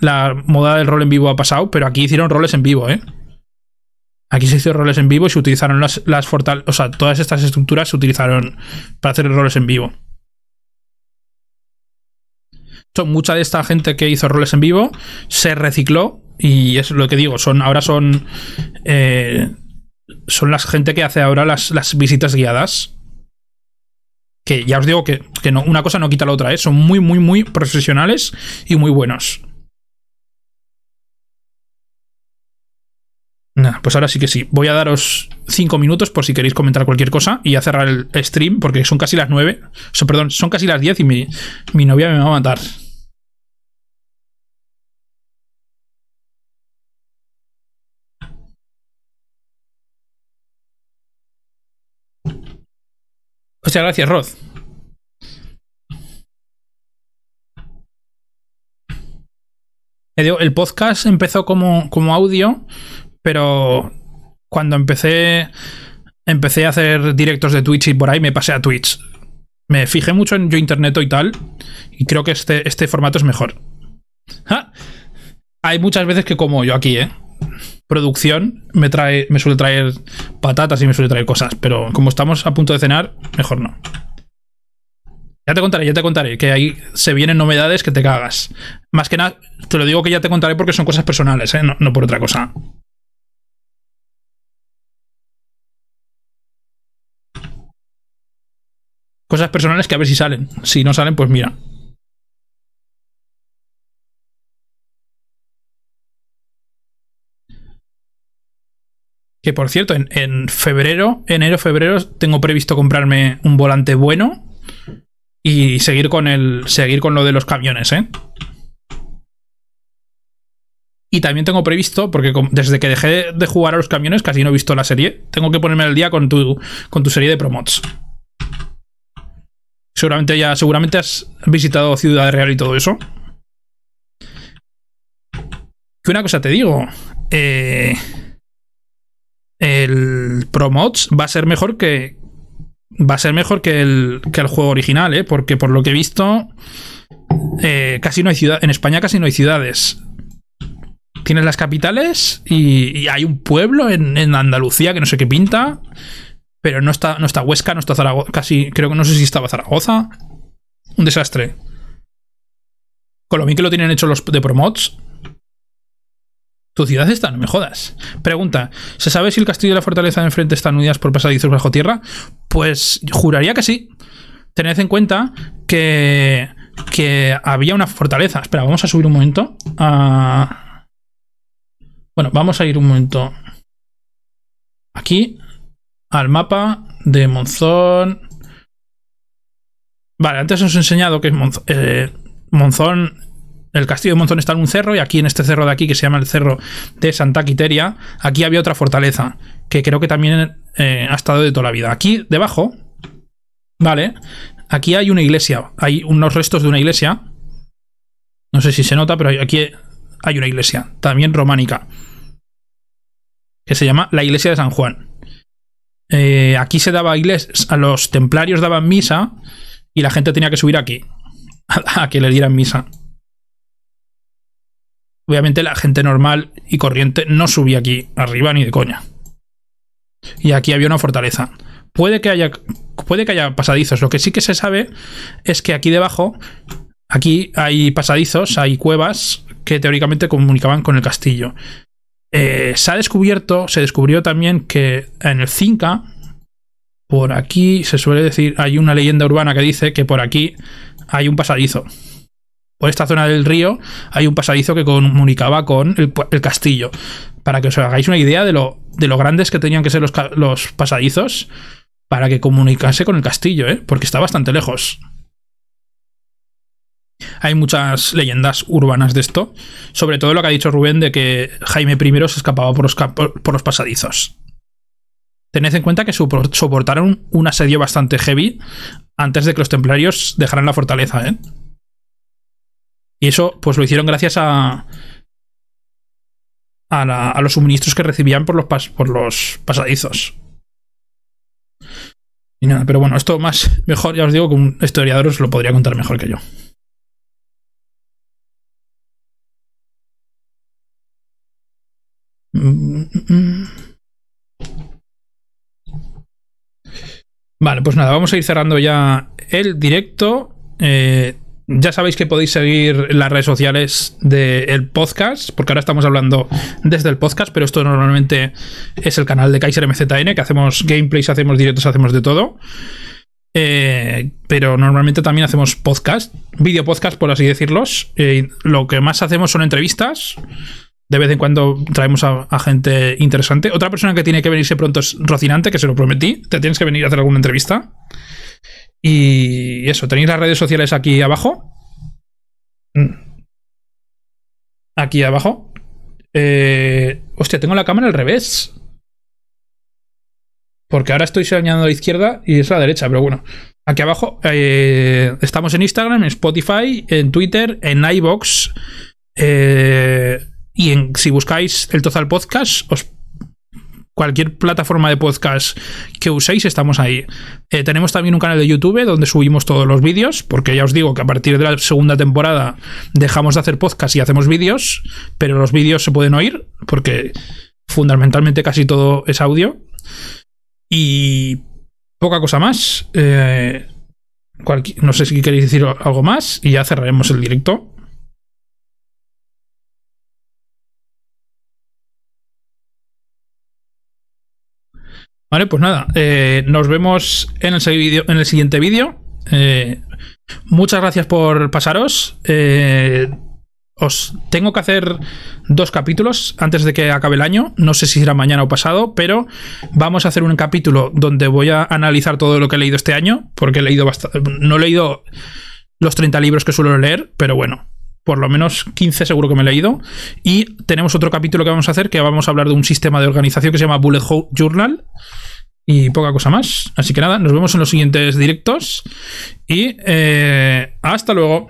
la moda del rol en vivo ha pasado, pero aquí hicieron roles en vivo, ¿eh? Aquí se hicieron roles en vivo y se utilizaron las, las fortal... O sea, todas estas estructuras se utilizaron para hacer roles en vivo. Son mucha de esta gente que hizo roles en vivo se recicló y es lo que digo, son ahora son eh, son la gente que hace ahora las, las visitas guiadas. Que ya os digo que, que no, una cosa no quita la otra, ¿eh? son muy, muy, muy profesionales y muy buenos. Nah, pues ahora sí que sí. Voy a daros 5 minutos por si queréis comentar cualquier cosa y a cerrar el stream porque son casi las 9. O sea, perdón, son casi las 10 y mi, mi novia me va a matar. O sea, gracias, Rod. Eh, El podcast empezó como, como audio, pero cuando empecé empecé a hacer directos de Twitch y por ahí me pasé a Twitch. Me fijé mucho en yo internet y tal, y creo que este, este formato es mejor. ¡Ja! Hay muchas veces que como yo aquí, ¿eh? Producción me trae, me suele traer patatas y me suele traer cosas, pero como estamos a punto de cenar, mejor no. Ya te contaré, ya te contaré, que ahí se vienen novedades que te cagas. Más que nada, te lo digo que ya te contaré porque son cosas personales, ¿eh? no, no por otra cosa. Cosas personales que a ver si salen. Si no salen, pues mira. Que por cierto, en, en febrero, enero, febrero, tengo previsto comprarme un volante bueno y seguir con el. seguir con lo de los camiones, ¿eh? Y también tengo previsto, porque desde que dejé de jugar a los camiones, casi no he visto la serie. Tengo que ponerme al día con tu, con tu serie de promots. Seguramente ya, seguramente has visitado Ciudad Real y todo eso. Que una cosa te digo. Eh, el Promods va a ser mejor que. Va a ser mejor que el, que el juego original, ¿eh? Porque por lo que he visto. eh, casi no hay ciudad. En España casi no hay ciudades. Tienes las capitales y, hay un pueblo en, en Andalucía que no sé qué pinta. Pero no está, no está Huesca, no está Zaragoza. Casi, creo que no sé si estaba Zaragoza. Un desastre. Con lo que lo tienen hecho los de Promods. Tu ciudad está, no me jodas. Pregunta: ¿se sabe si el castillo y la fortaleza de enfrente están unidas por pasadizos bajo tierra? Pues juraría que sí. Tened en cuenta que, que había una fortaleza. Espera, vamos a subir un momento. Bueno, vamos a ir un momento. Aquí. Al mapa de Monzón. Vale, antes os he enseñado que Monz- eh, Monzón. El castillo de Monzón está en un cerro y aquí en este cerro de aquí, que se llama el cerro de Santa Quiteria, aquí había otra fortaleza, que creo que también eh, ha estado de toda la vida. Aquí debajo, vale, aquí hay una iglesia. Hay unos restos de una iglesia. No sé si se nota, pero aquí hay una iglesia, también románica, que se llama la iglesia de San Juan. Eh, aquí se daba iglesia, a los templarios daban misa y la gente tenía que subir aquí a, que le dieran misa. Obviamente la gente normal y corriente no subía aquí arriba ni de coña. Y aquí había una fortaleza. Puede que haya, puede que haya pasadizos. Lo que sí que se sabe es que aquí debajo, aquí hay pasadizos, hay cuevas que teóricamente comunicaban con el castillo. Eh, se ha descubierto, se descubrió también que en el Cinca, por aquí se suele decir, hay una leyenda urbana que dice que por aquí hay un pasadizo. Por esta zona del río hay un pasadizo que comunicaba con el, castillo. Para que os hagáis una idea de lo, de grandes que tenían que ser los, los pasadizos para que comunicase con el castillo, ¿eh? porque está bastante lejos. Hay muchas leyendas urbanas de esto, sobre todo lo que ha dicho Rubén de que Jaime I se escapaba por los, por los pasadizos. Tened en cuenta que soportaron un asedio bastante heavy antes de que los templarios dejaran la fortaleza, ¿eh? Y eso, pues lo hicieron gracias a. a, los suministros que recibían por los, por los pasadizos. Y nada, pero bueno, esto más. Mejor, ya os digo que un historiador os lo podría contar mejor que yo. Vale, pues nada, vamos a ir cerrando ya el directo. Eh, ya sabéis que podéis seguir las redes sociales del podcast, porque ahora estamos hablando desde el podcast, pero esto normalmente es el canal de Kaiser MZN, que hacemos gameplays, hacemos directos, hacemos de todo. Eh, pero normalmente también hacemos podcast, video podcast, por así decirlos. Eh, lo que más hacemos son entrevistas. De vez en cuando traemos a, gente interesante. Otra persona que tiene que venirse pronto es Rocinante, que se lo prometí. Te tienes que venir a hacer alguna entrevista. Y eso, tenéis las redes sociales aquí abajo. Mm. Aquí abajo. Eh, hostia, tengo la cámara al revés. Porque ahora estoy señalando a la izquierda y es a la derecha, pero bueno. Aquí abajo eh, estamos en Instagram, en Spotify, en Twitter, en iBox. Eh, y en, si buscáis el Total Podcast, os cualquier plataforma de podcast que uséis, estamos ahí. Eh, tenemos también un canal de YouTube donde subimos todos los vídeos, porque ya os digo que a partir de la segunda temporada dejamos de hacer podcast y hacemos vídeos, pero los vídeos se pueden oír, porque fundamentalmente casi todo es audio. Y poca cosa más. Eh, no sé si queréis decir algo más y ya cerraremos el directo. Vale, pues nada, eh, nos vemos en el, en el siguiente vídeo. Eh, muchas gracias por pasaros. Eh, os tengo que hacer dos capítulos antes de que acabe el año. No sé si será mañana o pasado, pero vamos a hacer un capítulo donde voy a analizar todo lo que he leído este año, porque he leído. No he leído los 30 libros que suelo leer, pero bueno, por lo menos 15 seguro que me he leído. Y tenemos otro capítulo que vamos a hacer, que vamos a hablar de un sistema de organización que se llama Bullet Journal. Y poca cosa más. Así que nada, nos vemos en los siguientes directos. Y eh, hasta luego.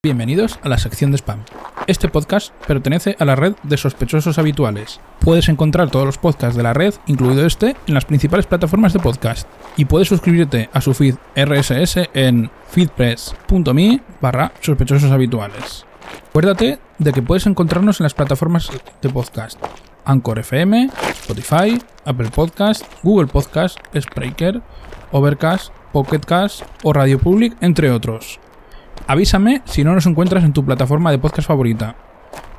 Bienvenidos a la sección de spam. Este podcast pertenece a la red de sospechosos habituales. Puedes encontrar todos los podcasts de la red, incluido este, en las principales plataformas de podcast. Y puedes suscribirte a su feed RSS en feedpress.me barra sospechosos habituales. Acuérdate de que puedes encontrarnos en las plataformas de podcast. Anchor FM, Spotify, Apple Podcast, Google Podcast, Spreaker, Overcast, Pocketcast o Radio Public, entre otros. Avísame si no nos encuentras en tu plataforma de podcast favorita.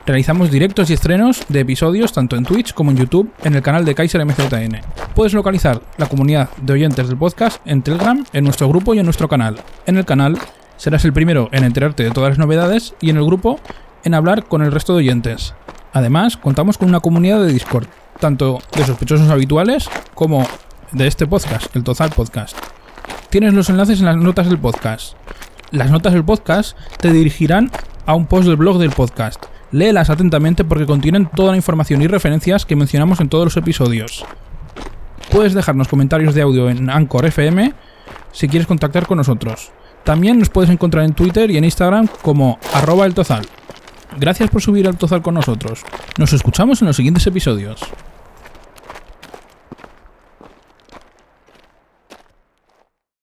Realizamos directos y estrenos de episodios tanto en Twitch como en YouTube en el canal de Kaiser MZN. Puedes localizar la comunidad de oyentes del podcast en Telegram, en nuestro grupo y en nuestro canal. En el canal serás el primero en enterarte de todas las novedades y en el grupo en hablar con el resto de oyentes. Además, contamos con una comunidad de Discord, tanto de sospechosos habituales como de este podcast, el Tozal Podcast. Tienes los enlaces en las notas del podcast. Las notas del podcast te dirigirán a un post del blog del podcast. Léelas atentamente porque contienen toda la información y referencias que mencionamos en todos los episodios. Puedes dejarnos comentarios de audio en Anchor FM si quieres contactar con nosotros. También nos puedes encontrar en Twitter y en Instagram como arroba el tozal. Gracias por subir al tozal con nosotros. Nos escuchamos en los siguientes episodios.